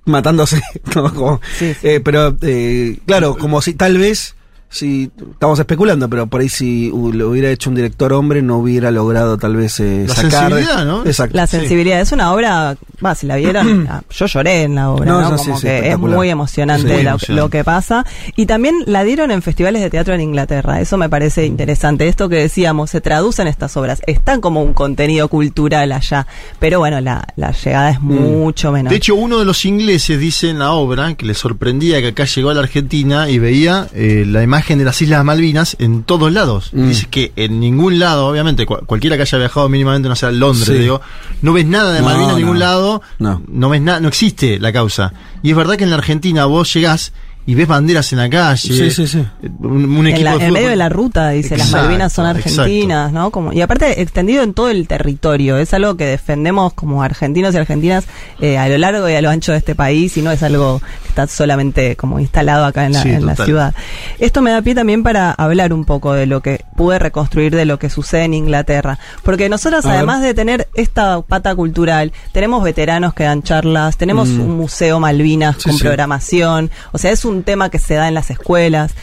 matándose, ¿no? Como, eh, pero eh, claro, como si tal vez, si estamos especulando, pero por ahí si lo hubiera hecho un director hombre no hubiera logrado tal vez eh, La sacar sensibilidad, ¿no? Exacto. La sí. sensibilidad es una obra, va, si la vieron, ah, yo lloré en la obra, como sí, que es muy emocionante muy lo, que pasa. Y también la dieron en festivales de teatro en Inglaterra, eso me parece interesante. Esto que decíamos, se traducen estas obras, están como un contenido cultural allá, pero bueno, la, la llegada es mucho menor. De hecho, uno de los ingleses dice en la obra que le sorprendía que acá llegó a la Argentina y veía eh, la imagen de las Islas Malvinas en todos lados. Mm. Dice que en ningún lado, obviamente, cua- cualquiera que haya viajado mínimamente, no sea Londres, Sí. digo, no ves nada de No, Malvinas en ningún no. lado, No. ves nada, no existe la causa. Y es verdad que en la Argentina vos llegás y ves banderas en la calle, Sí, sí, sí. un, un en, equipo la- de en fútbol. medio de la ruta, dice, las Malvinas son exacto. argentinas, ¿no? Como, y aparte, extendido en todo el territorio. Es algo que defendemos como argentinos y argentinas eh, a lo largo y a lo ancho de este país y no es algo que está solamente como instalado acá en la, Sí, en la total. ciudad. Esto me da pie también para hablar un poco de lo que pude reconstruir de lo que sucede en Inglaterra. Porque nosotros, A ver. además de tener esta pata cultural, tenemos veteranos que dan charlas, tenemos Mm. un museo Malvinas Sí, con sí. programación, o sea, es un tema que se da en las escuelas.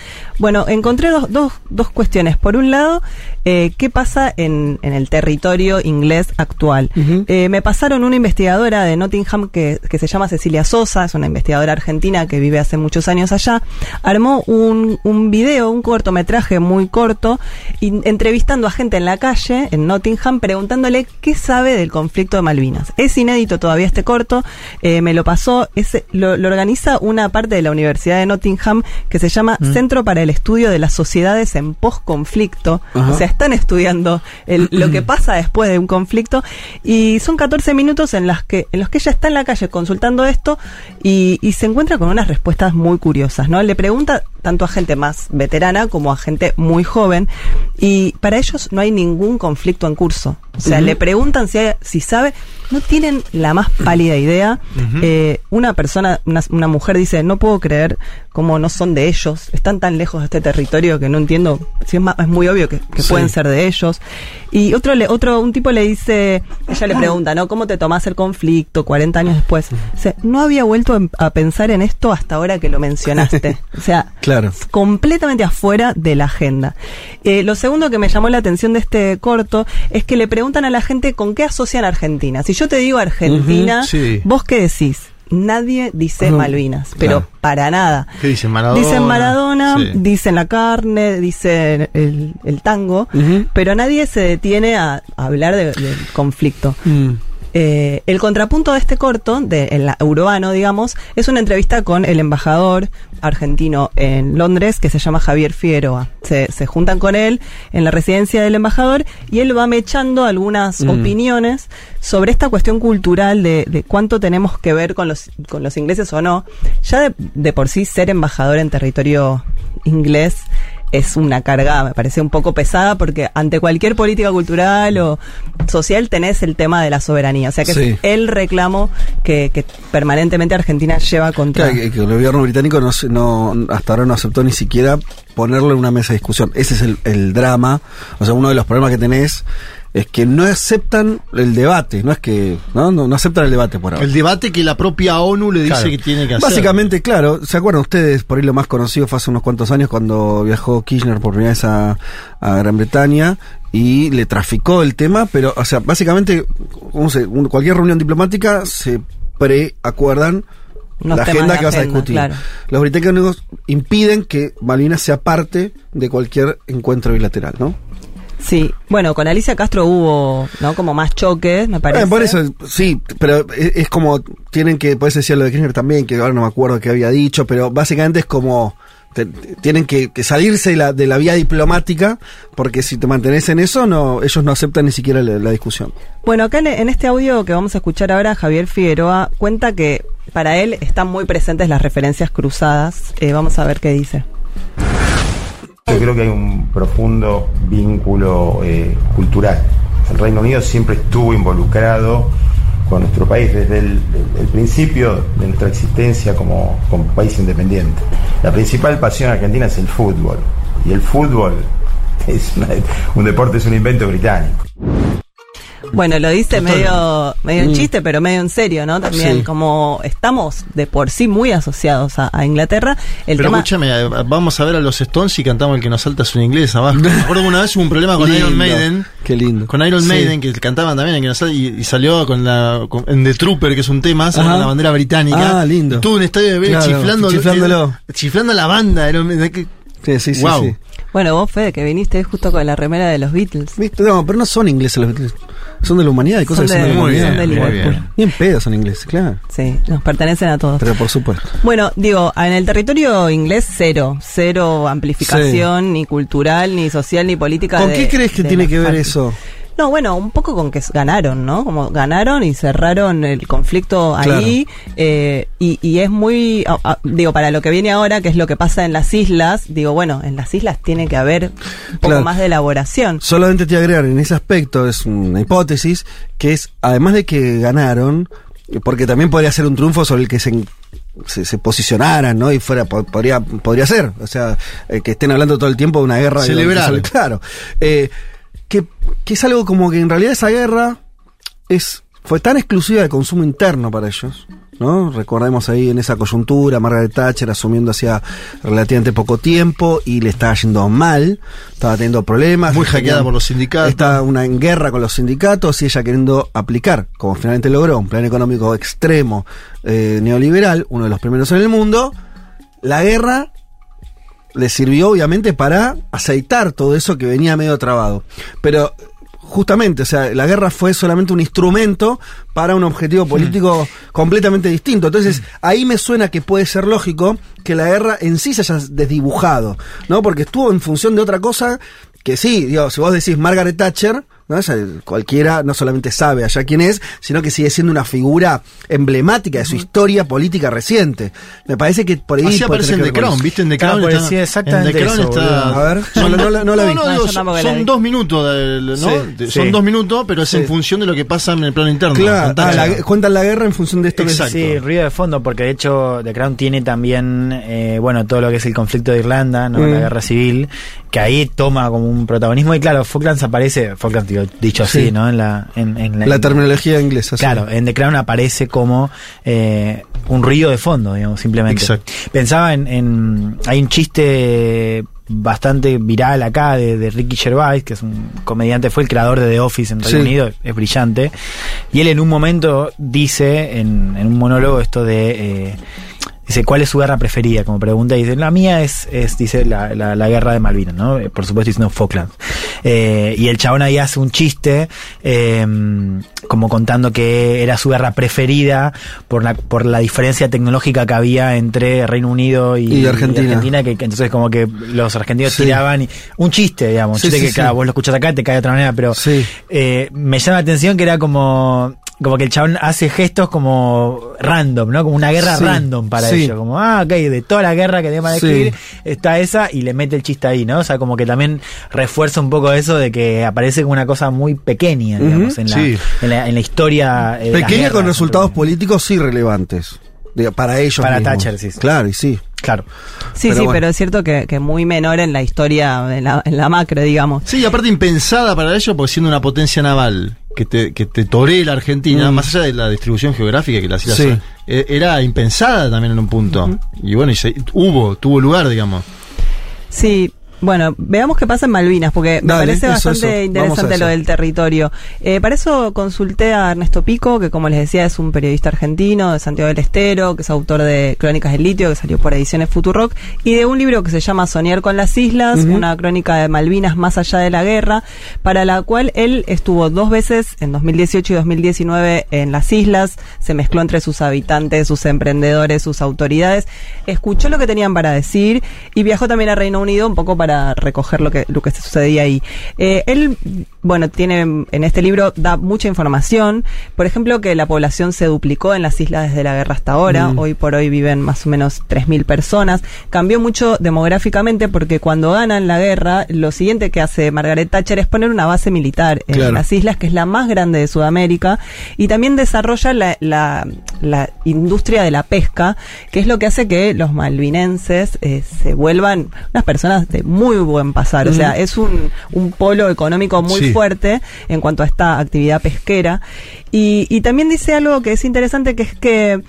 Bueno, encontré dos, dos, dos cuestiones. Por un lado, eh, ¿qué pasa en, en el territorio inglés actual? Eh, me pasaron una investigadora de Nottingham que, que se llama Cecilia Sosa, es una investigadora argentina que vive hace muchos años allá, armó un, un video, un cortometraje muy corto, in- entrevistando a gente en la calle, en Nottingham, preguntándole qué sabe del conflicto de Malvinas. Es inédito todavía este corto, eh, me lo pasó, es, lo, lo organiza una parte de la Universidad de Nottingham que se llama Mm. Centro para el Estudio de las Sociedades en Postconflicto. Ajá. O sea, están estudiando el- lo que pasa después de un conflicto y son 14 minutos en, las que, en los que ella está en la calle consultando esto y, y se encuentra con unas respuestas muy curiosas, ¿no? Le pregunta tanto a gente más veterana como a gente muy joven y para ellos no hay ningún conflicto en curso. O sea, le preguntan si, hay- si sabe, no tienen la más pálida idea. Eh, una persona, una, una mujer dice, no puedo creer cómo no son de ellos, están tan lejos de este territorio que no entiendo, si es, ma- es muy obvio que, que Sí. pueden ser de ellos. Y otro, le, otro, un tipo le dice, ella le pregunta, ¿no? ¿Cómo te tomás el conflicto 40 años después? Dice, no había vuelto a pensar en esto hasta ahora que lo mencionaste. O sea, Claro. Completamente afuera de la agenda. Eh, lo segundo que me llamó la atención de este corto es que le preguntan a la gente con qué asocian Argentina. Si yo te digo Argentina, sí. ¿vos qué decís? Nadie dice. Malvinas, pero Claro. para nada. ¿Qué dicen Maradona? Dicen Maradona, Sí. dicen la carne, dicen el, el tango, pero nadie se detiene a, a hablar de- del conflicto. Mm. Eh, el contrapunto de este corto, de el urbano, digamos, es una entrevista con el embajador argentino en Londres que se llama Javier Figueroa. Se, se juntan con él en la residencia del embajador y él va mechando algunas Mm. opiniones sobre esta cuestión cultural de, de cuánto tenemos que ver con los, con los ingleses o no. Ya de, de por sí ser embajador en territorio inglés es una carga, me parece un poco pesada, porque ante cualquier política cultural o social tenés el tema de la soberanía. O sea que Sí. es el reclamo que, que permanentemente Argentina lleva contra. Claro, que, que el gobierno británico no, se- no hasta ahora no aceptó ni siquiera ponerlo en una mesa de discusión. Ese es el, el drama. O sea, uno de los problemas que tenés es que no aceptan el debate, no es que no, no, no aceptan el debate por ahora. El debate que la propia ONU le dice Claro. que tiene que hacer. Básicamente, claro, ¿se acuerdan ustedes? Por ahí lo más conocido fue hace unos cuantos años cuando viajó Kirchner por primera vez a, a Gran Bretaña y le traficó el tema, pero, o sea, básicamente, ¿cómo se- un- cualquier reunión diplomática se preacuerdan Unos la agenda que vas a agenda, discutir. claro. Los británicos impiden que Malvinas sea parte de cualquier encuentro bilateral, ¿no? Sí, bueno, con Alicia Castro hubo, ¿no? Como más choques, me parece. Eh, por eso, sí, pero es, es como, tienen que, puedes decir lo de Kirchner también, que ahora no me acuerdo qué había dicho, pero básicamente es como, te- tienen que, que salirse de la, de la vía diplomática, porque si te mantenés en eso, no ellos no aceptan ni siquiera la, la discusión. Bueno, acá en, en este audio que vamos a escuchar ahora, Javier Figueroa cuenta que para él están muy presentes las referencias cruzadas. Eh, vamos a ver qué dice. Yo creo que hay un profundo vínculo eh, cultural. El Reino Unido siempre estuvo involucrado con nuestro país desde el, principio de nuestra existencia como, país independiente. La principal pasión argentina es el fútbol. Y el fútbol es un deporte, es un invento británico. Bueno, lo dice medio, medio en Mm. chiste, pero medio en serio, ¿no? También, Sí. como estamos de por sí muy asociados a, a Inglaterra, el Pero tema... escúchame, eh, vamos a ver a los Stones y cantamos el que nos salta su inglés abajo. Me acuerdo que una vez hubo un problema con Lindo, Iron Maiden. Qué lindo. Con Iron Sí. Maiden, que cantaban también el que nos salta y, y salió con la con- en The Trooper, que es un tema, con la bandera británica. Ah, lindo. Tuvo un estadio de Vélez Claro, chiflando, chiflándolo. chiflando a la banda. Era un- que- Sí, sí, sí. Bueno, vos, Fede, que viniste justo con la remera de los Beatles. ¿Viste? No, pero no son ingleses los Beatles. Son de la humanidad y cosas Son que son de la muy humanidad. bien, son de Muy Liverpool. bien. Bien pedos son ingleses, claro. Sí, nos pertenecen a todos. Pero por supuesto. Bueno, digo, en el territorio inglés cero, cero amplificación, ni cultural, ni social, ni política. ¿Con de- qué crees que tiene que ver partes. No, bueno, un poco con que ganaron, ¿no? Como ganaron y cerraron el conflicto ahí. eh, y, y es muy, digo, para lo que viene ahora, que es lo que pasa en las islas, digo, bueno, en las islas tiene que haber un poco Claro. más de elaboración. Solamente te agregar en ese aspecto, es una hipótesis, que es, además de que ganaron, porque también podría ser un triunfo sobre el que se, se, se posicionaran, ¿no? Y fuera, po- podría, podría ser, o sea, eh, que estén hablando todo el tiempo de una guerra. Celebrar. Claro. Eh, que, que es algo como que en realidad esa guerra es fue tan exclusiva de consumo interno para ellos. ¿no? Recordemos ahí en esa coyuntura, Margaret Thatcher asumiendo hacía relativamente poco tiempo y le estaba yendo mal, estaba teniendo problemas. Muy tenía- hackeada por los sindicatos. Estaba una en guerra con los sindicatos y ella queriendo aplicar, como finalmente logró, un plan económico extremo eh, neoliberal, uno de los primeros en el mundo. La guerra le sirvió obviamente para aceitar todo eso que venía medio trabado. Pero justamente, o sea, la guerra fue solamente un instrumento para un objetivo político completamente distinto. Entonces, ahí me suena que puede ser lógico que la guerra en sí se haya desdibujado, ¿no? Porque estuvo en función de otra cosa que sí, digo, si vos decís Margaret Thatcher, cualquiera no solamente sabe allá quién es, sino que sigue siendo una figura emblemática de su historia política reciente. Me parece que por ahí... Así aparece en The que Crown. ¿viste? En The Claro, Crown pues está, sí, exactamente en The Crown eso, está- boludo. A ver, no la- no la- no la vi. Digo, son vi. dos minutos, del- ¿no? Sí, De- son sí. dos minutos, pero es Sí. en función de lo que pasa en el plano interno. Claro, ah, la- cuentan la guerra en función de esto que Exacto. Sí, ruido de fondo, porque de hecho The Crown tiene también, eh, bueno, todo lo que es el conflicto de Irlanda, ¿no? Mm. la guerra civil, que ahí toma como un protagonismo. Y claro, Falklands aparece, Falklands digo, dicho así, Sí. ¿no? En la, en, en La terminología inglesa. sí. Claro, en The Crown aparece como eh, un ruido de fondo, digamos, simplemente. Exacto. Pensaba en, en- Hay un chiste bastante viral acá de, de Ricky Gervais, que es un comediante, fue el creador de The Office en Reino Sí. Unido, es brillante. Y él en un momento dice, en, en un monólogo, esto de. eh, Dice, ¿cuál es su guerra preferida? Como pregunta, y dice, la mía es, es dice, la, la, la guerra de Malvinas, ¿no? Eh, Por supuesto diciendo Falklands. Eh, y el chabón ahí hace un chiste, eh, como contando que era su guerra preferida por la, por la diferencia tecnológica que había entre Reino Unido y, Y Argentina. que, que entonces como que los argentinos Sí. tiraban y, un chiste, digamos, un Sí, chiste sí, que claro, vos lo escuchás acá te cae de otra manera, pero eh, me llama la atención que era como como que el chabón hace gestos como random, ¿no? Como una guerra Sí, random para sí. ellos. Como, ah, ok, de toda la guerra que tenemos que Sí. describir, está esa y le mete el chiste ahí, ¿no? O sea, como que también refuerza un poco eso de que aparece como una cosa muy pequeña, digamos, en, la, sí. en, la, en la historia. eh, Pequeña con resultados políticos sí relevantes. Para ellos Para mismos. Thatcher, sí, sí. Claro, y sí. Claro. Sí, Pero sí, bueno. pero es cierto que, que muy menor en la historia, en la, en la macro, digamos. Sí, y aparte impensada para ellos, porque siendo una potencia naval que te, que te toree la Argentina, Mm. más allá de la distribución geográfica que las islas Sí. eh, era impensada también en un punto. Y bueno, y se- hubo, tuvo lugar, digamos. Sí. Bueno, veamos qué pasa en Malvinas, porque me Dale, parece eso, bastante eso. Interesante lo del territorio. Eh, para eso consulté a Ernesto Pico, que como les decía es un periodista argentino de Santiago del Estero, que es autor de Crónicas del Litio, que salió por ediciones Futurock, y de un libro que se llama Soñar con las Islas, una crónica de Malvinas más allá de la guerra, para la cual él estuvo dos veces, en 2018 y 2019, en las islas, se mezcló entre sus habitantes, sus emprendedores, sus autoridades, escuchó lo que tenían para decir y viajó también a Reino Unido un poco para recoger lo que, lo que sucedía ahí. Eh, él, bueno, tiene en este libro da mucha información, por ejemplo, que la población se duplicó en las islas desde la guerra hasta ahora, Mm. hoy por hoy viven más o menos 3.000 personas, cambió mucho demográficamente porque cuando ganan la guerra, lo siguiente que hace Margaret Thatcher es poner una base militar en Claro. las islas, que es la más grande de Sudamérica, y también desarrolla la, la- la industria de la pesca, que es lo que hace que los malvinenses eh, se vuelvan unas personas de muy buen pasar. O sea, Ujú. es un, un polo económico muy Sí. Fuerte en cuanto a esta actividad pesquera. Y, y también dice algo que es interesante, que es que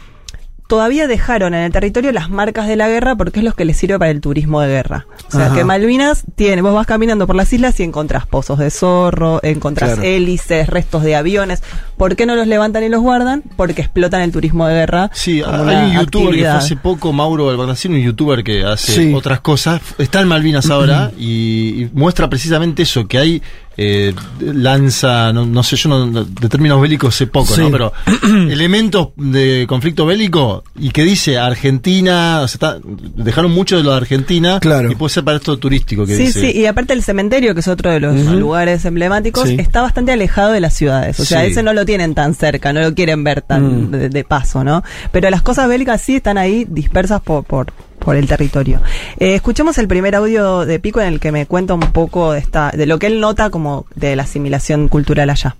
todavía dejaron en el territorio las marcas de la guerra porque es lo que les sirve para el turismo de guerra. O sea, Ajá. que Malvinas tiene, vos vas caminando por las islas y encontrás pozos de zorro, encontrás Claro. hélices, restos de aviones. ¿Por qué no los levantan y los guardan? Porque explotan el turismo de guerra. Sí, como hay un youtuber que fue hace poco, Mauro Albarracín, un youtuber que hace Sí. otras cosas. Está en Malvinas ahora y, y muestra precisamente eso, que hay eh, lanza, no, no sé, yo no, de términos bélicos sé poco, Sí. ¿no? Pero elementos de conflicto bélico y que dice Argentina, o sea, está- dejaron mucho de lo de Argentina Claro. y puede ser para esto turístico que Sí, dice. sí, y aparte el cementerio, que es otro de los lugares emblemáticos, Sí. está bastante alejado de las ciudades. O sea, Sí. ese no lo tienen tan cerca, no lo quieren ver tan Mm. de, de paso, ¿no? Pero las cosas bélicas sí están ahí dispersas por, por, por el territorio. Eh, escuchemos el primer audio de Pico en el que me cuenta un poco de, esta, de lo que él nota como de la asimilación cultural allá.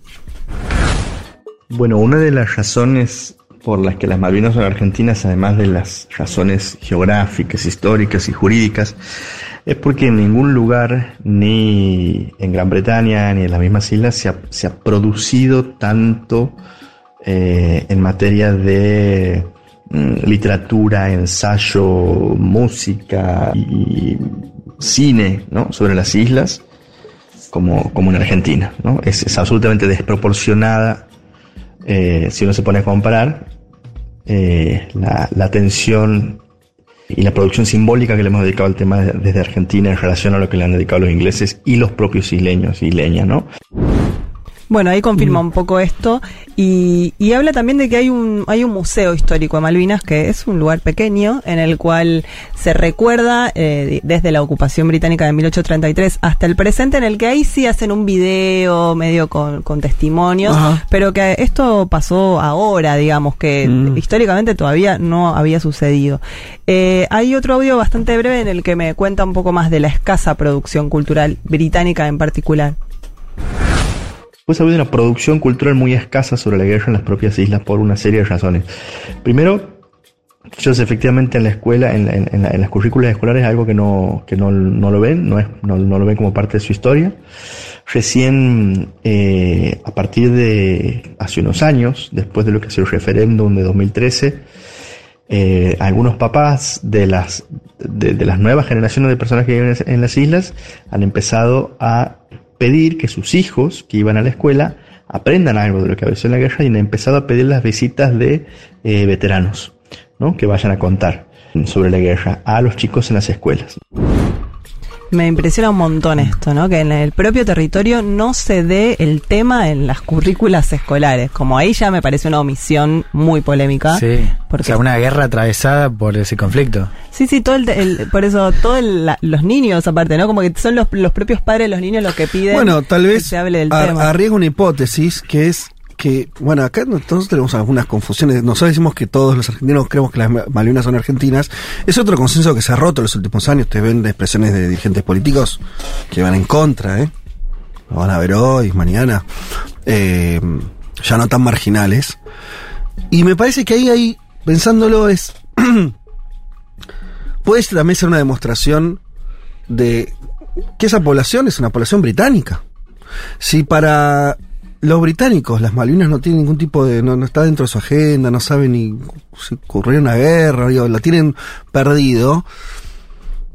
Bueno, una de las razones por las que las Malvinas son argentinas, además de las razones geográficas, históricas y jurídicas, es porque en ningún lugar, ni en Gran Bretaña, ni en las mismas islas, se ha, producido tanto eh, en materia de literatura, ensayo, música y cine ¿no? sobre las islas como, como en Argentina. ¿no? Es, absolutamente desproporcionada eh, si uno se pone a comparar eh, la, la atención y la producción simbólica que le hemos dedicado al tema de- desde Argentina en relación a lo que le han dedicado los ingleses y los propios isleños y isleñas, ¿no? Bueno, ahí confirma un poco esto y, y habla también de que hay un hay un museo histórico de Malvinas que es un lugar pequeño en el cual se recuerda eh, desde la ocupación británica de 1833 hasta el presente en el que ahí sí hacen un video medio con, con testimonios, Ajá. pero que esto pasó ahora, digamos, que Mm. históricamente todavía no había sucedido. Eh, hay otro audio bastante breve en el que me cuenta un poco más de la escasa producción cultural británica en particular. Pues ha habido una producción cultural muy escasa sobre la guerra en las propias islas por una serie de razones. Primero, ellos efectivamente en la escuela, en, la- en- la- las currículas escolares, algo que no, que no, no lo ven, no, es, no, no lo ven como parte de su historia. Recién, eh, a partir de hace unos años, después de lo que es el referéndum de 2013, eh, algunos papás de las, de las nuevas generaciones de personas que viven en las islas han empezado a pedir que sus hijos que iban a la escuela aprendan algo de lo que había sido la guerra y han empezado a pedir las visitas de eh, veteranos, ¿no? que vayan a contar sobre la guerra a los chicos en las escuelas. Me impresiona un montón esto, ¿no? Que en el propio territorio no se dé el tema en las currículas escolares. Como ahí ya me parece una omisión muy polémica. Sí. Porque O sea, una guerra atravesada por ese conflicto. Sí, sí, todo el, el- por eso todos los niños aparte, ¿no? Como que son los, los propios padres de los niños los que piden Bueno, tal que vez se hable del tema. arriesgo una hipótesis que es que, bueno, acá nosotros tenemos algunas confusiones. Nosotros decimos que todos los argentinos creemos que las Ma- Malvinas son argentinas. Es otro consenso que se ha roto en los últimos años. Ustedes ven expresiones de dirigentes políticos que van en contra, ¿eh? Lo van a ver hoy, mañana. Eh, ya no tan marginales. Y me parece que ahí, ahí, pensándolo, es puede también ser una demostración de que esa población es una población británica. Si para los británicos las Malvinas no tienen ningún tipo de. no, no está dentro de su agenda, no saben ni si ocurrió una guerra, digo, la tienen perdido.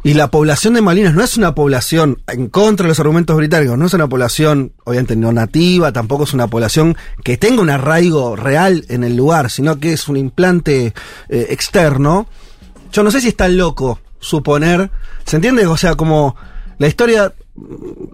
Y la población de Malvinas no es una población en contra de los argumentos británicos, no es una población, obviamente, no nativa, tampoco es una población que tenga un arraigo real en el lugar, sino que es un implante eh, externo. Yo no sé si es tan loco suponer, ¿se entiende? O sea, como la historia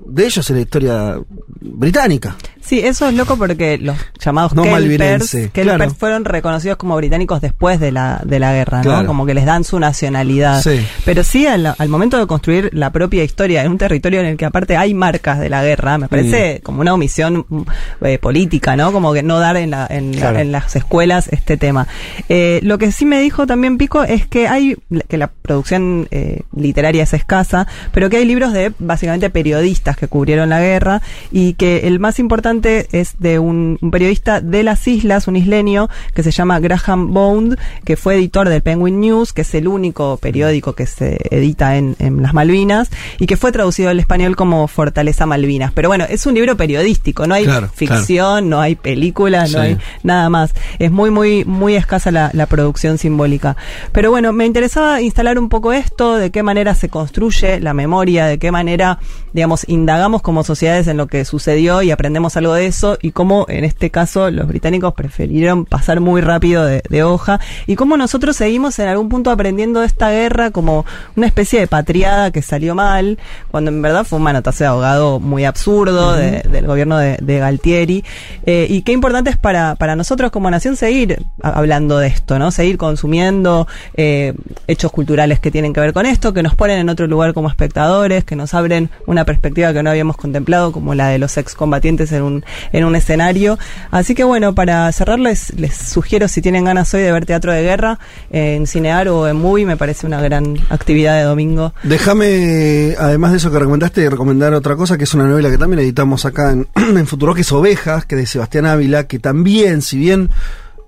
de ellos es la historia británica. Sí, eso es loco porque los llamados No Kelpers, malvinense, Kelpers claro. fueron reconocidos como británicos después de la, de la guerra. Como que les dan su nacionalidad. Sí. Pero sí, al, al momento de construir la propia historia en un territorio en el que aparte hay marcas de la guerra, me parece como una omisión mm, eh, política, ¿no? Como que no dar en, la- en, la- en las escuelas este tema. Eh, lo que sí me dijo también Pico es que hay, que la producción eh, literaria es escasa, pero que hay libros de básicamente periodistas que cubrieron la guerra y que el más importante es de un, un periodista de las islas, un isleño que se llama Graham Bond, que fue editor del Penguin News, que es el único periódico que se edita en, en las Malvinas y que fue traducido al español como Fortaleza Malvinas. Pero bueno, es un libro periodístico, no hay Claro, ficción, no hay películas, no hay nada más. Es muy, muy, muy escasa la, la producción simbólica. Pero bueno, me interesaba instalar un poco esto, de qué manera se construye la memoria, de qué manera, digamos, indagamos como sociedades en lo que sucedió y aprendemos algo de eso, y cómo en este caso los británicos prefirieron pasar muy rápido de, de hoja, y cómo nosotros seguimos en algún punto aprendiendo de esta guerra como una especie de patriada que salió mal, cuando en verdad fue un manotazo de ahogado muy absurdo de- del gobierno de, de Galtieri. Eh, y qué importante es para, para nosotros como nación seguir hablando de esto, ¿no? Seguir consumiendo eh, hechos culturales que tienen que ver con esto, que nos ponen en otro lugar como espectadores, que nos abren una perspectiva que no habíamos contemplado, como la de los excombatientes en un, en un escenario. Así que bueno, para cerrar les, sugiero si tienen ganas hoy de ver teatro de guerra en Cinear o en Movie, me parece una gran actividad de domingo. Déjame, además de eso que recomendaste, recomendar otra cosa, que es una novela que también editamos acá en, Futuro, que es Ovejas, que es de Sebastián Ávila, que también, si bien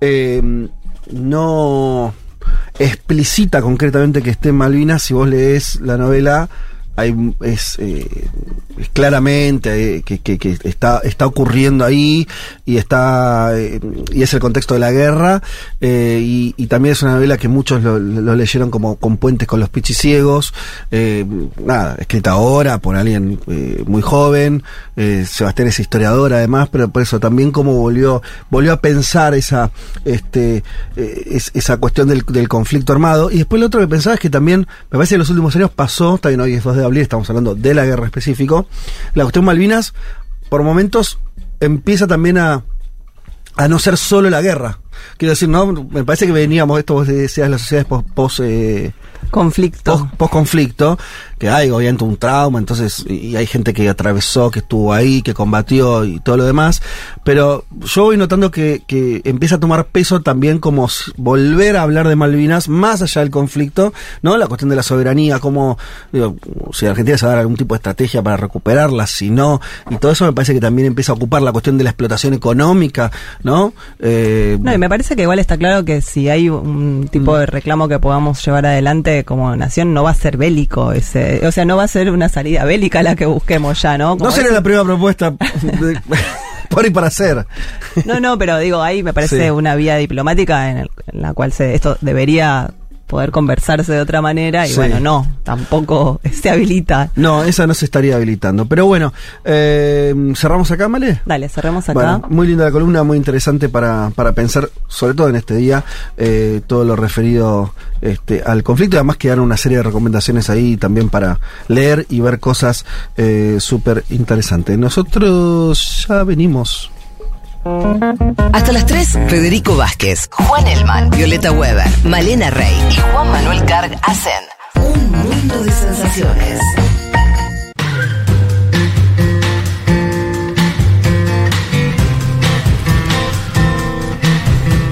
eh, no explicita concretamente que esté en Malvinas, si vos lees la novela, hay, es, eh, claramente eh, que, está, está ocurriendo ahí y está eh, y es el contexto de la guerra eh, y, también es una novela que muchos lo, leyeron como con puentes con los pichiciegos eh, nada escrita ahora por alguien muy joven Sebastián es historiador además pero por eso también como volvió volvió a pensar esa este es- esa cuestión del, del conflicto armado. Y después lo otro que pensaba es que también me parece que en los últimos años pasó bien hoy es 2 de abril estamos hablando de la guerra específico la cuestión Malvinas por momentos empieza también a a no ser solo la guerra. Quiero decir, no, me parece que veníamos, esto vos decías, las sociedades post, post, eh, conflicto. Post, conflicto, que hay obviamente un trauma, entonces, y hay gente que atravesó, que estuvo ahí, que combatió y todo lo demás. Pero yo voy notando que, que empieza a tomar peso también como volver a hablar de Malvinas más allá del conflicto, ¿no? La cuestión de la soberanía, como, digo, si Argentina se va a dar algún tipo de estrategia para recuperarla, si no, y todo eso me parece que también empieza a ocupar la cuestión de la explotación económica, ¿no? Eh, No, y me parece que igual está claro que si hay un tipo de reclamo que podamos llevar adelante como nación, no va a ser bélico ese, o sea, no va a ser una salida bélica la que busquemos ya, ¿no? Como no sería ese- la primera propuesta de- por y para hacer. No, no, pero digo, ahí me parece Sí. una vía diplomática en, el- en la cual se, esto debería poder conversarse de otra manera y Sí. bueno, no, tampoco se habilita. No, esa no se estaría habilitando. Pero bueno, eh, ¿cerramos acá, Male? Dale, cerremos acá. Bueno, muy linda la columna, muy interesante para, para pensar, sobre todo en este día, eh, todo lo referido este, al conflicto. Además quedaron una serie de recomendaciones ahí también para leer y ver cosas eh, súper interesantes. Nosotros ya venimos. Hasta las 3, Federico Vázquez, Juan Elman, Violeta Weber, Malena Rey y Juan Manuel Carg hacen un mundo de sensaciones.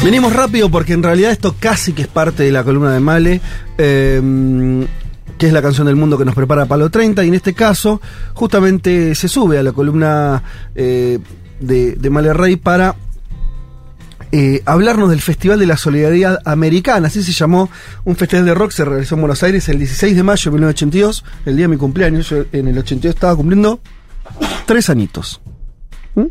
Venimos rápido porque en realidad esto casi que es parte de la columna de Male, eh, que es la canción del mundo que nos prepara Palo 30, y en este caso justamente se sube a la columna eh, de, de Male Rey para eh, hablarnos del Festival de la Solidaridad Americana, así se llamó un festival de rock, se realizó en Buenos Aires el 16 de mayo de 1982, el día de mi cumpleaños, yo en el 82 estaba cumpliendo tres añitos. ¿Mm?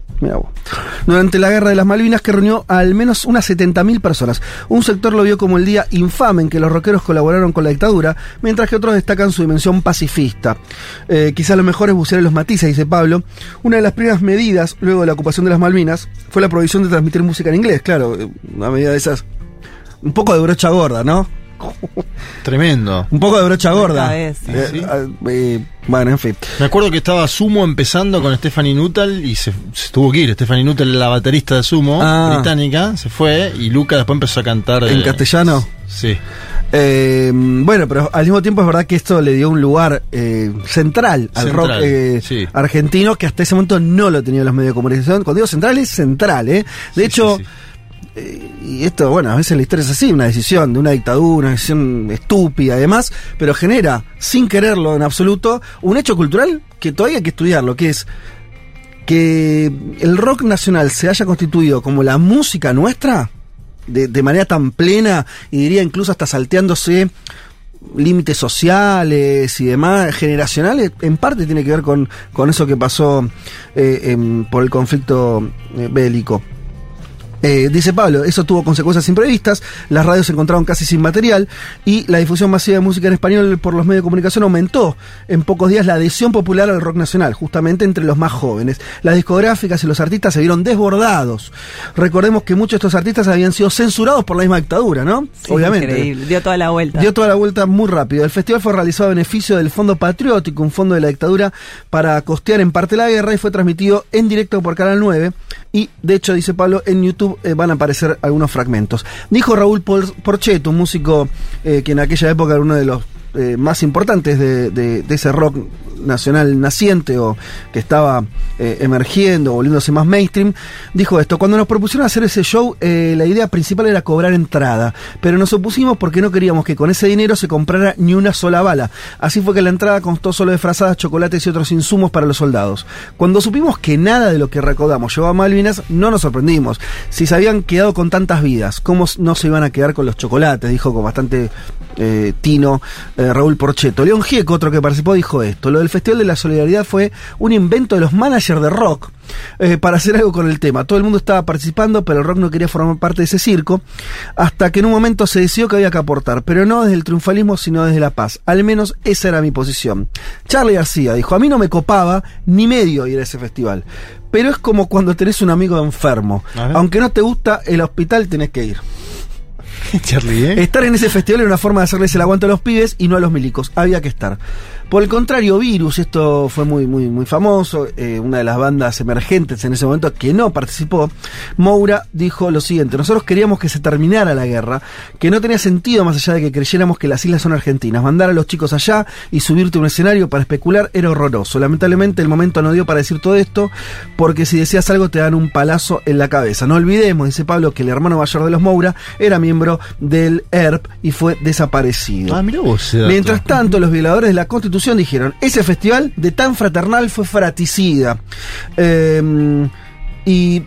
Durante la Guerra de las Malvinas que reunió a al menos unas 70.000 personas. Un sector lo vio como el día infame en que los rockeros colaboraron con la dictadura, mientras que otros destacan su dimensión pacifista. Eh, quizá lo mejor es bucear en los matices, dice Pablo. Una de las primeras medidas, luego de la ocupación de las Malvinas, fue la prohibición de transmitir música en inglés, claro, eh, una medida de esas. Un poco de brocha gorda, ¿no? Tremendo. Un poco de brocha gorda. Eh, Sí. ah, eh, bueno, en fin. Me acuerdo que estaba Sumo empezando con Stephanie Nuttall y se, se tuvo que ir. Stephanie Nuttall, la baterista de Sumo, Ah. británica, se fue y Luca después empezó a cantar. ¿En eh, castellano? Sí. Eh, bueno, pero al mismo tiempo es verdad que esto le dio un lugar eh, central al Central, rock eh, sí. argentino que hasta ese momento no lo tenían los medios de comunicación. Cuando digo central es central, ¿eh? De hecho, eh, y esto, bueno, a veces la historia es así, una decisión de una dictadura, una decisión estúpida y demás, pero genera, sin quererlo en absoluto, un hecho cultural que todavía hay que estudiarlo, que es que el rock nacional se haya constituido como la música nuestra, de, manera tan plena, y diría incluso hasta salteándose límites sociales y demás, generacionales, en parte tiene que ver con, con eso que pasó eh, por el conflicto eh, bélico. Eh, dice Pablo, eso tuvo consecuencias imprevistas, las radios se encontraron casi sin material y la difusión masiva de música en español por los medios de comunicación aumentó en pocos días la adhesión popular al rock nacional, justamente entre los más jóvenes. Las discográficas y los artistas se vieron desbordados. Recordemos que muchos de estos artistas habían sido censurados por la misma dictadura, ¿no? Sí, Obviamente. Increíble. Dio toda la vuelta. Dio toda la vuelta muy rápido. El festival fue realizado a beneficio del Fondo Patriótico, un fondo de la dictadura para costear en parte la guerra y fue transmitido en directo por Canal 9. Y de hecho, dice Pablo, en YouTube eh, van a aparecer algunos fragmentos. Dijo Raúl Por- Porchetto, un músico eh, que en aquella época era uno de los eh, más importantes de ese rock nacional naciente o que estaba eh, emergiendo, volviéndose más mainstream, dijo esto, cuando nos propusieron hacer ese show, eh, la idea principal era cobrar entrada, pero nos opusimos porque no queríamos que con ese dinero se comprara ni una sola bala. Así fue que la entrada constó solo de frazadas, chocolates y otros insumos para los soldados. Cuando supimos que nada de lo que recaudamos llevaba a Malvinas, no nos sorprendimos. Si se habían quedado con tantas vidas, ¿cómo no se iban a quedar con los chocolates? Dijo con bastante eh, tino Raúl Porchetto. León Gieco, otro que participó, dijo esto. Lo del Festival de la Solidaridad fue un invento de los managers de rock eh, para hacer algo con el tema. Todo el mundo estaba participando, pero el rock no quería formar parte de ese circo, hasta que en un momento se decidió que había que aportar, pero no desde el triunfalismo, sino desde la paz. Al menos esa era mi posición. Charlie García dijo, a mí no me copaba ni medio ir a ese festival. Pero es como cuando tenés un amigo enfermo. Aunque no te gusta el hospital, tenés que ir. Charlie, ¿eh? Estar en ese festival era una forma de hacerles el aguante a los pibes y no a los milicos. Había que estar. Por el contrario, Virus, esto fue muy, muy, muy famoso, eh, una de las bandas emergentes en ese momento que no participó. Moura dijo lo siguiente: Nosotros queríamos que se terminara la guerra, que no tenía sentido más allá de que creyéramos que las islas son argentinas. Mandar a los chicos allá y subirte a un escenario para especular era horroroso. Lamentablemente, el momento no dio para decir todo esto, porque si decías algo te dan un palazo en la cabeza. No olvidemos, dice Pablo, que el hermano mayor de los Moura era miembro del ERP y fue desaparecido. Ah, mira vos. Mientras tanto, los violadores de la Constitución dijeron, ese festival de tan fraternal fue fraticida. Eh, y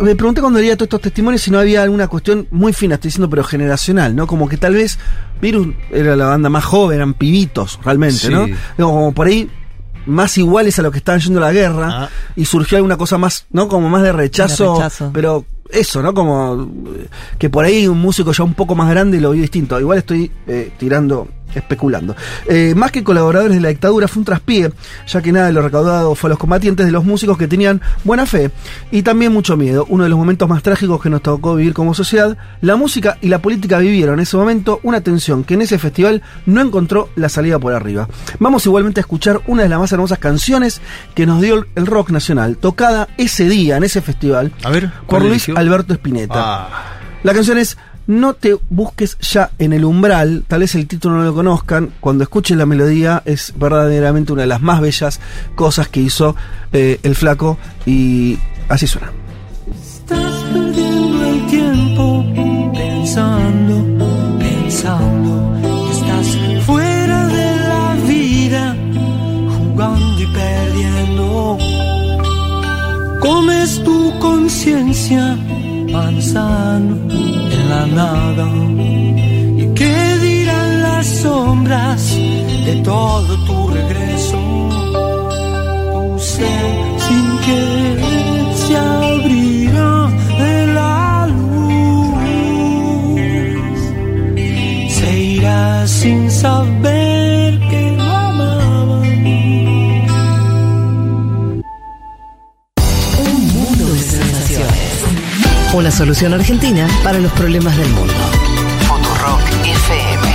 me pregunté cuando leía todos estos testimonios si no había alguna cuestión muy fina, estoy diciendo, pero generacional, ¿no? Como que tal vez Virus era la banda más joven, eran pibitos, realmente, Sí. ¿no? Digo, Como por ahí más iguales a los que estaban yendo a la guerra Ah. y surgió alguna cosa más, ¿no? Como más de rechazo, De rechazo. pero eso, ¿no? Como que por ahí un músico ya un poco más grande lo vio distinto. Igual estoy eh, tirando, especulando. Eh, más que colaboradores de la dictadura, fue un traspié, ya que nada de lo recaudado fue a los combatientes de los músicos que tenían buena fe y también mucho miedo. Uno de los momentos más trágicos que nos tocó vivir como sociedad, la música y la política vivieron en ese momento una tensión que en ese festival no encontró la salida por arriba. Vamos igualmente a escuchar una de las más hermosas canciones que nos dio el rock nacional, tocada ese día en ese festival A ver, por ¿cuál Luis? Alberto Spinetta. Ah. La canción es No te busques ya en el umbral, tal vez el título no lo conozcan, cuando escuchen la melodía es verdaderamente una de las más bellas cosas que hizo eh, el flaco y así suena. Estás perdiendo el tiempo pensando, pensando estás fuera de la vida, jugando y perdiendo. Comes tu conciencia manzano la nada. ¿Y qué dirán las sombras de todo tu regreso? Ser sin querer se abrirá de la luz. Se irá sin saber Una solución argentina para los problemas del mundo. Futurock FM.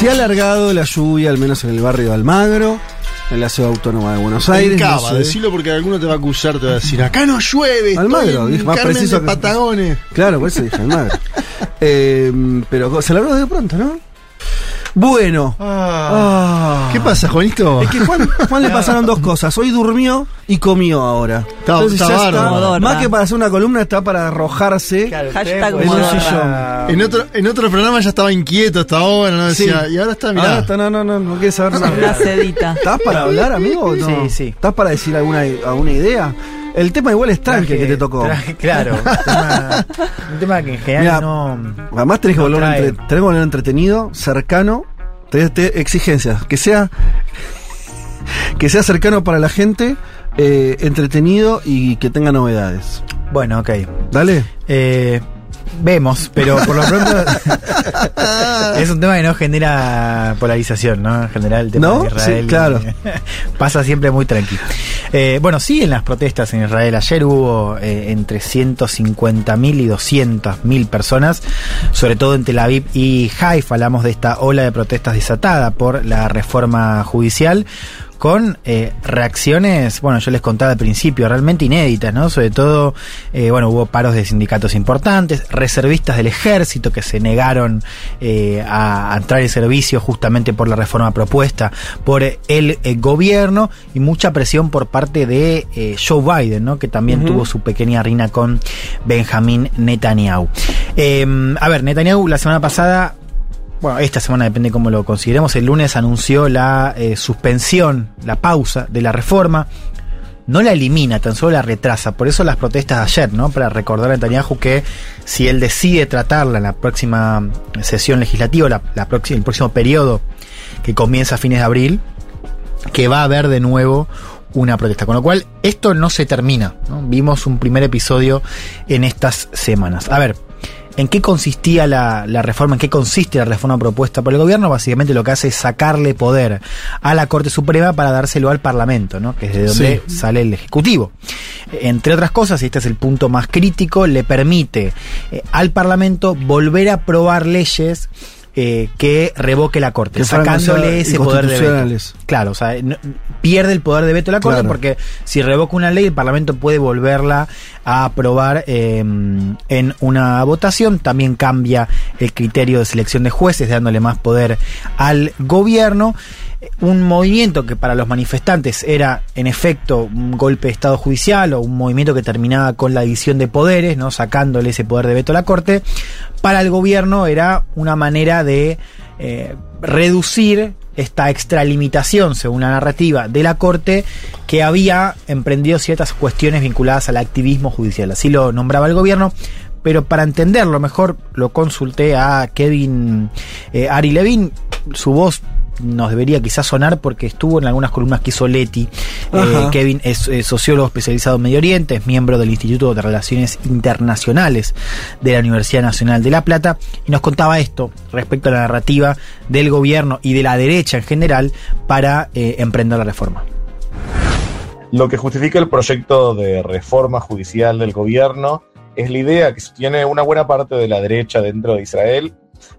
Se ha alargado la lluvia, al menos en el barrio de Almagro, en la ciudad autónoma de Buenos Aires. En no Cava, sé. decilo porque alguno te va a acusar, te va a decir, acá no llueve, Almagro, en más Carmen preciso de que- Patagones. Claro, por eso dije Almagro. Eh, pero se alargó de pronto, ¿no? Bueno. Ah. ¿Qué pasa, Juanito? Es que Juan, Juan le pasaron dos cosas. Hoy durmió y comió ahora. Está- está ya bárbaro. más que para hacer una columna, está para arrojarse Hashtag en un modorra. sillón. En otro, en otro programa ya estaba inquieto hasta ahora, ¿no? Decía, Sí. y ahora está, Ahora mirá. está, no, no, no, no quiere saber nada. Una sedita. ¿Estás para hablar, amigo? no? Sí, sí. ¿Estás para decir alguna, alguna idea? El tema igual es tranqui que te tocó. Traje- claro. un tema- un tema que en general Mirá, no. Además tenés que, no volverlo trae. entre- tenés que volverlo entretenido, cercano. Tenés te- exigencias. Que sea. Que sea cercano para la gente, eh, entretenido y que tenga novedades. Bueno, ok. Dale. Eh, vemos, pero por lo pronto es un tema que no genera polarización, ¿no? En general, el tema ¿No? de Israel Sí, claro. pasa siempre muy tranquilo. Eh, bueno, siguen las protestas en Israel. Ayer hubo eh, entre 150.000 y 200.000 personas, sobre todo en Tel Aviv y Haifa. Hablamos de esta ola de protestas desatada por la reforma judicial con eh, reacciones, bueno, yo les contaba al principio, realmente inéditas, ¿no? Sobre todo, eh, bueno, hubo paros de sindicatos importantes, reservistas del ejército que se negaron eh, a, a entrar en servicio justamente por la reforma propuesta por el gobierno y mucha presión por parte de Joe Biden, ¿no? Que también tuvo su pequeña rina con Benjamín Netanyahu. Eh, a ver, Netanyahu la semana pasada bueno, esta semana depende cómo lo consideremos, el lunes anunció la eh, suspensión, la pausa de la reforma. No la elimina, tan solo la retrasa. Por eso las protestas de ayer, ¿no? Para recordar a Netanyahu que si él decide tratarla en la próxima sesión legislativa, la, próxima- el próximo periodo que comienza a fines de abril, que va a haber de nuevo una protesta. Con lo cual, esto no se termina. Vimos un primer episodio en estas semanas. A ver, ¿en qué consistía la, la reforma? ¿En qué consiste la reforma propuesta por el gobierno? Básicamente lo que hace es sacarle poder a la Corte Suprema para dárselo al Parlamento, ¿no? que es de donde Sí. sale el Ejecutivo. Entre otras cosas, y este es el punto más crítico, le permite eh, al Parlamento volver a aprobar leyes eh, que revoque la Corte, Que sacándole ese poder de veto. Claro, o sea, no- pierde el poder de veto la Corte Claro. porque si revoca una ley, el Parlamento puede volverla a aprobar eh, en una votación. También cambia el criterio de selección de jueces, dándole más poder al gobierno. Un movimiento que para los manifestantes era, en efecto, un golpe de Estado judicial o un movimiento que terminaba con la división de poderes, ¿no? sacándole ese poder de veto a la Corte. Para el gobierno era una manera de eh, reducir esta extralimitación, según la narrativa de la Corte, que había emprendido ciertas cuestiones vinculadas al activismo judicial. Así lo nombraba el gobierno. Pero para entenderlo mejor, lo consulté a Kevin eh, Ari Levin. Su voz nos debería quizás sonar porque estuvo en algunas columnas que hizo Leti. Eh. Kevin es, sociólogo especializado en Medio Oriente, es miembro del Instituto de Relaciones Internacionales de la Universidad Nacional de La Plata y nos contaba esto respecto a la narrativa del gobierno y de la derecha en general para eh, emprender la reforma. Lo que justifica el proyecto de reforma judicial del gobierno es la idea que sostiene una buena parte de la derecha dentro de Israel,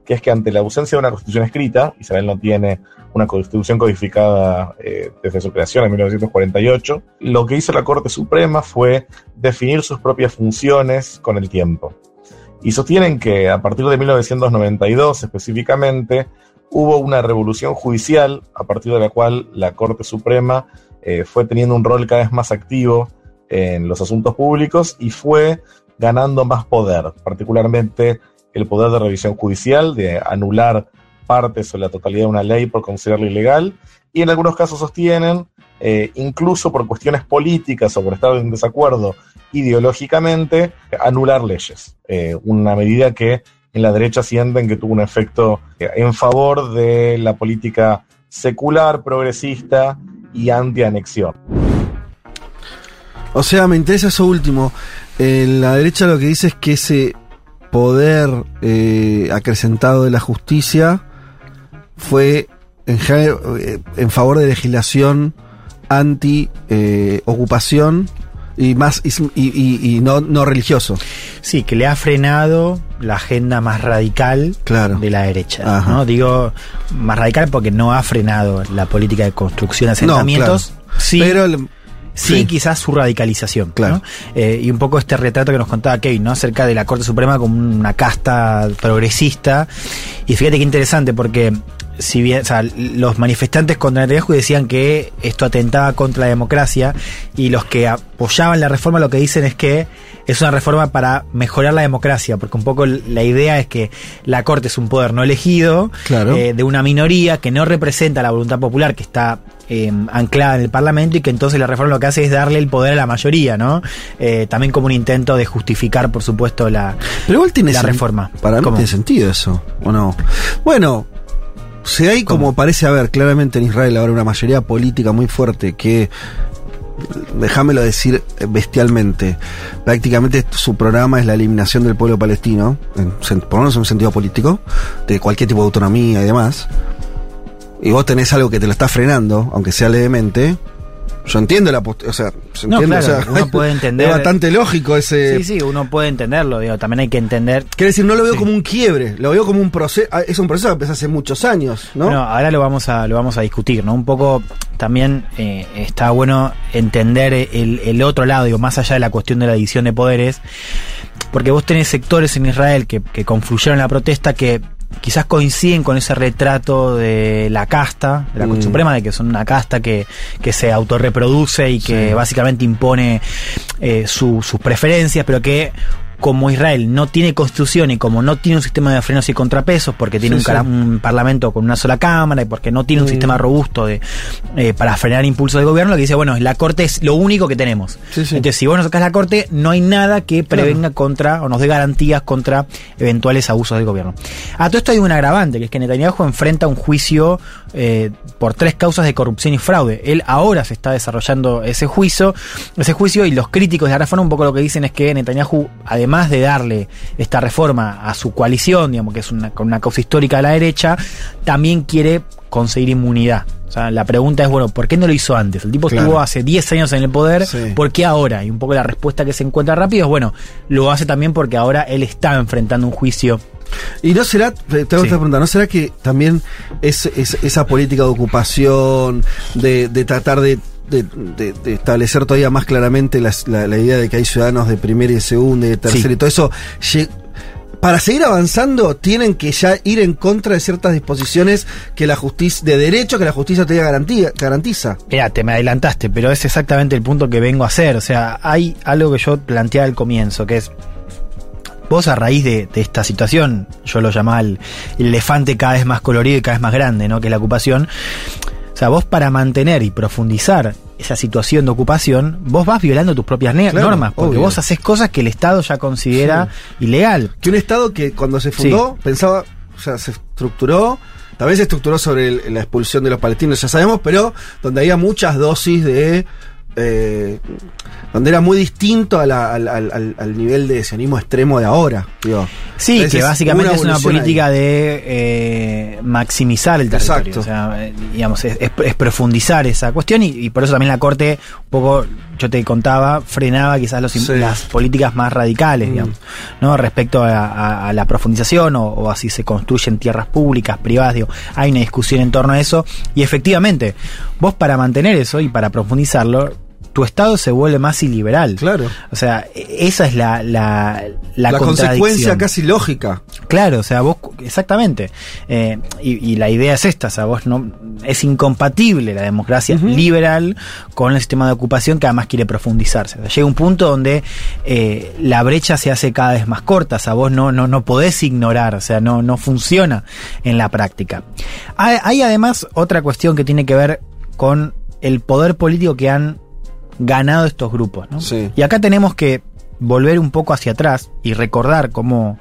que es que ante la ausencia de una constitución escrita, Israel no tiene una constitución codificada eh, desde su creación en 1948, lo que hizo la Corte Suprema fue definir sus propias funciones con el tiempo. Y sostienen que a partir de 1992 específicamente, hubo una revolución judicial a partir de la cual la Corte Suprema eh, fue teniendo un rol cada vez más activo en los asuntos públicos y fue ganando más poder, particularmente el poder de revisión judicial, de anular partes o la totalidad de una ley por considerarla ilegal, y en algunos casos sostienen, eh, incluso por cuestiones políticas o por estar en desacuerdo ideológicamente, anular leyes. Eh, una medida que en la derecha sienten que tuvo un efecto eh, en favor de la política secular, progresista y anti-anexión. O sea, me interesa eso último. Eh, la derecha lo que dice es que ese poder eh, acrecentado de la justicia fue en, eh, en favor de legislación anti-ocupación y más y, y- y no, no religioso. Sí, que le ha frenado la agenda más radical de la derecha. Ajá. ¿no? Digo más radical porque no ha frenado la política de construcción de No, asentamientos. claro. Sí, Pero el- sí, sí. quizás su radicalización. ¿no? Eh, y un poco este retrato que nos contaba Kevin, ¿no? Acerca de la Corte Suprema como una casta progresista. Y fíjate qué interesante, porque si bien, o sea, los manifestantes contra Netanyahu decían que esto atentaba contra la democracia, y los que apoyaban la reforma lo que dicen es que es una reforma para mejorar la democracia, porque un poco la idea es que la Corte es un poder no elegido, Claro. eh, de una minoría que no representa la voluntad popular, que está eh, anclada en el Parlamento y que entonces la reforma lo que hace es darle el poder a la mayoría, ¿no? Eh, también como un intento de justificar, por supuesto, la, Pero igual tiene la reforma. Para mí ¿Cómo? tiene sentido eso, ¿o no? Bueno, si hay como parece haber claramente en Israel ahora una mayoría política muy fuerte que, déjamelo decir bestialmente, prácticamente su programa es la eliminación del pueblo palestino, en, por lo menos en un sentido político, de cualquier tipo de autonomía y demás, y vos tenés algo que te lo está frenando, aunque sea levemente, yo entiendo la post- o sea, se No, entiende, claro, o sea, uno puede entender. es bastante lógico ese Sí, sí, uno puede entenderlo, digo, también hay que entender. Quiero decir, no lo veo como un quiebre, lo veo como un proceso, es un proceso que empezó hace muchos años, ¿no? Bueno, ahora lo vamos a, lo vamos a discutir, ¿no? Un poco también eh, está bueno entender el, el otro lado, digo, más allá de la cuestión de la división de poderes, porque vos tenés sectores en Israel que, que confluyeron en la protesta que quizás coinciden con ese retrato de la casta, de la Corte Mm. Suprema, de que son una casta que, que se autorreproduce y que Sí. básicamente impone eh, su- sus preferencias, pero que como Israel no tiene constitución y como no tiene un sistema de frenos y contrapesos, porque tiene Sí, un, cara- sí. un parlamento con una sola cámara y porque no tiene un Mm. sistema robusto de eh, para frenar impulsos del gobierno, lo que dice, bueno, la corte es lo único que tenemos. Sí. Entonces, si vos no sacás la corte, no hay nada que prevenga contra o nos dé garantías contra eventuales abusos del gobierno. A todo esto hay un agravante, que es que Netanyahu enfrenta un juicio eh, por tres causas de corrupción y fraude. Él ahora se está desarrollando ese juicio, ese juicio y los críticos de reforma un poco lo que dicen es que Netanyahu, además de darle esta reforma a su coalición, digamos que es una, con una causa histórica de la derecha, también quiere conseguir inmunidad. O sea, la pregunta es, bueno, ¿por qué no lo hizo antes? El tipo Claro. estuvo hace 10 años en el poder, Sí. ¿por qué ahora? Y un poco la respuesta que se encuentra rápido es, bueno, lo hace también porque ahora él está enfrentando un juicio Y no será, te tengo otra pregunta, ¿no será que también es, es- esa política de ocupación, de, de tratar de, de- de- de establecer todavía más claramente la, la idea de que hay ciudadanos de primera y de segunda y de tercera Sí. y todo eso, para seguir avanzando tienen que ya ir en contra de ciertas disposiciones que la justicia, de derecho que la justicia te garantía, garantiza. Mira, te me adelantaste, pero es exactamente el punto que vengo a hacer. O sea, hay algo que yo planteaba al comienzo, que es. Vos a raíz de, de esta situación, yo lo llamaba el, el elefante cada vez más colorido y cada vez más grande, ¿no? Que es la ocupación. Sea, vos para mantener y profundizar esa situación de ocupación, vos vas violando tus propias Claro, normas, porque obvio. vos haces cosas que el Estado ya considera ilegal. Que un Estado que cuando se fundó pensaba, o sea, se estructuró, también se estructuró sobre el- la expulsión de los palestinos, ya sabemos, pero donde había muchas dosis de... eh, donde era muy distinto a la- al, al- al- nivel de sionismo extremo de ahora. digo. Sí, Entonces, que básicamente es una ahí. política de eh, maximizar el territorio. Exacto. O sea, eh, digamos, es, es- es profundizar esa cuestión y, y por eso también la Corte, un poco, yo te contaba, frenaba quizás los, Sí. las políticas más radicales, Mm. digamos, ¿no? Respecto a, a- a la profundización o, o a si se construyen tierras públicas, privadas, digo, hay una discusión en torno a eso y efectivamente, vos para mantener eso y para profundizarlo, tu Estado se vuelve más iliberal. Claro. O sea, esa es la, la, la, La, consecuencia casi lógica. Claro, o sea, vos, exactamente. Eh, y, y la idea es esta, o sea, vos no, es incompatible la democracia liberal con el sistema de ocupación que además quiere profundizarse. O sea, llega un punto donde eh, la brecha se hace cada vez más corta, o sea, vos no, no, no podés ignorar, o sea, no, no funciona en la práctica. Hay, hay además otra cuestión que tiene que ver con el poder político que han ganado estos grupos, ¿no? Y acá tenemos que volver un poco hacia atrás y recordar cómo,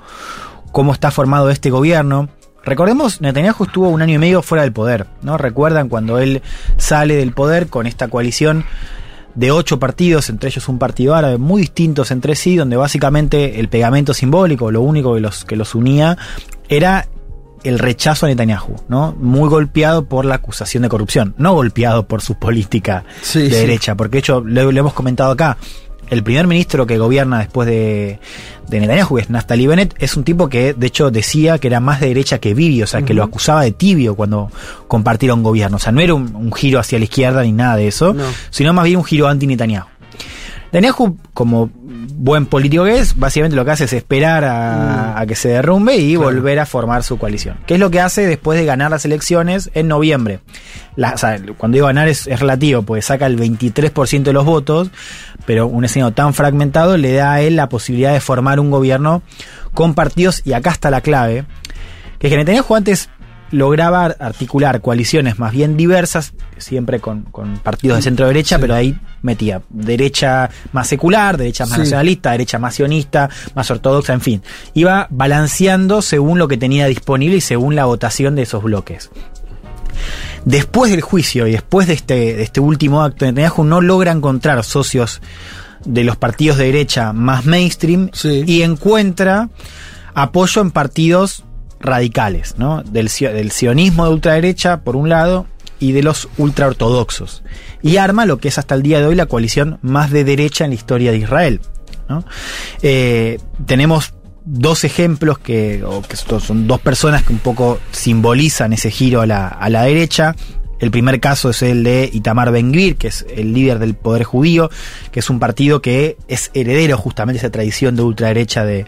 cómo está formado este gobierno. Recordemos, Netanyahu estuvo un año y medio fuera del poder, ¿no? Recuerdan cuando él sale del poder con esta coalición de ocho partidos, entre ellos un partido árabe, muy distintos entre sí, donde básicamente el pegamento simbólico, lo único que los, que los unía, era el rechazo a Netanyahu, ¿no? Muy golpeado por la acusación de corrupción, no golpeado por su política Sí, de sí. derecha, porque de hecho lo, lo hemos comentado acá. El primer ministro que gobierna después de, de Netanyahu, que es Naftali Bennett, es un tipo que de hecho decía que era más de derecha que Bibi, o sea, que lo acusaba de tibio cuando compartieron gobierno. O sea, no era un, un giro hacia la izquierda ni nada de eso, No. sino más bien un giro anti-Netanyahu. Netanyahu, como buen político que es, básicamente lo que hace es esperar a, a que se derrumbe y volver a formar su coalición. ¿Qué es lo que hace después de ganar las elecciones en noviembre? La- o sea, cuando digo ganar es, es relativo, porque saca el 23% de los votos, pero un escenario tan fragmentado le da a él la posibilidad de formar un gobierno con partidos, y acá está la clave, que es que Netanyahu antes lograba articular coaliciones más bien diversas, siempre con, con partidos de centro derecha, pero ahí metía derecha más secular, derecha más Sí. nacionalista, derecha más sionista, más ortodoxa, en fin. Iba balanceando según lo que tenía disponible y según la votación de esos bloques. Después del juicio y después de este, de este último acto, Netanyahu no logra encontrar socios de los partidos de derecha más mainstream y encuentra apoyo en partidos radicales, ¿no? Del, sio- del sionismo de ultraderecha, por un lado, y de los ultraortodoxos. Y arma lo que es hasta el día de hoy la coalición más de derecha en la historia de Israel. Eh, tenemos dos ejemplos que, son dos personas que un poco simbolizan ese giro a la, a la derecha. El primer caso es el de Itamar Ben-Gvir, que es el líder del poder judío, que es un partido que es heredero justamente de esa tradición de ultraderecha de,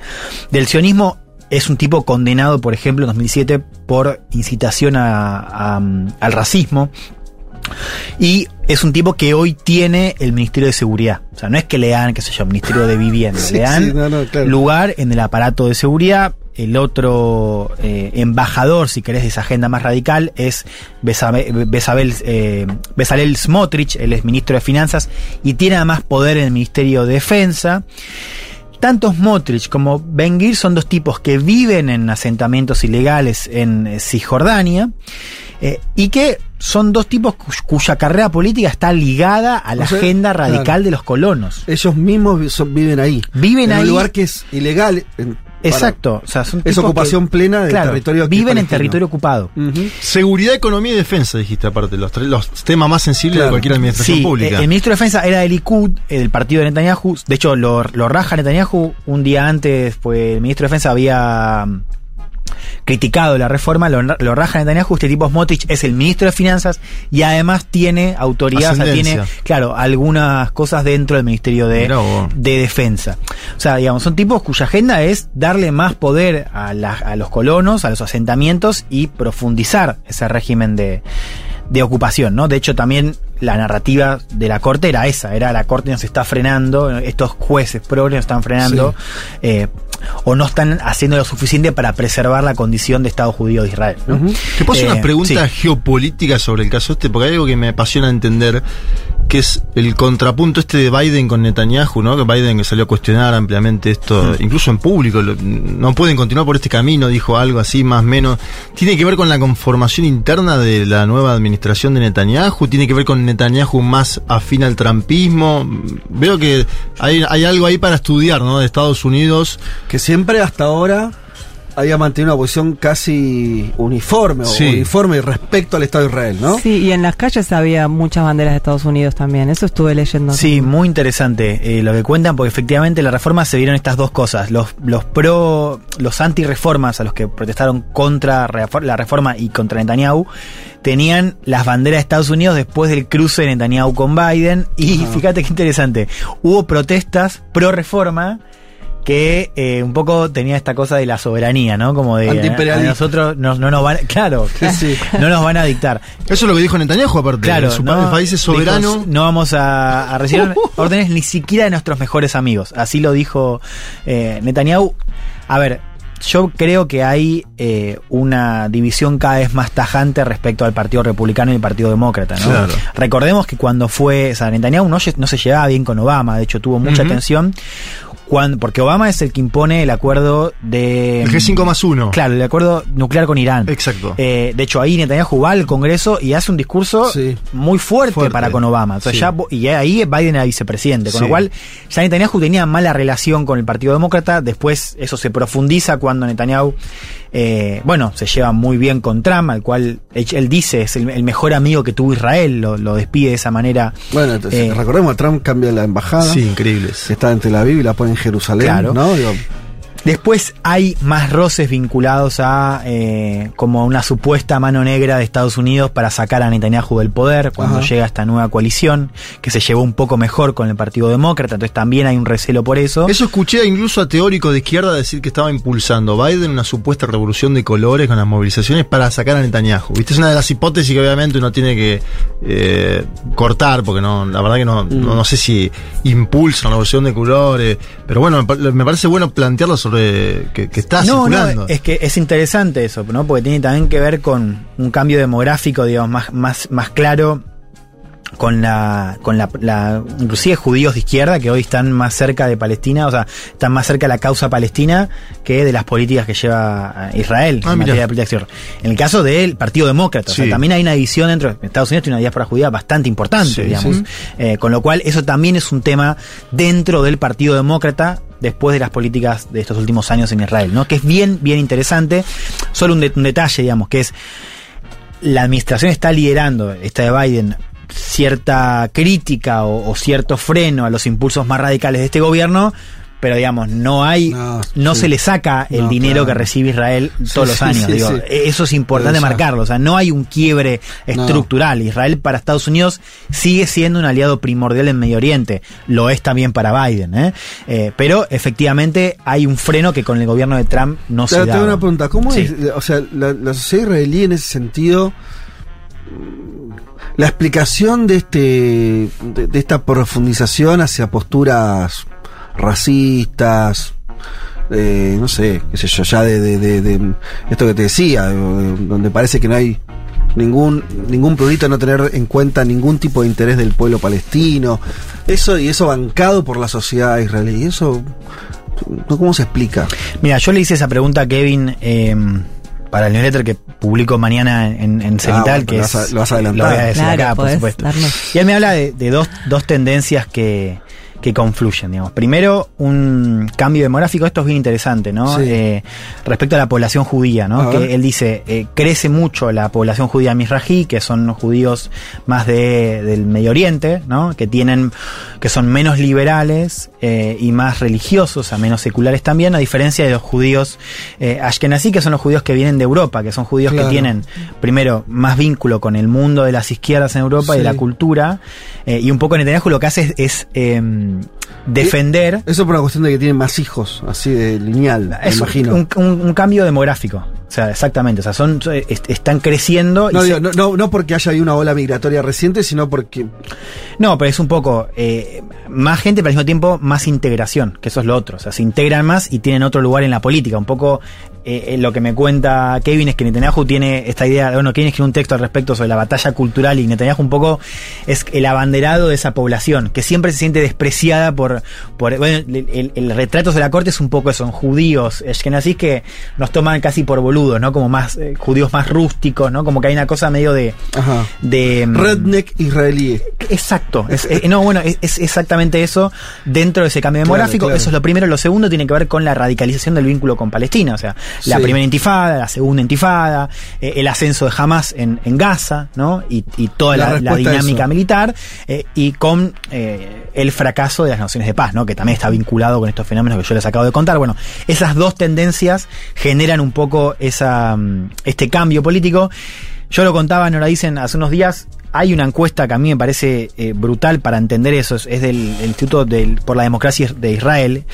del sionismo. Es un tipo condenado, por ejemplo, en 2007 por incitación a- a- al racismo. Y es un tipo que hoy tiene el Ministerio de Seguridad. O sea, no es que le dan, qué sé yo, Ministerio de Vivienda. Sí, le dan sí, no, no, claro. lugar en el aparato de seguridad. El otro eh, embajador, si querés, de esa agenda más radical es Besabe- Besabel, eh, Bezalel Smotrich, él es ministro de Finanzas y tiene además poder en el Ministerio de Defensa. Tanto Smotrich como Ben Gvir son dos tipos que viven en asentamientos ilegales en eh, Cisjordania eh, y que son dos tipos cu- cuya carrera política está ligada a la O sea, agenda radical claro. de los colonos. Ellos mismos vi- son- viven ahí. Viven en ahí. un lugar que es ilegal. en- Exacto. O sea, son es ocupación que- plena del claro, territorio. Viven en territorio ocupado. Seguridad, economía y defensa, dijiste aparte, los, tres- los temas más sensibles de cualquier administración Sí, pública. eh, El ministro de Defensa era del Likud, eh, del partido de Netanyahu. De hecho, lo, lo raja Netanyahu. Un día antes, pues el ministro de Defensa había criticado la reforma, lo, lo raja Netanyahu. Este tipo Smotrich es el ministro de Finanzas y además tiene autoridad, o sea, tiene, claro, algunas cosas dentro del Ministerio de, de Defensa. O sea, digamos, son tipos cuya agenda es darle más poder a, la- a los colonos, a los asentamientos y profundizar ese régimen de, de ocupación, ¿no? De hecho, también la narrativa de la corte era esa, era la corte nos está frenando, estos jueces progres nos están frenando, eh, o no están haciendo lo suficiente para preservar la condición de Estado judío de Israel. ¿no? Te puedo hacer Eh, una pregunta sí. geopolítica sobre el caso este, porque hay algo que me apasiona entender, que es el contrapunto este de Biden con Netanyahu, ¿no? Que Biden salió a cuestionar ampliamente esto, incluso en público, no pueden continuar por este camino, dijo algo así, más o menos. ¿Tiene que ver con la conformación interna de la nueva administración de Netanyahu? ¿Tiene que ver con Netanyahu más afín al trampismo? Veo que hay, hay algo ahí para estudiar, ¿no? De Estados Unidos. Que siempre hasta ahora había mantenido una posición casi uniforme Sí. o uniforme respecto al Estado de Israel, ¿no? Sí, y en las calles había muchas banderas de Estados Unidos también. Eso estuve leyendo. Sí, muy interesante eh, lo que cuentan, porque efectivamente en la reforma se vieron estas dos cosas. Los, los pro, los anti-reformas a los que protestaron contra la reforma y contra Netanyahu, tenían las banderas de Estados Unidos después del cruce de Netanyahu con Biden. Y fíjate qué interesante, hubo protestas pro-reforma que eh, un poco tenía esta cosa de la soberanía, ¿no? Como de a nosotros no, no nos van, claro, Sí. no nos van a dictar. Eso es lo que dijo Netanyahu, aparte. Claro, su no, país es soberano. dijo, no vamos a, a recibir órdenes ni siquiera de nuestros mejores amigos. Así lo dijo eh, Netanyahu. A ver, yo creo que hay eh, una división cada vez más tajante respecto al Partido Republicano y el Partido Demócrata. ¿no? Claro. Recordemos que cuando fue, o sea, Netanyahu no, se llevaba bien con Obama, de hecho tuvo mucha Ujú. tensión. Cuando, porque Obama es el que impone el acuerdo de... El G5 más uno. Claro, el acuerdo nuclear con Irán. Exacto. Eh, de hecho, ahí Netanyahu va al Congreso y hace un discurso Sí. muy fuerte, Fuerte. para con Obama. Entonces Sí. ya, y ahí Biden era vicepresidente, con Sí. lo cual ya Netanyahu tenía mala relación con el Partido Demócrata. Después eso se profundiza cuando Netanyahu, eh, bueno, se lleva muy bien con Trump, al cual él, dice es el, el mejor amigo que tuvo Israel, lo, lo despide de esa manera. Bueno, entonces, Eh, recordemos Trump cambia la embajada. Sí, increíbles. Que está en Tel Aviv y la pone en Jerusalén, Claro. ¿no? Digo, Después hay más roces vinculados a eh, como una supuesta mano negra de Estados Unidos para sacar a Netanyahu del poder cuando llega esta nueva coalición, que se llevó un poco mejor con el Partido Demócrata, entonces también hay un recelo por eso. Eso escuché incluso a teóricos de izquierda decir que estaba impulsando Biden una supuesta revolución de colores con las movilizaciones para sacar a Netanyahu. Viste, es una de las hipótesis que obviamente uno tiene que eh, cortar, porque no, la verdad que no, no, no sé si impulsa una revolución de colores, pero bueno, me, me parece bueno plantearlo sobre que, que está no, es que es interesante eso, ¿no? Porque tiene también que ver con un cambio demográfico, digamos, más, más, más claro con la, con la, la- inclusive judíos de izquierda que hoy están más cerca de Palestina, o sea, están más cerca de la causa palestina que de las políticas que lleva eh, Israel Ah, en materia de exterior. En el caso del Partido Demócrata, o sea, también hay una división dentro de Estados Unidos, tiene una diáspora judía bastante importante, Sí, digamos. sí. Eh, con lo cual, eso también es un tema dentro del Partido Demócrata después de las políticas de estos últimos años en Israel, ¿no? Que es bien, bien interesante. Solo un, de- un detalle, digamos, que es la administración está liderando, esta de Biden, cierta crítica o cierto freno a los impulsos más radicales de este gobierno, pero digamos, no hay, no, No, sí. se le saca el No, dinero claro. que recibe Israel Sí, todos los años. sí, digo, sí. Eso es importante marcarlo, o sea, no hay un quiebre No. estructural. Israel para Estados Unidos sigue siendo un aliado primordial en Medio Oriente, lo es también para Biden, ¿eh? Eh, pero efectivamente hay un freno que con el gobierno de Trump no Te, se te da. hago una pregunta, ¿cómo es? O sea, la, la sociedad israelí en ese sentido, la explicación de este de, de esta profundización hacia posturas racistas, eh, no sé, qué sé yo, ya de, de- de- de esto que te decía, de- de- donde parece que no hay ningún ningún prurito no tener en cuenta ningún tipo de interés del pueblo palestino, eso y eso bancado por la sociedad israelí, eso ¿cómo se explica? Mira, yo le hice esa pregunta a Kevin eh, para el newsletter que publico mañana en, en Cenital, bueno, que lo es, vas a- lo vas a adelantar. Lo voy a decir Claro, acá, por podés supuesto. darnos- Y él me habla de, de dos, dos tendencias que, que confluyen, digamos. Primero, un cambio demográfico, esto es bien interesante, ¿no? Sí. Eh, respecto a la población judía, ¿no? A ver. Que él dice, eh, crece mucho la población judía mizrají, que son judíos más de, del Medio Oriente, ¿no? Que tienen, que son menos liberales eh, y más religiosos, sea, menos seculares también, a diferencia de los judíos eh, ashkenazí, que son los judíos que vienen de Europa, que son judíos Claro. que tienen, primero, más vínculo con el mundo de las izquierdas en Europa y de la cultura, eh, y un poco Netanyahu lo que hace es, es, em, defender Eso por una cuestión de que tienen más hijos, así de lineal, me imagino. un, un- un cambio demográfico. O sea, exactamente. O sea, son, est- están creciendo. y no, se- no, no, no porque haya habido una ola migratoria reciente, sino porque. No, pero es un poco eh, más gente, pero al mismo tiempo más integración, que eso es lo otro. O sea, se integran más y tienen otro lugar en la política. Un poco eh, eh, lo que me cuenta Kevin es que Netanyahu tiene esta idea, bueno, Kevin escribió un texto al respecto sobre la batalla cultural y Netanyahu un poco es el abanderado de esa población, que siempre se siente despreciada por, por bueno, el, el- el retrato de la corte es un poco eso, son judíos, ashkenazíes que nos toman casi por boludos pelotudos, ¿no? Como más eh, judíos más rústicos, ¿no? Como que hay una cosa medio de. Ajá. de mm, Redneck israelí. Exacto. Es- eh, no, bueno, es, es exactamente eso dentro de ese cambio demográfico. claro. Eso es lo primero. Lo segundo tiene que ver con la radicalización del vínculo con Palestina. O sea, la Sí. primera intifada, la segunda intifada, eh, el ascenso de Hamas en, en Gaza, ¿no? Y, y toda La dinámica militar. eh, y con el fracaso de las naciones de paz, ¿no? Que también está vinculado con estos fenómenos que yo les acabo de contar. Bueno, esas dos tendencias generan un poco esa, mm, este cambio político. Yo lo contaba, nos lo dicen hace unos días. Hay una encuesta que a mí me parece eh, brutal para entender eso. Es, del, del Instituto del- por la Democracia de Israel,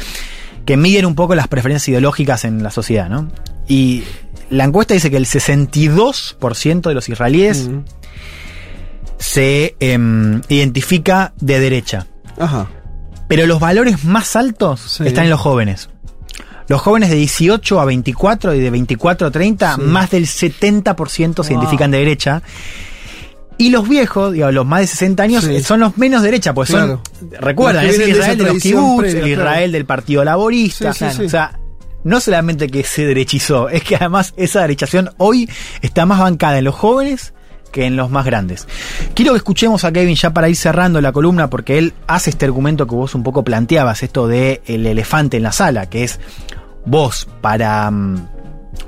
que miden un poco las preferencias ideológicas en la sociedad, ¿no? Y la encuesta dice que el 62% de los israelíes se em, identifica de derecha. Ajá. Pero los valores más altos están en los jóvenes. Los jóvenes de 18 a 24 y de 24 a 30, Sí. más del 70% se Wow. identifican de derecha. Y los viejos, digamos, los más de 60 años, Sí. son los menos derecha, pues Claro. son, recuerdan, es de Israel de los kibbutz, previa, el claro. Israel del Partido Laborista. Sí. O sea, no solamente que se derechizó, es que además esa derechación hoy está más bancada en los jóvenes que en los más grandes. Quiero que escuchemos a Kevin ya para ir cerrando la columna, porque él hace este argumento que vos un poco planteabas, esto de el elefante en la sala, que es vos para mm,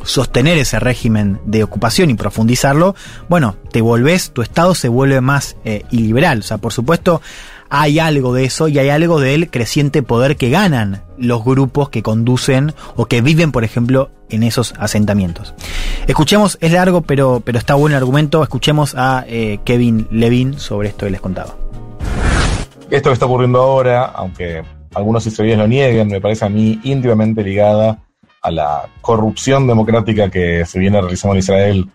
sostener ese régimen de ocupación y profundizarlo, bueno, te volvés, tu Estado se vuelve más eh, iliberal. O sea, por supuesto, hay algo de eso y hay algo del creciente poder que ganan los grupos que conducen o que viven, por ejemplo, en esos asentamientos. Escuchemos, es largo, pero, pero está bueno el argumento. Escuchemos a eh, Kevin Levin sobre esto que les contaba. Esto que está ocurriendo ahora, aunque algunos israelíes lo nieguen, me parece a mí íntimamente ligada a la corrupción democrática que se viene realizando en Israel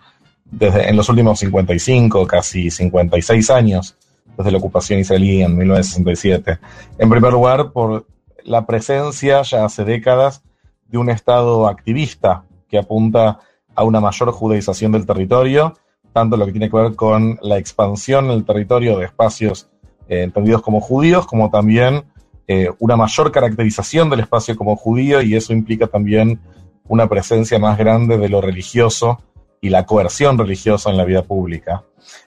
desde en los últimos 55, casi 56 años, desde la ocupación israelí en 1967. En primer lugar, por la presencia ya hace décadas de un Estado activista que apunta a una mayor judaización del territorio, tanto lo que tiene que ver con la expansión en el territorio de espacios eh, entendidos como judíos, como también eh, una mayor caracterización del espacio como judío, y eso implica también una presencia más grande de lo religioso y la coerción religiosa en la vida pública.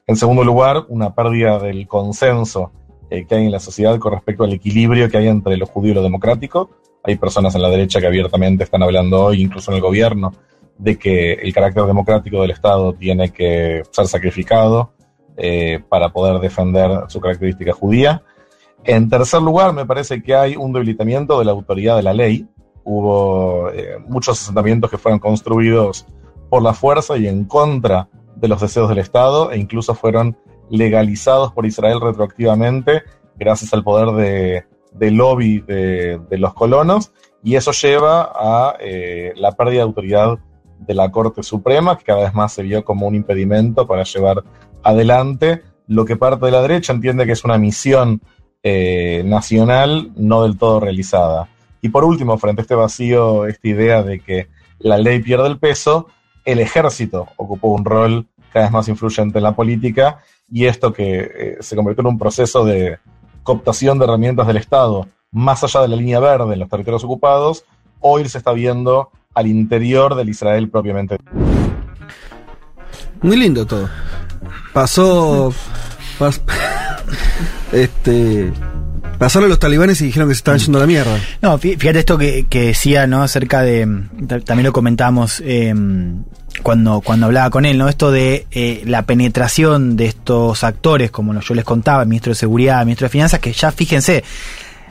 En segundo lugar, una pérdida del consenso eh, que hay en la sociedad con respecto al equilibrio que hay entre lo judío y lo democrático. Hay personas en la derecha que abiertamente están hablando hoy, incluso en el gobierno, de que el carácter democrático del Estado tiene que ser sacrificado eh, para poder defender su característica judía. En tercer lugar, me parece que hay un debilitamiento de la autoridad de la ley. Hubo eh, muchos asentamientos que fueron construidos por la fuerza y en contra de los deseos del Estado e incluso fueron legalizados por Israel retroactivamente gracias al poder de, de lobby de, de los colonos y eso lleva a eh, la pérdida de autoridad de la Corte Suprema, que cada vez más se vio como un impedimento para llevar adelante lo que parte de la derecha entiende que es una misión eh, nacional no del todo realizada. Y por último, frente a este vacío, esta idea de que la ley pierde el peso, el ejército ocupó un rol cada vez más influyente en la política y esto que eh, se convirtió en un proceso de cooptación de herramientas del Estado más allá de la línea verde en los territorios ocupados, hoy se está viendo al interior del Israel propiamente. Muy lindo todo. Pasó. pas- este. Pasaron los talibanes y dijeron que se estaban yendo a la mierda. No, fí- fíjate esto que, que decía, ¿no? Acerca de. ta- También lo comentábamos eh, cuando, cuando hablaba con él, ¿no? Esto de eh, la penetración de estos actores, como yo les contaba, el ministro de Seguridad, el ministro de Finanzas, que ya fíjense.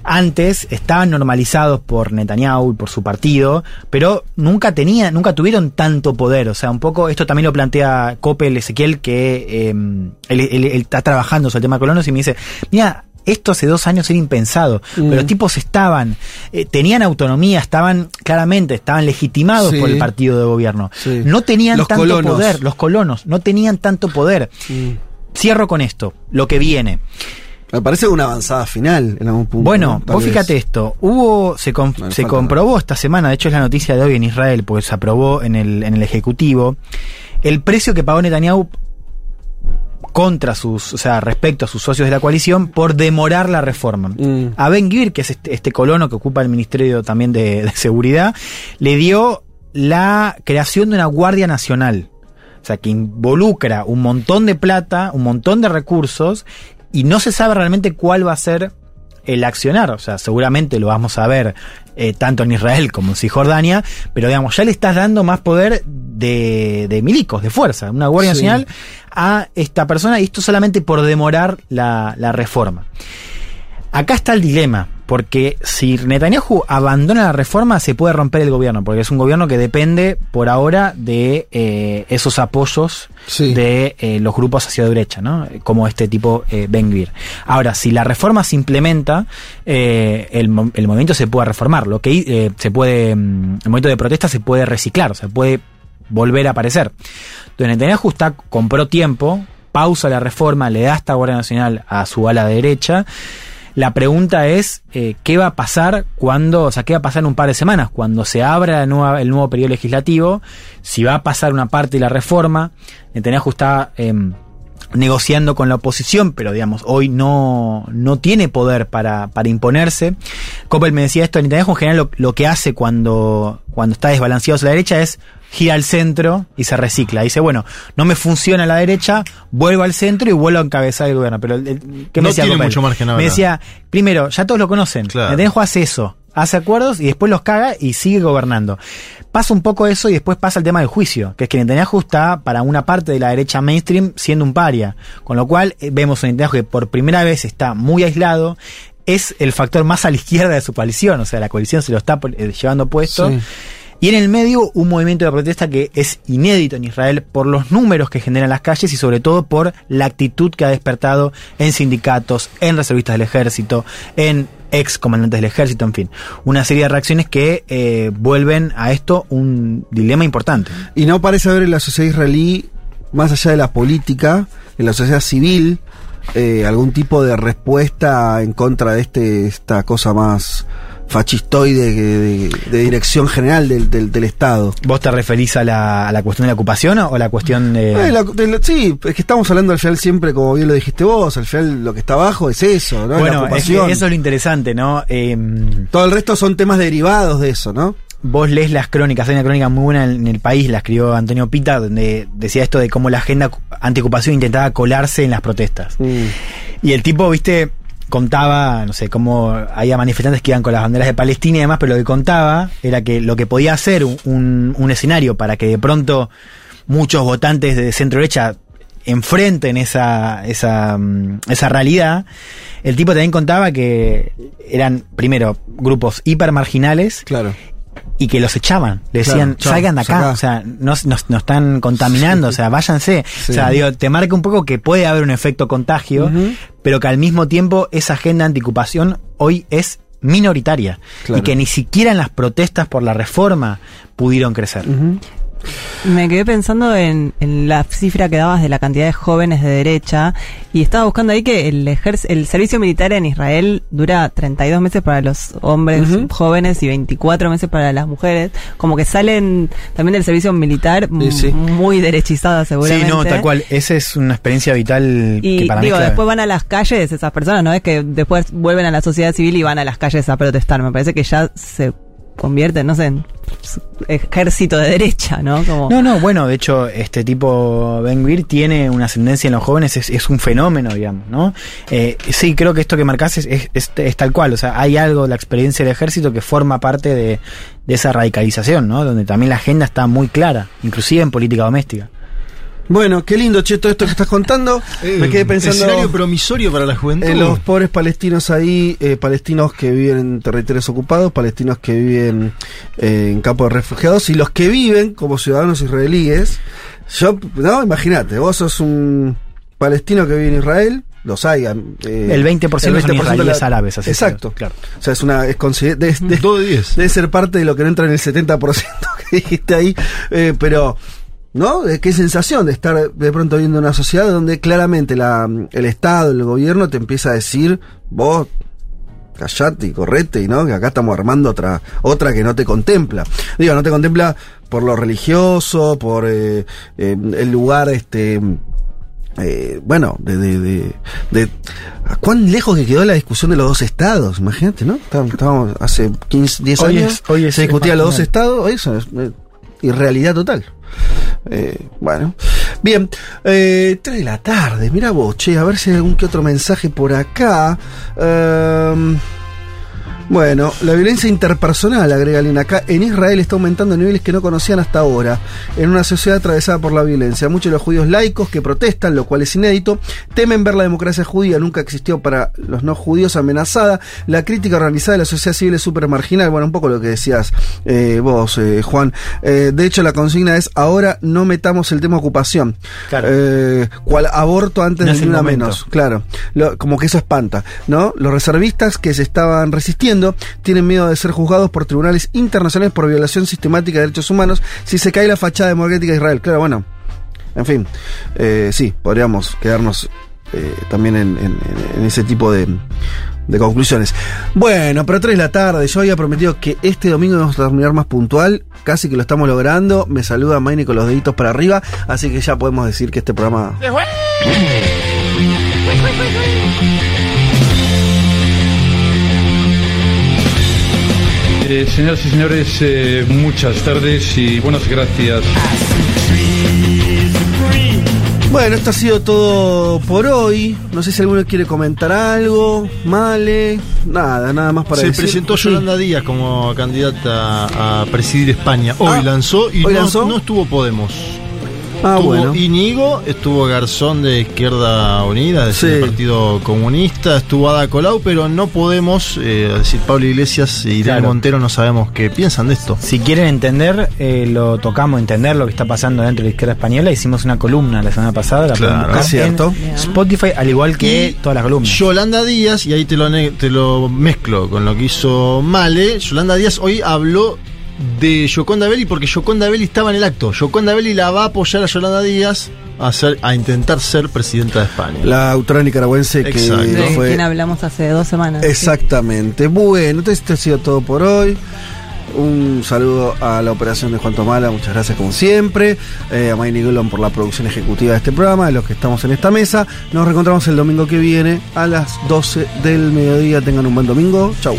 Antes estaban normalizados por Netanyahu y por su partido, pero nunca tenía, nunca tuvieron tanto poder. O sea, un poco esto también lo plantea Coppel Ezequiel, que eh, él, él- él está trabajando sobre el tema de colonos y me dice, mira, esto hace dos años era impensado, pero los tipos estaban, eh, tenían autonomía, estaban claramente, estaban legitimados Sí. por el partido de gobierno. Sí. No tenían Los tanto colonos. poder, los colonos, no tenían tanto poder. Cierro con esto, lo que viene. Me parece una avanzada final en algún punto. Bueno, vos vez. fíjate esto, hubo, se, No, se comprobó esta semana, de hecho es la noticia de hoy en Israel, porque se aprobó en el, en el Ejecutivo, el precio que pagó Netanyahu contra sus, o sea, respecto a sus socios de la coalición por demorar la reforma. A Ben Gvir, que es este, este colono que ocupa el Ministerio también de, de Seguridad, le dio la creación de una Guardia Nacional. O sea, que involucra un montón de plata, un montón de recursos, y no se sabe realmente cuál va a ser el accionar. O sea, seguramente lo vamos a ver eh, tanto en Israel como en Cisjordania, pero digamos, ya le estás dando más poder de, de milicos, de fuerza, una Guardia Sí. Nacional a esta persona, y esto solamente por demorar la, la reforma. Acá está el dilema, porque si Netanyahu abandona la reforma, se puede romper el gobierno, porque es un gobierno que depende por ahora de eh, esos apoyos de eh, los grupos hacia derecha, ¿no? Como este tipo eh. Ahora, si la reforma se implementa, eh, el, mo- el movimiento se puede reformar, lo que se puede, mm, el movimiento de protesta se puede reciclar, o sea, puede volver a aparecer. Entonces Netanyahu está, compró tiempo, pausa la reforma, le da esta Guardia Nacional a su ala derecha. La pregunta es, eh, ¿qué va a pasar cuando, o sea, qué va a pasar en un par de semanas, cuando se abra el nuevo periodo legislativo? Si va a pasar una parte de la reforma, Netanyahu está em, negociando con la oposición, pero digamos, hoy no, no tiene poder para, para imponerse. Coppel me decía esto, Netanyahu en general lo, lo que hace cuando, cuando está desbalanceado hacia la derecha es gira al centro y se recicla. Dice, bueno, no me funciona la derecha, vuelvo al centro y vuelvo a encabezar el gobierno. Pero, ¿qué me No decía tiene Coppel? mucho margen. Me decía, primero, ya todos lo conocen. Netanyahu hace eso, hace acuerdos y después los caga y sigue gobernando. Pasa un poco eso y después pasa el tema del juicio, que es que Netanyahu está para una parte de la derecha mainstream siendo un paria. Con lo cual eh, vemos a Netanyahu que por primera vez está muy aislado, es el factor más a la izquierda de su coalición, o sea, la coalición se lo está eh, llevando puesto. Sí. Y en el medio un movimiento de protesta que es inédito en Israel por los números que generan las calles y sobre todo por la actitud que ha despertado en sindicatos, en reservistas del ejército, en ex comandantes del ejército, en fin. Una serie de reacciones que eh, vuelven a esto un dilema importante. Y no parece haber en la sociedad israelí, más allá de la política, en la sociedad civil, eh, algún tipo de respuesta en contra de este esta cosa más fascistoide de, de dirección general del, del, del Estado. ¿Vos te referís a la, a la cuestión de la ocupación o a la cuestión de... Eh, la- de la- sí, es que estamos hablando al final siempre, como bien lo dijiste vos, al final lo que está abajo es eso, ¿no? bueno, es que eso es lo interesante, ¿no? Em, Todo el resto son temas derivados de eso, ¿no? Vos lees las crónicas, hay una crónica muy buena en el país, la escribió Antonio Pita, donde decía esto de cómo la agenda antiocupación intentaba colarse en las protestas. Y el tipo, viste, contaba, no sé, cómo había manifestantes que iban con las banderas de Palestina y demás, pero lo que contaba era que lo que podía hacer un, un- un escenario para que de pronto muchos votantes de centro derecha enfrenten esa, esa, mm, esa realidad, el tipo también contaba que eran, primero, grupos hipermarginales. Claro. Y que los echaban. Le decían, salgan de acá. O sea, nos, nos, nos están contaminando. Sí. O sea, váyanse. Sí. O sea, digo, te marca un poco que puede haber un efecto contagio, pero que al mismo tiempo esa agenda antiocupación hoy es minoritaria. Claro. Y que ni siquiera en las protestas por la reforma pudieron crecer. Me quedé pensando en, en la cifra que dabas de la cantidad de jóvenes de derecha y estaba buscando ahí que el, el servicio militar en Israel dura 32 meses para los hombres jóvenes y 24 meses para las mujeres. Como que salen también del servicio militar Sí, muy derechizadas seguramente. Sí, no, tal cual. Esa es una experiencia vital que Y para digo, mí después van a las calles esas personas, ¿no? Es que después vuelven a la sociedad civil y van a las calles a protestar. Me parece que ya se convierten, no sé, en ejército de derecha, ¿no? No, no, bueno, de hecho, este tipo Ben Gvir tiene una ascendencia en los jóvenes, es, un fenómeno, digamos, ¿no? Eh, sí, creo que esto que marcás es, es, es- es tal cual, o sea, hay algo de la experiencia del ejército que forma parte de, de esa radicalización, ¿no? Donde también la agenda está muy clara, inclusive en política doméstica. Bueno, qué lindo, che, todo esto que estás contando. Me quedé pensando. Escenario promisorio para la juventud. En los pobres palestinos ahí, eh, palestinos que viven en territorios ocupados, palestinos que viven eh, en campos de refugiados y los que viven como ciudadanos israelíes. Yo, no, imagínate, vos sos un palestino que vive en Israel, los hay. eh, El 20% son de la- israelíes árabes, así Exacto, claro. O sea, es una. Es consider- de- de- debe ser parte de lo que no entra en el 70% que dijiste ahí, eh, pero. ¿No? Eh, Qué sensación de estar de pronto viendo una sociedad donde claramente la, el Estado, el gobierno te empieza a decir, vos callate y correte, y no, que acá estamos armando otra, otra que no te contempla. Digo, no te contempla por lo religioso, por eh, eh, el lugar, este, eh, bueno, de, de, de, de- ¿a cuán lejos que quedó la discusión de los dos estados, imagínate, ¿no? Estábamos, hace 15, 10 Hoy años, es- hoy es- se discutía los dos estados, eso es, eh, irrealidad total. Eh, bueno, bien, eh, 3 de la tarde, mira vos, che, a ver si hay algún que otro mensaje por acá. Ehm, bueno, la violencia interpersonal, agrega Lina acá, en Israel está aumentando a niveles que no conocían hasta ahora, en una sociedad atravesada por la violencia. Muchos de los judíos laicos que protestan, lo cual es inédito, temen ver la democracia judía, nunca existió para los no judíos amenazada. La crítica organizada de la sociedad civil es súper marginal. Bueno, un poco lo que decías eh, vos, eh, Juan. Eh, de hecho, la consigna es, ahora no metamos el tema ocupación. Eh, cual aborto antes No de es ni el una momento. menos. Claro, Lo- como que eso espanta, ¿no? Los reservistas que se estaban resistiendo tienen miedo de ser juzgados por tribunales internacionales por violación sistemática de derechos humanos si se cae la fachada democrática de Israel. Claro, bueno, en fin, eh, sí, podríamos quedarnos eh, también en, ese tipo de, de conclusiones. Bueno, pero 3 de la tarde, yo había prometido que este domingo íbamos a terminar más puntual, casi que lo estamos logrando. Me saluda Maine con los deditos para arriba, así que ya podemos decir que este programa Eh, señoras y señores, eh, muchas tardes y buenas gracias. Bueno, esto ha sido todo por hoy. No sé si alguno quiere comentar algo. Male. Nada, nada más para Se decir. presentó Sí. Yolanda Díaz como candidata a presidir España. Hoy Ah, lanzó y ¿hoy no, lanzó? no estuvo Podemos. Ah, estuvo bueno. Íñigo, estuvo Garzón de Izquierda Unida, es Sí. decir, el Partido Comunista, estuvo Ada Colau, pero no Podemos, eh, decir, Pablo Iglesias y Claro. Montero no sabemos qué piensan de esto. Si quieren entender, eh, lo tocamos, entender lo que está pasando dentro de la izquierda española. Hicimos una columna la semana pasada, la Claro, es cierto. en Spotify, al igual que todas las columnas. Yolanda Díaz, y ahí te lo, te lo mezclo con lo que hizo Male, Yolanda Díaz hoy habló de Yoconda Belli porque Yoconda Belli estaba en el acto. Yoconda Belli la va a apoyar a Yolanda Díaz a, ser, a intentar ser presidenta de España. La autora nicaragüense que Exacto. De fue. quien hablamos hace dos semanas. Exactamente. Bueno, entonces esto ha sido todo por hoy. Un saludo a la operación de Juan Tomala, muchas gracias como siempre. Eh, a Mayni Golon por la producción ejecutiva de este programa, de los que estamos en esta mesa. Nos reencontramos el domingo que viene a las 12 del mediodía. Tengan un buen domingo. Chau.